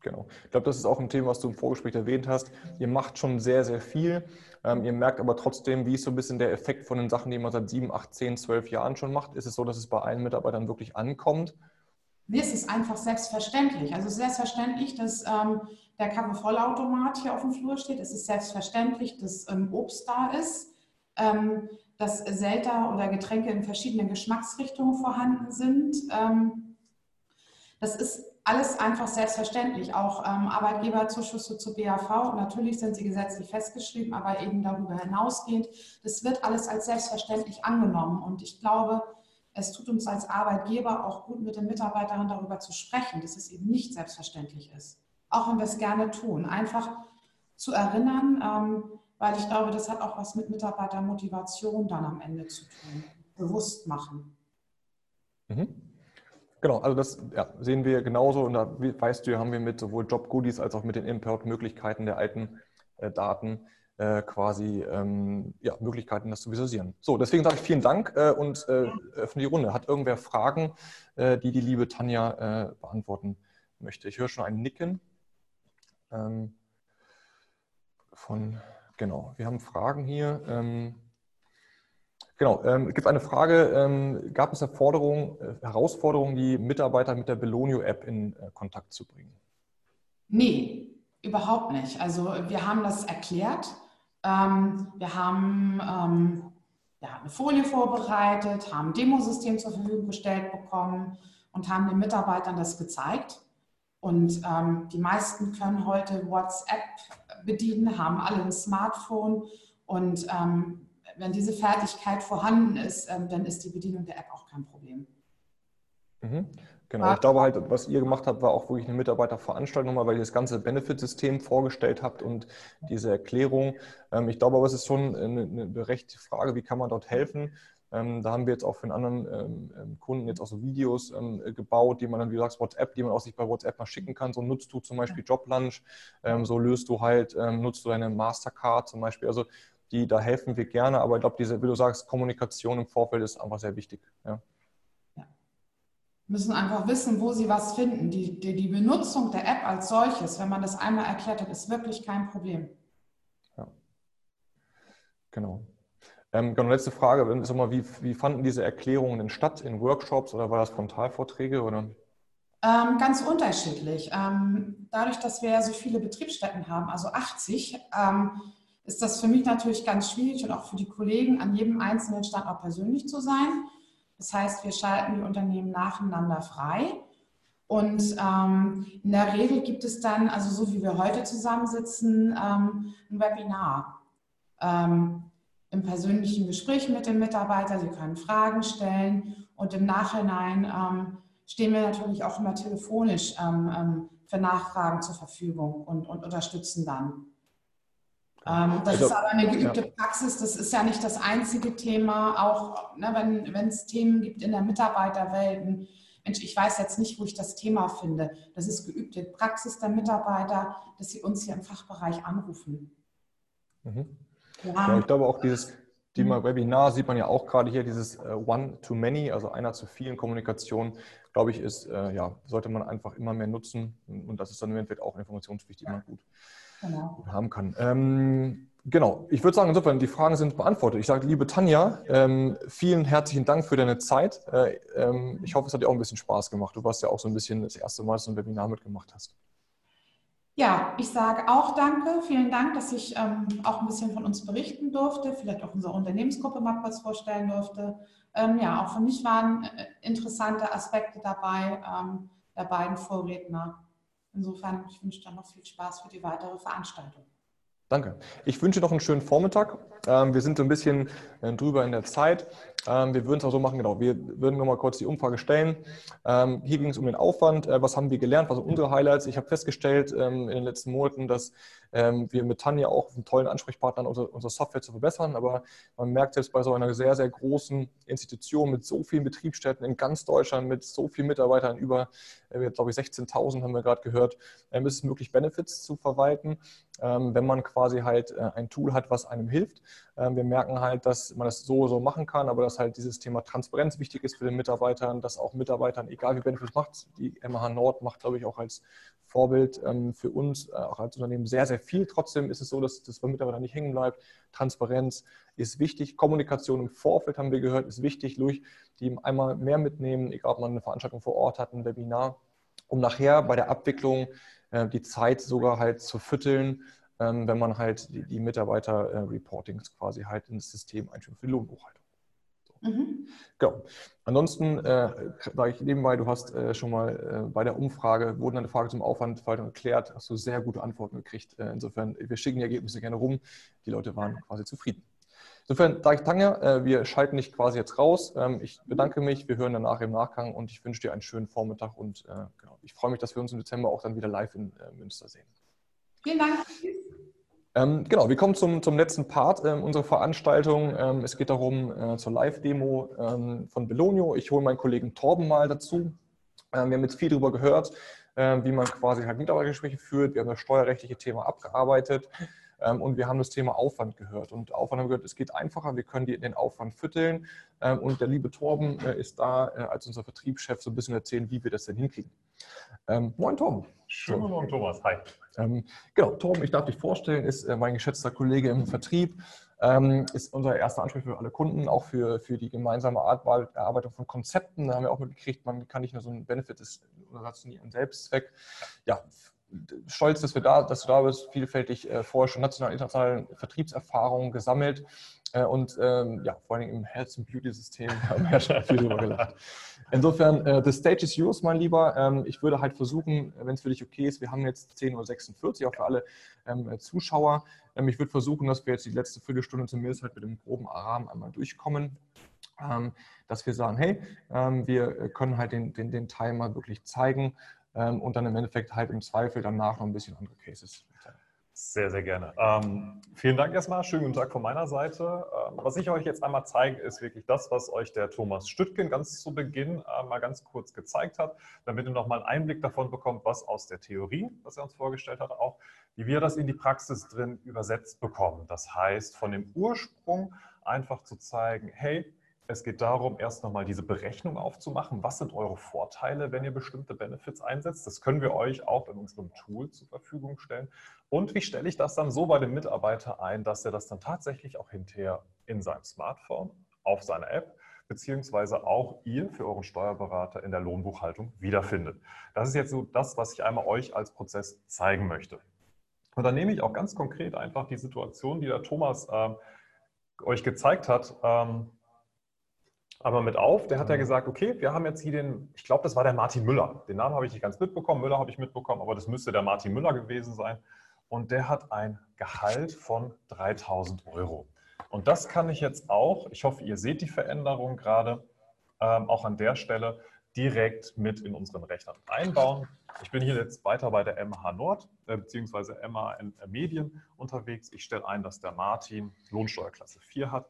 Genau. Ich glaube, das ist auch ein Thema, was du im Vorgespräch erwähnt hast. Ihr macht schon sehr, sehr viel. Ähm, ihr merkt aber trotzdem, wie ist so ein bisschen der Effekt von den Sachen, die man seit sieben, acht, zehn, zwölf Jahren schon macht. Ist es so, dass es bei allen Mitarbeitern wirklich ankommt? Mir ist es einfach selbstverständlich. Also selbstverständlich, dass ähm, der Kaffeevollautomat hier auf dem Flur steht. Es ist selbstverständlich, dass ähm, Obst da ist, ähm, dass Selter oder Getränke in verschiedenen Geschmacksrichtungen vorhanden sind. Ähm, das ist alles einfach selbstverständlich. Auch ähm, Arbeitgeberzuschüsse zur BAV, natürlich sind sie gesetzlich festgeschrieben, aber eben darüber hinausgehend. Das wird alles als selbstverständlich angenommen. Und ich glaube, es tut uns als Arbeitgeber auch gut, mit den Mitarbeitern darüber zu sprechen, dass es eben nicht selbstverständlich ist. Auch wenn wir es gerne tun. Einfach zu erinnern, ähm, weil ich glaube, das hat auch was mit Mitarbeitermotivation dann am Ende zu tun. Bewusst machen. Mhm. Genau, also das ja, sehen wir genauso und da weißt du, haben wir mit sowohl Job-Goodies als auch mit den Import-Möglichkeiten der alten äh, Daten äh, quasi ähm, ja, Möglichkeiten, das zu visualisieren. So, deswegen sage ich vielen Dank äh, und äh, öffne die Runde. Hat irgendwer Fragen, äh, die die liebe Tanja äh, beantworten möchte? Ich höre schon ein Nicken. Ähm, von, genau, wir haben Fragen hier. Ähm, genau, ähm, gibt eine Frage, ähm, gab es Forderung, äh, Herausforderungen, die Mitarbeiter mit der Belonio-App in Kontakt zu bringen? Nee, überhaupt nicht. Also wir haben das erklärt ähm, wir haben ähm, ja, eine Folie vorbereitet, haben ein Demosystem zur Verfügung gestellt bekommen und haben den Mitarbeitern das gezeigt. Und ähm, die meisten können heute WhatsApp bedienen, haben alle ein Smartphone und ähm, wenn diese Fertigkeit vorhanden ist, ähm, dann ist die Bedienung der App auch kein Problem. Mhm. Genau, ich glaube halt, was ihr gemacht habt, war auch wirklich eine Mitarbeiterveranstaltung nochmal, weil ihr das ganze Benefitsystem vorgestellt habt und diese Erklärung. Ähm, ich glaube aber, es ist schon eine, eine berechtigte Frage, wie kann man dort helfen? Ähm, da haben wir jetzt auch für einen anderen ähm, Kunden jetzt auch so Videos gebaut, die man dann, wie du sagst, WhatsApp, die man auch sich bei WhatsApp mal schicken kann. So nutzt du zum Beispiel Joblunch, so löst du halt, nutzt du deine Mastercard zum Beispiel. Also die, da helfen wir gerne, aber ich glaube, diese, wie du sagst, Kommunikation im Vorfeld ist einfach sehr wichtig. Ja müssen einfach wissen, wo sie was finden. Die, die, die, Benutzung der App als solches, wenn man das einmal erklärt hat, ist wirklich kein Problem. Ja. Genau. Ähm, genau, letzte Frage, ist mal, wie, wie fanden diese Erklärungen denn statt? In Workshops oder war das Frontalvorträge? Oder? Ähm, ganz unterschiedlich. Ähm, dadurch, dass wir ja so viele Betriebsstätten haben, also 80, ähm, ist das für mich natürlich ganz schwierig und auch für die Kollegen, an jedem einzelnen Standort persönlich zu sein. Das heißt, wir schalten die Unternehmen nacheinander frei. Und ähm, in der Regel gibt es dann, also so wie wir heute zusammensitzen, ähm, ein Webinar. Ähm, Im persönlichen Gespräch mit dem Mitarbeiter, Sie können Fragen stellen und im Nachhinein ähm, stehen wir natürlich auch immer telefonisch ähm, ähm, für Nachfragen zur Verfügung und, und unterstützen dann. Ähm, das also, ist aber eine geübte ja. Praxis. Das ist ja nicht das einzige Thema. Auch ne, wenn es Themen gibt in der Mitarbeiterwelt. Mensch, ich weiß jetzt nicht, wo ich das Thema finde. Das ist geübte Praxis der Mitarbeiter, dass sie uns hier im Fachbereich anrufen. Mhm. Ja, ich glaube auch dieses Thema Webinar sieht man ja auch gerade hier, dieses äh, One-to-Many, also einer zu vielen Kommunikation, glaube ich, ist, äh, ja, sollte man einfach immer mehr nutzen. Und das ist dann im Endeffekt auch informationspflichtig immer gut genau. haben kann. Ähm, genau, ich würde sagen, insofern, die Fragen sind beantwortet. Ich sage, liebe Tanja, ähm, vielen herzlichen Dank für deine Zeit. Äh, ähm, ich hoffe, es hat dir auch ein bisschen Spaß gemacht. Du warst ja auch so ein bisschen das erste Mal, dass du ein Webinar mitgemacht hast. Ja, ich sage auch danke. Vielen Dank, dass ich ähm, auch ein bisschen von uns berichten durfte, vielleicht auch unsere Unternehmensgruppe mal kurz vorstellen durfte. Ähm, ja, auch für mich waren äh, interessante Aspekte dabei ähm, der beiden Vorredner. Insofern, ich wünsche dir noch viel Spaß für die weitere Veranstaltung. Danke. Ich wünsche noch einen schönen Vormittag. Ähm, wir sind so ein bisschen äh, drüber in der Zeit. Ähm, wir würden es auch so machen, genau. Wir würden nochmal kurz die Umfrage stellen. Ähm, hier ging es um den Aufwand. Äh, was haben wir gelernt? Was sind unsere Highlights? Ich habe festgestellt in den letzten Monaten, dass wir mit Tanja auch einen tollen Ansprechpartner unsere, unsere Software zu verbessern. Aber man merkt selbst bei so einer sehr, sehr großen Institution mit so vielen Betriebsstätten in ganz Deutschland, mit so vielen Mitarbeitern, über, äh, glaube ich, 16.000 haben wir gerade gehört, ist es möglich, Benefits zu verwalten, wenn man quasi halt äh, ein Tool hat, was einem hilft. Wir merken halt, dass man das so so machen kann, aber dass halt dieses Thema Transparenz wichtig ist für den Mitarbeitern, dass auch Mitarbeitern, egal wie Benefits macht, die MH Nord macht, glaube ich, auch als Vorbild ähm, für uns, äh, auch als Unternehmen, sehr, sehr viel. Trotzdem ist es so, dass das bei Mitarbeitern nicht hängen bleibt. Transparenz ist wichtig. Kommunikation im Vorfeld, haben wir gehört, ist wichtig. Durch die einmal mehr mitnehmen, egal ob man eine Veranstaltung vor Ort hat, ein Webinar, um nachher bei der Abwicklung äh, die Zeit sogar halt zu fütteln, ähm, wenn man halt die, die Mitarbeiter-Reportings äh, quasi halt ins System einführt für die Lohnbuchhaltung. Mhm. Genau. Ansonsten äh, sage ich nebenbei, du hast äh, schon mal äh, bei der Umfrage, wurden eine Frage zum Aufwandverwaltung erklärt, hast du sehr gute Antworten gekriegt. Äh, insofern, wir schicken die Ergebnisse gerne rum. Die Leute waren quasi zufrieden. Insofern sage ich Tanja, äh, wir schalten dich quasi jetzt raus. Ähm, ich bedanke mich, wir hören danach im Nachgang und ich wünsche dir einen schönen Vormittag und äh, genau, ich freue mich, dass wir uns im Dezember auch dann wieder live in Münster sehen. Vielen Dank. Ähm, genau, wir kommen zum, zum letzten Part ähm, unserer Veranstaltung. Ähm, es geht darum, äh, zur Live-Demo ähm, von Belonio. Ich hole meinen Kollegen Torben mal dazu. Ähm, wir haben jetzt viel darüber gehört, äh, wie man quasi halt Mitarbeitergespräche führt. Wir haben das steuerrechtliche Thema abgearbeitet. Ähm, und wir haben das Thema Aufwand gehört. Und Aufwand haben wir gehört, es geht einfacher, wir können den Aufwand fütteln. Ähm, und der liebe Torben äh, ist da äh, als unser Vertriebschef so ein bisschen erzählen, wie wir das denn hinkriegen. Ähm, moin Torben. Schönen guten Morgen, Thomas. Hi. genau, Torben, ich darf dich vorstellen, ist äh, mein geschätzter Kollege im Vertrieb. ist unser erster Ansprechpartner für alle Kunden, auch für, für die gemeinsame Erarbeitung von Konzepten. Da haben wir auch mitgekriegt, man kann nicht nur so ein Benefit, ist nie ein Selbstzweck. Ja, stolz, dass, wir da, dass du da bist, vielfältig äh, vorher schon national, internationale Vertriebserfahrungen gesammelt äh, und ähm, ja, vor allem im Health and Beauty System (laughs) haben wir schon viel drüber gelacht. Insofern, äh, the stage is yours, mein Lieber. Ähm, ich würde halt versuchen, wenn es für dich okay ist, wir haben jetzt 10.46 Uhr, auch für alle ähm, Zuschauer. Ähm, ich würde versuchen, dass wir jetzt die letzte Viertelstunde zumindest halt mit dem groben Rahmen einmal durchkommen. Ähm, dass wir sagen, hey, ähm, wir können halt den, den, den mal wirklich zeigen ähm, und dann im Endeffekt halt im Zweifel danach noch ein bisschen andere Cases. Sehr, sehr gerne. Ähm, vielen Dank erstmal. Schönen guten Tag von meiner Seite. Ähm, was ich euch jetzt einmal zeige, ist wirklich das, was euch der Thomas Stüttgen ganz zu Beginn äh, mal ganz kurz gezeigt hat, damit ihr nochmal einen Einblick davon bekommt, was aus der Theorie, was er uns vorgestellt hat, auch wie wir das in die Praxis drin übersetzt bekommen. Das heißt, von dem Ursprung einfach zu zeigen, hey, es geht darum, erst nochmal diese Berechnung aufzumachen. Was sind eure Vorteile, wenn ihr bestimmte Benefits einsetzt? Das können wir euch auch in unserem Tool zur Verfügung stellen. Und wie stelle ich das dann so bei dem Mitarbeiter ein, dass er das dann tatsächlich auch hinterher in seinem Smartphone, auf seiner App, beziehungsweise auch ihr für euren Steuerberater in der Lohnbuchhaltung wiederfindet. Das ist jetzt so das, was ich einmal euch als Prozess zeigen möchte. Und dann nehme ich auch ganz konkret einfach die Situation, die der Thomas äh, euch gezeigt hat, ähm, aber mit auf. Der hat ja gesagt, okay, wir haben jetzt hier den, ich glaube, das war der Martin Müller. Den Namen habe ich nicht ganz mitbekommen, Müller habe ich mitbekommen, aber das müsste der Martin Müller gewesen sein. Und der hat ein Gehalt von 3000 Euro. Und das kann ich jetzt auch, ich hoffe, ihr seht die Veränderung gerade, ähm, auch an der Stelle direkt mit in unseren Rechnern einbauen. Ich bin hier jetzt weiter bei der MH Nord äh, bzw. MH Medien unterwegs. Ich stelle ein, dass der Martin Lohnsteuerklasse 4 hat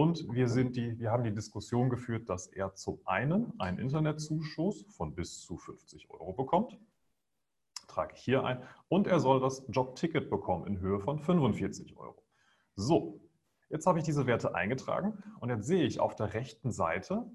und wir, sind die, wir haben die Diskussion geführt, dass er zum einen einen Internetzuschuss von bis zu 50 Euro bekommt. Trage ich hier ein. Und er soll das Jobticket bekommen in Höhe von 45 Euro. So, jetzt habe ich diese Werte eingetragen und jetzt sehe ich auf der rechten Seite,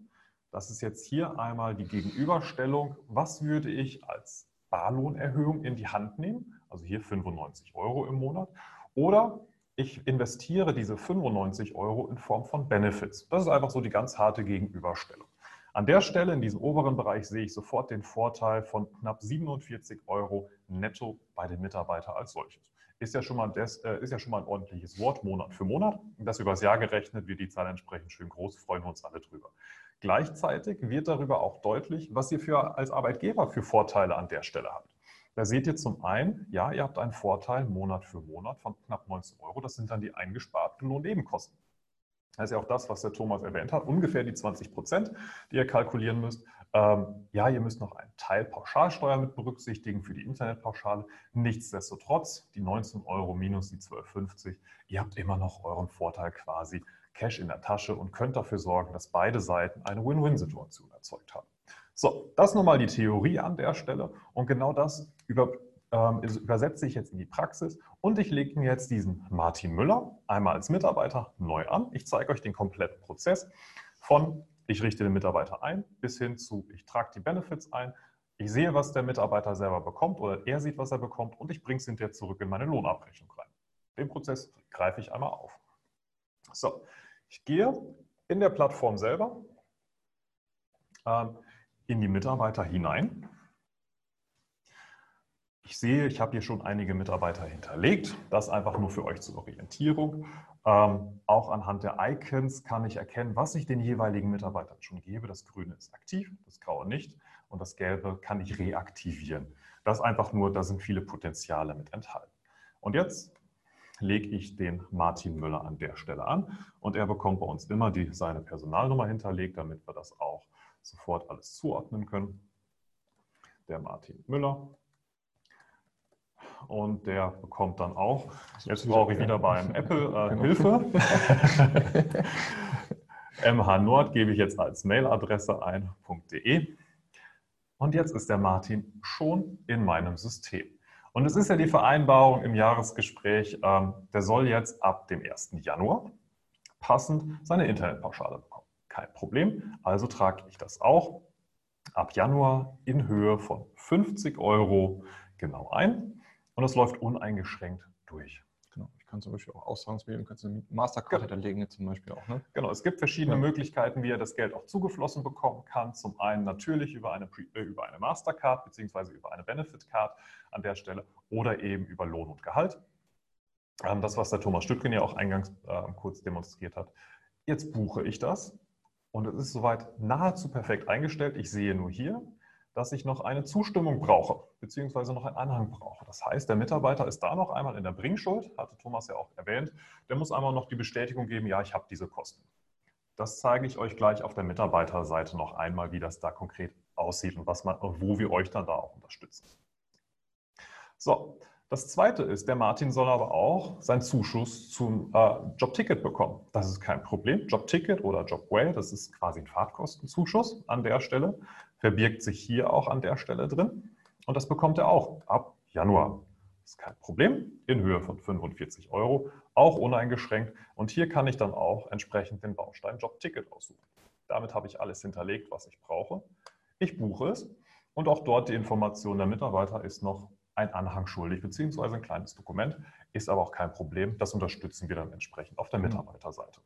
das ist jetzt hier einmal die Gegenüberstellung, was würde ich als Barlohnerhöhung in die Hand nehmen, also hier 95 Euro im Monat, oder ich investiere diese 95 Euro in Form von Benefits. Das ist einfach so die ganz harte Gegenüberstellung. An der Stelle, in diesem oberen Bereich, sehe ich sofort den Vorteil von knapp 47 Euro netto bei den Mitarbeitern als solches. Ist ja, schon mal des, äh, ist ja schon mal ein ordentliches Wort, Monat für Monat. Das übers Jahr gerechnet wird die Zahl entsprechend schön groß, freuen wir uns alle drüber. Gleichzeitig wird darüber auch deutlich, was ihr für, als Arbeitgeber für Vorteile an der Stelle habt. Da seht ihr zum einen, ja, ihr habt einen Vorteil Monat für Monat von knapp 19 Euro. Das sind dann die eingesparten Lohnnebenkosten. Das ist ja auch das, was der Thomas erwähnt hat, ungefähr die 20 Prozent, die ihr kalkulieren müsst. Ähm, ja, ihr müsst noch einen Teil Pauschalsteuer mit berücksichtigen für die Internetpauschale. Nichtsdestotrotz, die 19 Euro minus die 12,50, ihr habt immer noch euren Vorteil quasi Cash in der Tasche und könnt dafür sorgen, dass beide Seiten eine Win-Win-Situation erzeugt haben. So, das nochmal die Theorie an der Stelle und genau das über, ähm, übersetze ich jetzt in die Praxis und ich lege mir jetzt diesen Martin Müller einmal als Mitarbeiter neu an. Ich zeige euch den kompletten Prozess von ich richte den Mitarbeiter ein bis hin zu ich trage die Benefits ein, ich sehe, was der Mitarbeiter selber bekommt oder er sieht, was er bekommt und ich bringe es hinterher zurück in meine Lohnabrechnung rein. Den Prozess greife ich einmal auf. So, ich gehe in der Plattform selber. Ähm, in die Mitarbeiter hinein. Ich sehe, ich habe hier schon einige Mitarbeiter hinterlegt. Das einfach nur für euch zur Orientierung. Ähm, auch anhand der Icons kann ich erkennen, was ich den jeweiligen Mitarbeitern schon gebe. Das Grüne ist aktiv, das Graue nicht. Und das Gelbe kann ich reaktivieren. Das einfach nur, da sind viele Potenziale mit enthalten. Und jetzt lege ich den Martin Müller an der Stelle an und er bekommt bei uns immer die, seine Personalnummer hinterlegt, damit wir das auch sofort alles zuordnen können. Der Martin Müller. Und der bekommt dann auch, jetzt brauche ich wieder beim Apple äh, genau. Hilfe. (laughs) MH Nord gebe ich jetzt als Mailadresse ein.de. Und jetzt ist der Martin schon in meinem System. Und es ist ja die Vereinbarung im Jahresgespräch, ähm, der soll jetzt ab dem 1. Januar passend seine Internetpauschale bekommen. Kein Problem. Also trage ich das auch ab Januar in Höhe von 50 Euro genau ein und das läuft uneingeschränkt durch. Genau. kannst zum Beispiel auch Auszahlungsmedium, kannst du eine Mastercard Genau. hinterlegen jetzt zum Beispiel auch. Ne? Genau, es gibt verschiedene Ja. Möglichkeiten, wie ihr das Geld auch zugeflossen bekommen kann. Zum einen natürlich über eine, äh, über eine Mastercard beziehungsweise über eine Benefit Card an der Stelle oder eben über Lohn und Gehalt. Ähm, Das, was der Thomas Stüttgen ja auch eingangs äh, kurz demonstriert hat. Jetzt buche ich das und es ist soweit nahezu perfekt eingestellt. Ich sehe nur hier, dass ich noch eine Zustimmung brauche, beziehungsweise noch einen Anhang brauche. Das heißt, der Mitarbeiter ist da noch einmal in der Bringschuld, hatte Thomas ja auch erwähnt. Der muss einmal noch die Bestätigung geben, ja, ich habe diese Kosten. Das zeige ich euch gleich auf der Mitarbeiterseite noch einmal, wie das da konkret aussieht und was man, wo wir euch dann da auch unterstützen. So, das zweite ist, der Martin soll aber auch seinen Zuschuss zum äh, Jobticket bekommen. Das ist kein Problem. Jobticket oder Jobway, das ist quasi ein Fahrtkostenzuschuss an der Stelle, verbirgt sich hier auch an der Stelle drin. Und das bekommt er auch ab Januar. Das ist kein Problem, in Höhe von 45 Euro, auch uneingeschränkt. Und hier kann ich dann auch entsprechend den Baustein Jobticket aussuchen. Damit habe ich alles hinterlegt, was ich brauche. Ich buche es und auch dort die Information der Mitarbeiter ist noch ein Anhang schuldig, beziehungsweise ein kleines Dokument, ist aber auch kein Problem. Das unterstützen wir dann entsprechend auf der Mhm. Mitarbeiterseite.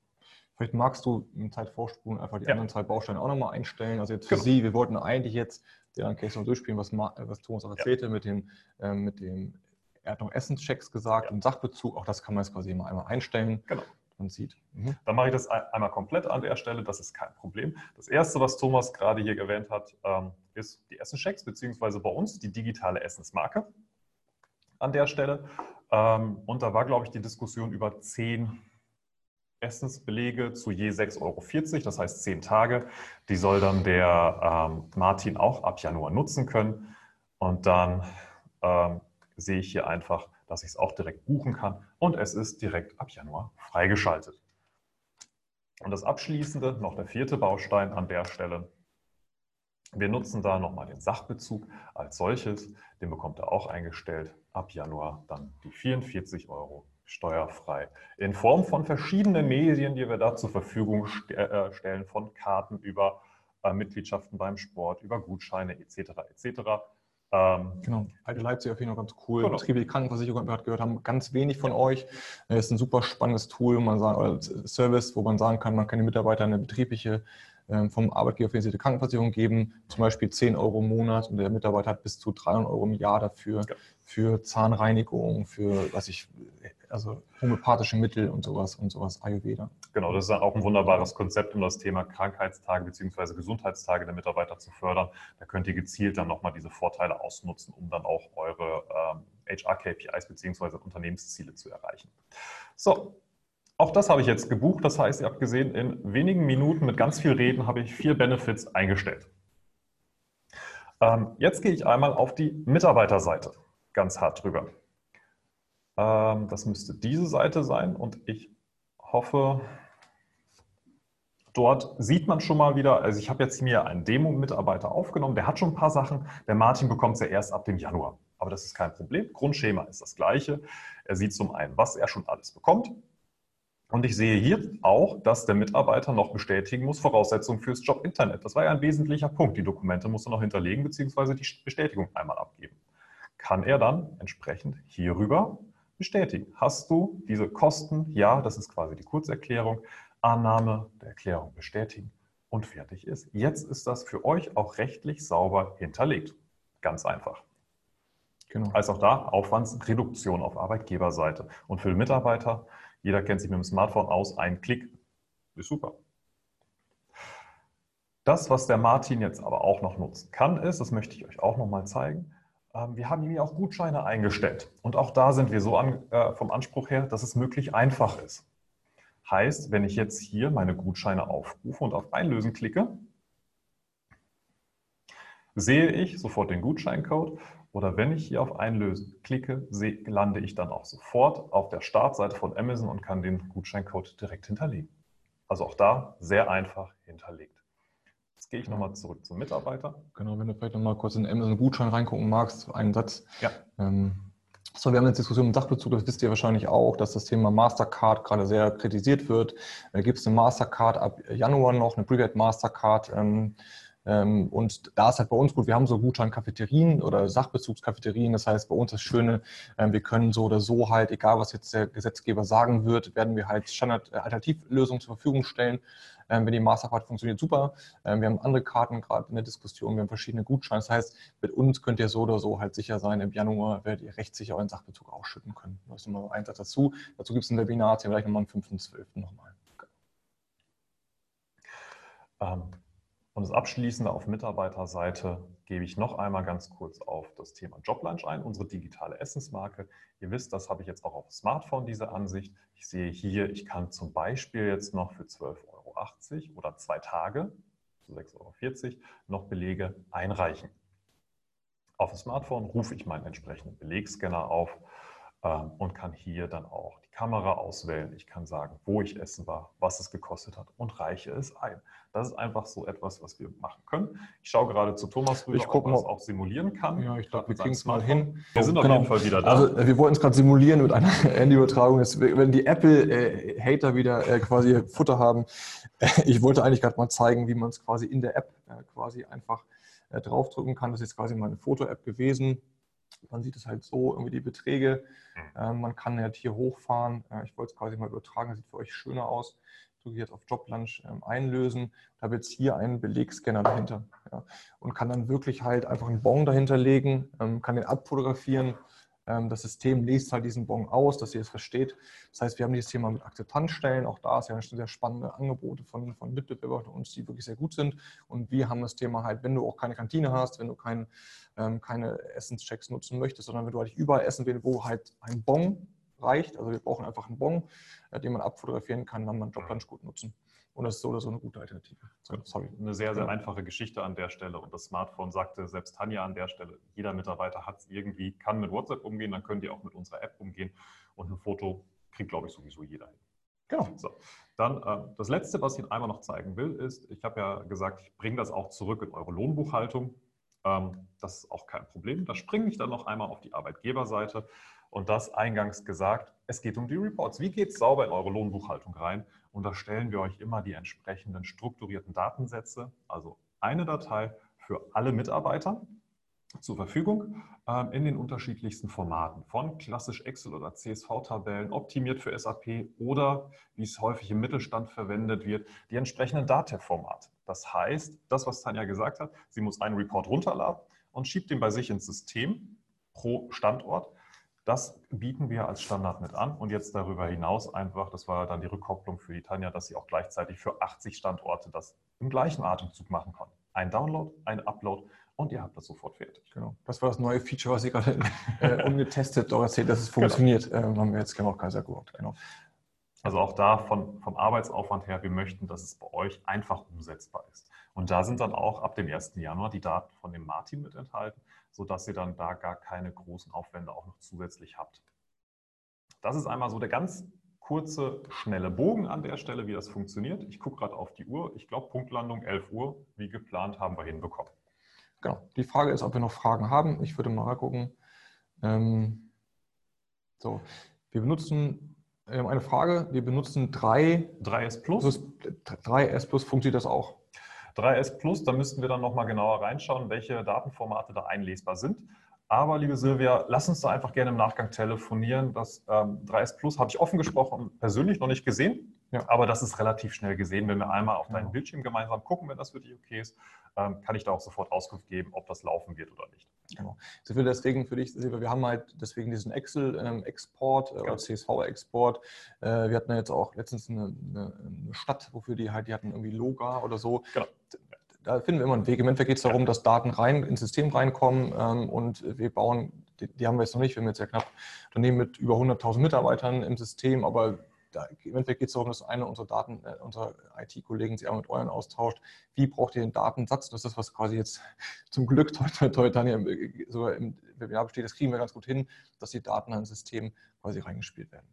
Vielleicht magst du in Zeit vorspulen, einfach die Ja. anderen zwei Bausteine auch nochmal einstellen. Also jetzt für Genau. Sie, wir wollten eigentlich jetzt den Case noch durchspielen, was, äh, was Thomas auch erzählte mit dem, ähm, mit dem, er hat noch Essenschecks gesagt Ja. und Sachbezug, auch das kann man jetzt quasi immer einmal einstellen. Genau. Und sieht. Mhm. Dann mache ich das ein- einmal komplett an der Stelle, das ist kein Problem. Das erste, was Thomas gerade hier erwähnt hat, ähm, ist die Essenschecks, beziehungsweise bei uns die digitale Essensmarke an der Stelle. Ähm, Und da war, glaube ich, die Diskussion über zehn Essensbelege zu je 6,40 Euro, das heißt zehn Tage. Die soll dann der ähm, Martin auch ab Januar nutzen können. Und dann sehe ich hier einfach, dass ich es auch direkt buchen kann und es ist direkt ab Januar freigeschaltet. Und das Abschließende, noch der vierte Baustein an der Stelle. Wir nutzen da nochmal den Sachbezug als solches. Den bekommt er auch eingestellt. Ab Januar dann die 44 Euro steuerfrei. In Form von verschiedenen Medien, die wir da zur Verfügung äh, stellen, von Karten über äh, Mitgliedschaften beim Sport, über Gutscheine etc. etc. Ähm, Genau. Alte Leipzig auf jeden Fall ganz cool. Genau. Betriebliche Krankenversicherung, wir gerade gehört haben, ganz wenig von euch. Es ist ein super spannendes Tool, man sagen, Service, wo man sagen kann, man kann den Mitarbeitern eine betriebliche ähm, vom Arbeitgeber finanzierte Krankenversicherung geben, zum Beispiel 10 Euro im Monat und der Mitarbeiter hat bis zu 300 Euro im Jahr dafür, Ja. für Zahnreinigung, für, was ich, also homöopathische Mittel und sowas und sowas, Ayurveda. Genau, das ist auch ein wunderbares Konzept, um das Thema Krankheitstage bzw. Gesundheitstage der Mitarbeiter zu fördern. Da könnt ihr gezielt dann nochmal diese Vorteile ausnutzen, um dann auch eure ähm, HR-KPIs bzw. Unternehmensziele zu erreichen. So, auch das habe ich jetzt gebucht. Das heißt, ihr habt gesehen, in wenigen Minuten mit ganz viel Reden habe ich vier Benefits eingestellt. Ähm, jetzt gehe ich einmal auf die Mitarbeiterseite ganz hart drüber. Ähm, das müsste diese Seite sein und ich hoffe, dort sieht man schon mal wieder, also ich habe jetzt mir einen Demo-Mitarbeiter aufgenommen, der hat schon ein paar Sachen, der Martin bekommt es ja erst ab dem Januar. Aber das ist kein Problem. Grundschema ist das gleiche. Er sieht zum einen, was er schon alles bekommt. Und ich sehe hier auch, dass der Mitarbeiter noch bestätigen muss, Voraussetzungen fürs Job-Internet. Das war ja ein wesentlicher Punkt. Die Dokumente muss er noch hinterlegen, beziehungsweise die Bestätigung einmal abgeben. Kann er dann entsprechend hierüber bestätigen. Hast du diese Kosten? Ja, das ist quasi die Kurzerklärung. Annahme der Erklärung bestätigen und fertig ist. Jetzt ist das für euch auch rechtlich sauber hinterlegt. Ganz einfach. Genau. Als auch da Aufwandsreduktion auf Arbeitgeberseite. Und für den Mitarbeiter, jeder kennt sich mit dem Smartphone aus, ein Klick ist super. Das, was der Martin jetzt aber auch noch nutzen kann, ist, das möchte ich euch auch noch mal zeigen, wir haben ihm auch Gutscheine eingestellt. Und auch da sind wir so an, äh, vom Anspruch her, dass es möglich einfach ist. Heißt, wenn ich jetzt hier meine Gutscheine aufrufe und auf Einlösen klicke, sehe ich sofort den Gutscheincode oder wenn ich hier auf Einlösen klicke, seh- lande ich dann auch sofort auf der Startseite von Amazon und kann den Gutscheincode direkt hinterlegen. Also auch da sehr einfach hinterlegt. Jetzt gehe ich nochmal zurück zum Mitarbeiter. Genau, wenn du vielleicht nochmal kurz in den Amazon-Gutschein reingucken magst, einen Satz. Ja. Ähm, so, wir haben eine Diskussion im Sachbezug, das wisst ihr wahrscheinlich auch, dass das Thema Mastercard gerade sehr kritisiert wird. Da gibt es eine Mastercard ab Januar noch, eine Prepaid Mastercard. Ähm, Ähm, und da ist halt bei uns gut, wir haben so Gutschein-Cafeterien oder Sachbezugskafeterien. Das heißt, bei uns das Schöne, ähm, wir können so oder so halt, egal was jetzt der Gesetzgeber sagen wird, werden wir halt Standard-Alternativlösungen zur Verfügung stellen. Ähm, wenn die Mastercard funktioniert, super. wir haben andere Karten gerade in der Diskussion, wir haben verschiedene Gutscheine. Das heißt, mit uns könnt ihr so oder so halt sicher sein, im Januar werdet ihr rechtssicher euren Sachbezug ausschütten können. Das ist nochmal ein Satz dazu. Dazu gibt es ein Webinar, vielleicht nochmal am 5.12. nochmal. Ähm, und das Abschließende auf Mitarbeiterseite gebe ich noch einmal ganz kurz auf das Thema Joblunch ein, unsere digitale Essensmarke. Ihr wisst, das habe ich jetzt auch auf dem Smartphone, diese Ansicht. Ich sehe hier, ich kann zum Beispiel jetzt noch für 12,80 Euro oder zwei Tage, zu 6,40 Euro, noch Belege einreichen. Auf dem Smartphone rufe ich meinen entsprechenden Belegscanner auf und kann hier dann auch die Kamera auswählen. Ich kann sagen, wo ich essen war, was es gekostet hat und reiche es ein. Das ist einfach so etwas, was wir machen können. Ich schaue gerade zu Thomas rüber, ich ob man es auch simulieren kann. Ja, ich glaube, wir kriegen es mal hin. Wir sind oh, genau. auf jeden Fall wieder da. Also wir wollten es gerade simulieren mit einer (laughs) Handyübertragung. Wenn die Apple-Hater wieder äh, quasi Futter haben, ich wollte eigentlich gerade mal zeigen, wie man es quasi in der App äh, quasi einfach äh, draufdrücken kann. Das ist jetzt quasi meine Foto-App gewesen. Man sieht es halt so, irgendwie die Beträge. Mhm. Ähm, man kann halt hier hochfahren. Äh, ich wollte es quasi mal übertragen, das sieht für euch schöner aus. Ich drücke jetzt auf Joblunch ähm, einlösen. Da habe jetzt hier einen Belegscanner dahinter. Ja, und kann dann wirklich halt einfach einen Bon dahinter legen, ähm, kann den abfotografieren das System liest halt diesen Bon aus, dass ihr es versteht. Das heißt, wir haben dieses Thema mit Akzeptanzstellen. Auch da ist ja sehr spannende Angebote von, von Mitbewerbern von uns, die wirklich sehr gut sind. Und wir haben das Thema halt, wenn du auch keine Kantine hast, wenn du kein, ähm, keine Essenschecks nutzen möchtest, sondern wenn du halt überall essen willst, wo halt ein Bon reicht. Also wir brauchen einfach einen Bon, äh, den man abfotografieren kann, dann man Joblunch gut nutzen. Und das ist so oder so eine gute Alternative. Sorry. Eine sehr, sehr einfache Geschichte an der Stelle. Und das Smartphone sagte selbst Tanja an der Stelle, jeder Mitarbeiter hat es irgendwie, kann mit WhatsApp umgehen, dann könnt ihr auch mit unserer App umgehen. Und ein Foto kriegt, glaube ich, sowieso jeder hin. Genau. So. Dann äh, das Letzte, was ich Ihnen einmal noch zeigen will, ist, ich habe ja gesagt, ich bringe das auch zurück in eure Lohnbuchhaltung. Ähm, das ist auch kein Problem. Da springe ich dann noch einmal auf die Arbeitgeberseite und das eingangs gesagt, es geht um die Reports. Wie geht es sauber in eure Lohnbuchhaltung rein? Und da stellen wir euch immer die entsprechenden strukturierten Datensätze, also eine Datei für alle Mitarbeiter zur Verfügung ähm, in den unterschiedlichsten Formaten, von klassisch Excel oder CSV-Tabellen, optimiert für SAP oder, wie es häufig im Mittelstand verwendet wird, die entsprechenden DATEV-Formate. Das heißt, das, was Tanja gesagt hat, sie muss einen Report runterladen und schiebt den bei sich ins System pro Standort das bieten wir als Standard mit an und jetzt darüber hinaus einfach, das war dann die Rückkopplung für die Tanja, dass sie auch gleichzeitig für 80 Standorte das im gleichen Atemzug machen kann. Ein Download, ein Upload und ihr habt das sofort fertig. Genau. Das war das neue Feature, was Sie gerade äh, (laughs) ungetestet auch erzählt, dass es funktioniert. Genau. Ähm, haben wir jetzt genau Kaiser gehört. Genau. Also auch da von, vom Arbeitsaufwand her, wir möchten, dass es bei euch einfach umsetzbar ist. Und da sind dann auch ab dem 1. Januar die Daten von dem Martin mit enthalten sodass ihr dann da gar keine großen Aufwände auch noch zusätzlich habt. Das ist einmal so der ganz kurze, schnelle Bogen an der Stelle, wie das funktioniert. Ich gucke gerade auf die Uhr. Ich glaube, Punktlandung 11 Uhr, wie geplant, haben wir hinbekommen. Genau. Die Frage ist, ob wir noch Fragen haben. Ich würde mal gucken. Ähm, so, wir benutzen wir haben eine Frage. Wir benutzen 3, 3S Plus. 3S Plus funktioniert das auch? 3S Plus, da müssten wir dann nochmal genauer reinschauen, welche Datenformate da einlesbar sind. Aber liebe Silvia, lass uns da einfach gerne im Nachgang telefonieren. Das ähm, 3S Plus habe ich offen gesprochen persönlich noch nicht gesehen, ja. aber das ist relativ schnell gesehen. Wenn wir einmal auf deinen genau. Bildschirm gemeinsam gucken, wenn das für dich okay ist, ähm, kann ich da auch sofort Auskunft geben, ob das laufen wird oder nicht. Genau. Das will deswegen für dich, Silvia, wir haben halt deswegen diesen Excel-Export ähm, äh, oder CSV-Export. Äh, wir hatten ja jetzt auch letztens eine, eine, eine, Stadt, wofür die halt, die hatten irgendwie Loga oder so. Genau da finden wir immer einen Weg. Im Endeffekt geht es darum, dass Daten rein ins System reinkommen ähm, und wir bauen, die, die, haben wir jetzt noch nicht, wir haben jetzt ja knapp Unternehmen mit über 100.000 Mitarbeitern im System, aber da, im Endeffekt geht es darum, dass eine unserer Daten, äh, unserer IT-Kollegen sich auch mit euren austauscht. Wie braucht ihr den Datensatz? Das ist das, was quasi jetzt (laughs) zum Glück dann äh, sogar im Webinar besteht. Das kriegen wir ganz gut hin, dass die Daten ins System quasi reingespielt werden.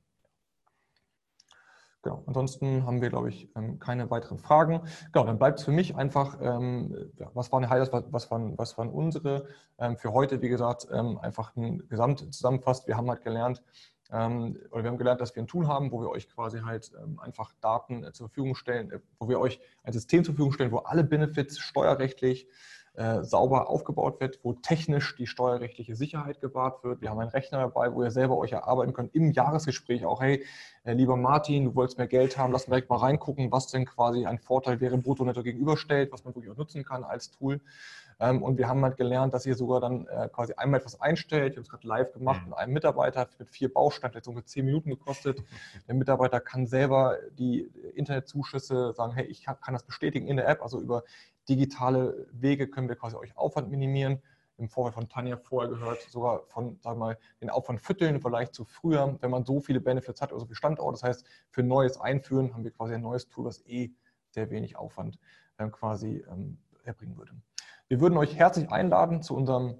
Genau. Ansonsten haben wir, glaube ich, ähm, keine weiteren Fragen. Genau, dann bleibt es für mich einfach, ähm, was waren die Highlights, was waren, was waren unsere ähm, für heute, wie gesagt, einfach ein Gesamt zusammenfasst. Wir haben halt gelernt, ähm, oder wir haben gelernt, dass wir ein Tool haben, wo wir euch quasi halt ähm, einfach Daten äh, zur Verfügung stellen, äh, wo wir euch ein System zur Verfügung stellen, wo alle Benefits steuerrechtlich äh, sauber aufgebaut wird, wo technisch die steuerrechtliche Sicherheit gewahrt wird. Wir haben einen Rechner dabei, wo ihr selber euch erarbeiten könnt im Jahresgespräch auch, hey, lieber Martin, du wolltest mehr Geld haben, lass mal direkt mal reingucken, was denn quasi ein Vorteil wäre, brutto netto gegenüberstellt, was man wirklich auch nutzen kann als Tool. Ähm, und wir haben halt gelernt, dass ihr sogar dann äh, quasi einmal etwas einstellt. Ich habe es gerade live gemacht mhm. mit einem Mitarbeiter mit vier Bausteinen, hat jetzt ungefähr zehn Minuten gekostet. Der Mitarbeiter kann selber die Internetzuschüsse sagen, hey, ich kann das bestätigen in der App. Also über digitale Wege können wir quasi euch Aufwand minimieren. Im Vorfeld von Tanja vorher gehört, sogar von, sagen wir mal, den Aufwand fütteln, vielleicht zu früher, wenn man so viele Benefits hat, also für Standorte. Das heißt, für Neues einführen haben wir quasi ein neues Tool, was eh sehr wenig Aufwand ähm, quasi ähm, erbringen würde. Wir würden euch herzlich einladen zu unserem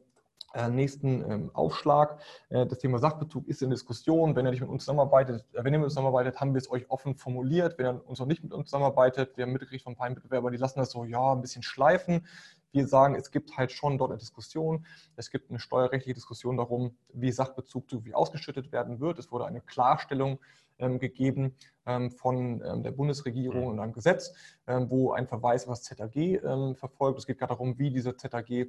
äh, nächsten ähm, Aufschlag. Äh, das Thema Sachbezug ist in Diskussion. Wenn ihr nicht mit uns zusammenarbeitet, äh, wenn ihr mit uns zusammenarbeitet, haben wir es euch offen formuliert. Wenn ihr uns noch nicht mit uns zusammenarbeitet, wir haben mitgekriegt von ein paar Mitbewerbern, die lassen das so, ja, ein bisschen schleifen. Wir sagen, es gibt halt schon dort eine Diskussion. Es gibt eine steuerrechtliche Diskussion darum, wie Sachbezug wie ausgeschüttet werden wird. Es wurde eine Klarstellung gegeben ähm, von ähm, der Bundesregierung und einem Gesetz, wo ein Verweis auf das ZAG verfolgt. Es geht gerade darum, wie dieser ZAG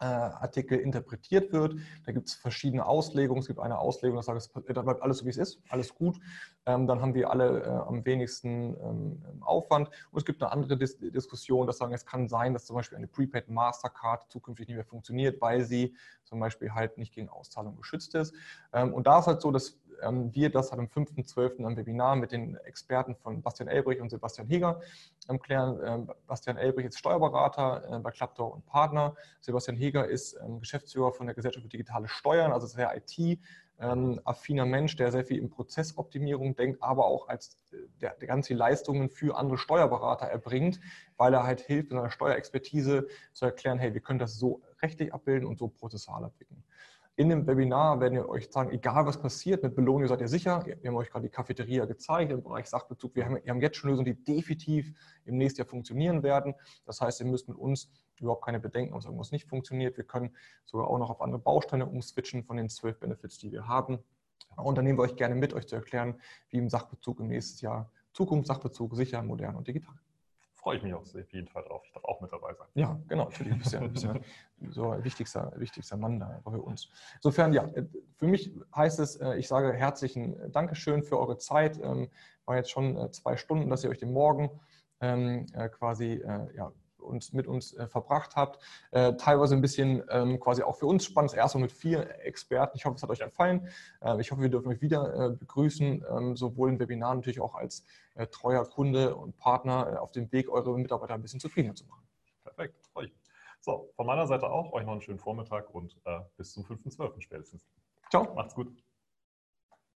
äh, Artikel interpretiert wird. Da gibt es verschiedene Auslegungen. Es gibt eine Auslegung, das sagt, da bleibt alles so, wie es ist, alles gut. Ähm, dann haben wir alle äh, am wenigsten ähm, Aufwand. Und es gibt eine andere Dis Diskussion, dass sagen, es kann sein, dass zum Beispiel eine Prepaid Mastercard zukünftig nicht mehr funktioniert, weil sie zum Beispiel halt nicht gegen Auszahlung geschützt ist. Ähm, und da ist halt so, dass ähm, wir das halt am 5.12. am Webinar mit den Experten von Bastian Elbrich und Sebastian Heger ähm, klären. Ähm, Bastian Elbrich ist Steuerberater äh, bei Klapptor und Partner. Sebastian Heger ist Geschäftsführer von der Gesellschaft für digitale Steuern, also sehr IT affiner Mensch, der sehr viel in Prozessoptimierung denkt, aber auch als äh, der, der ganz viele Leistungen für andere Steuerberater erbringt, weil er halt hilft, in seiner Steuerexpertise zu erklären, hey, wir können das so rechtlich abbilden und so prozessal abwickeln. In dem Webinar werden wir euch sagen, egal was passiert, mit Belohnung seid ihr sicher. Wir haben euch gerade die Cafeteria gezeigt im Bereich Sachbezug. Wir haben, wir haben jetzt schon Lösungen, die definitiv im nächsten Jahr funktionieren werden. Das heißt, ihr müsst mit uns überhaupt keine Bedenken, dass irgendwas nicht funktioniert. Wir können sogar auch noch auf andere Bausteine umswitchen von den zwölf Benefits, die wir haben. Und dann nehmen wir euch gerne mit, euch zu erklären, wie im Sachbezug im nächsten Jahr Zukunft Sachbezug sicher, modern und digital freue ich mich auch auf jeden Fall drauf. Ich darf auch mit dabei sein. Ja, genau, natürlich. Du bist ja, (laughs) so ein wichtigster, wichtigster Mann da bei uns. Insofern, ja, für mich heißt es, äh, ich sage herzlichen Dankeschön für eure Zeit. Ähm, war jetzt schon äh, zwei Stunden, dass ihr euch den Morgen ähm, äh, quasi ja, uns, mit uns äh, verbracht habt. Äh, teilweise ein bisschen ähm, quasi auch für uns spannend. Das erste Mal mit vier Experten. Ich hoffe, es hat euch gefallen. Äh, ich hoffe, wir dürfen euch wieder äh, begrüßen, ähm, sowohl im Webinar natürlich auch als äh, treuer Kunde und Partner äh, auf dem Weg, eure Mitarbeiter ein bisschen zufriedener zu machen. Perfekt, freue ich. So, von meiner Seite auch. Euch noch einen schönen Vormittag und bis zum 5.12. spätestens. Ciao. Macht's gut.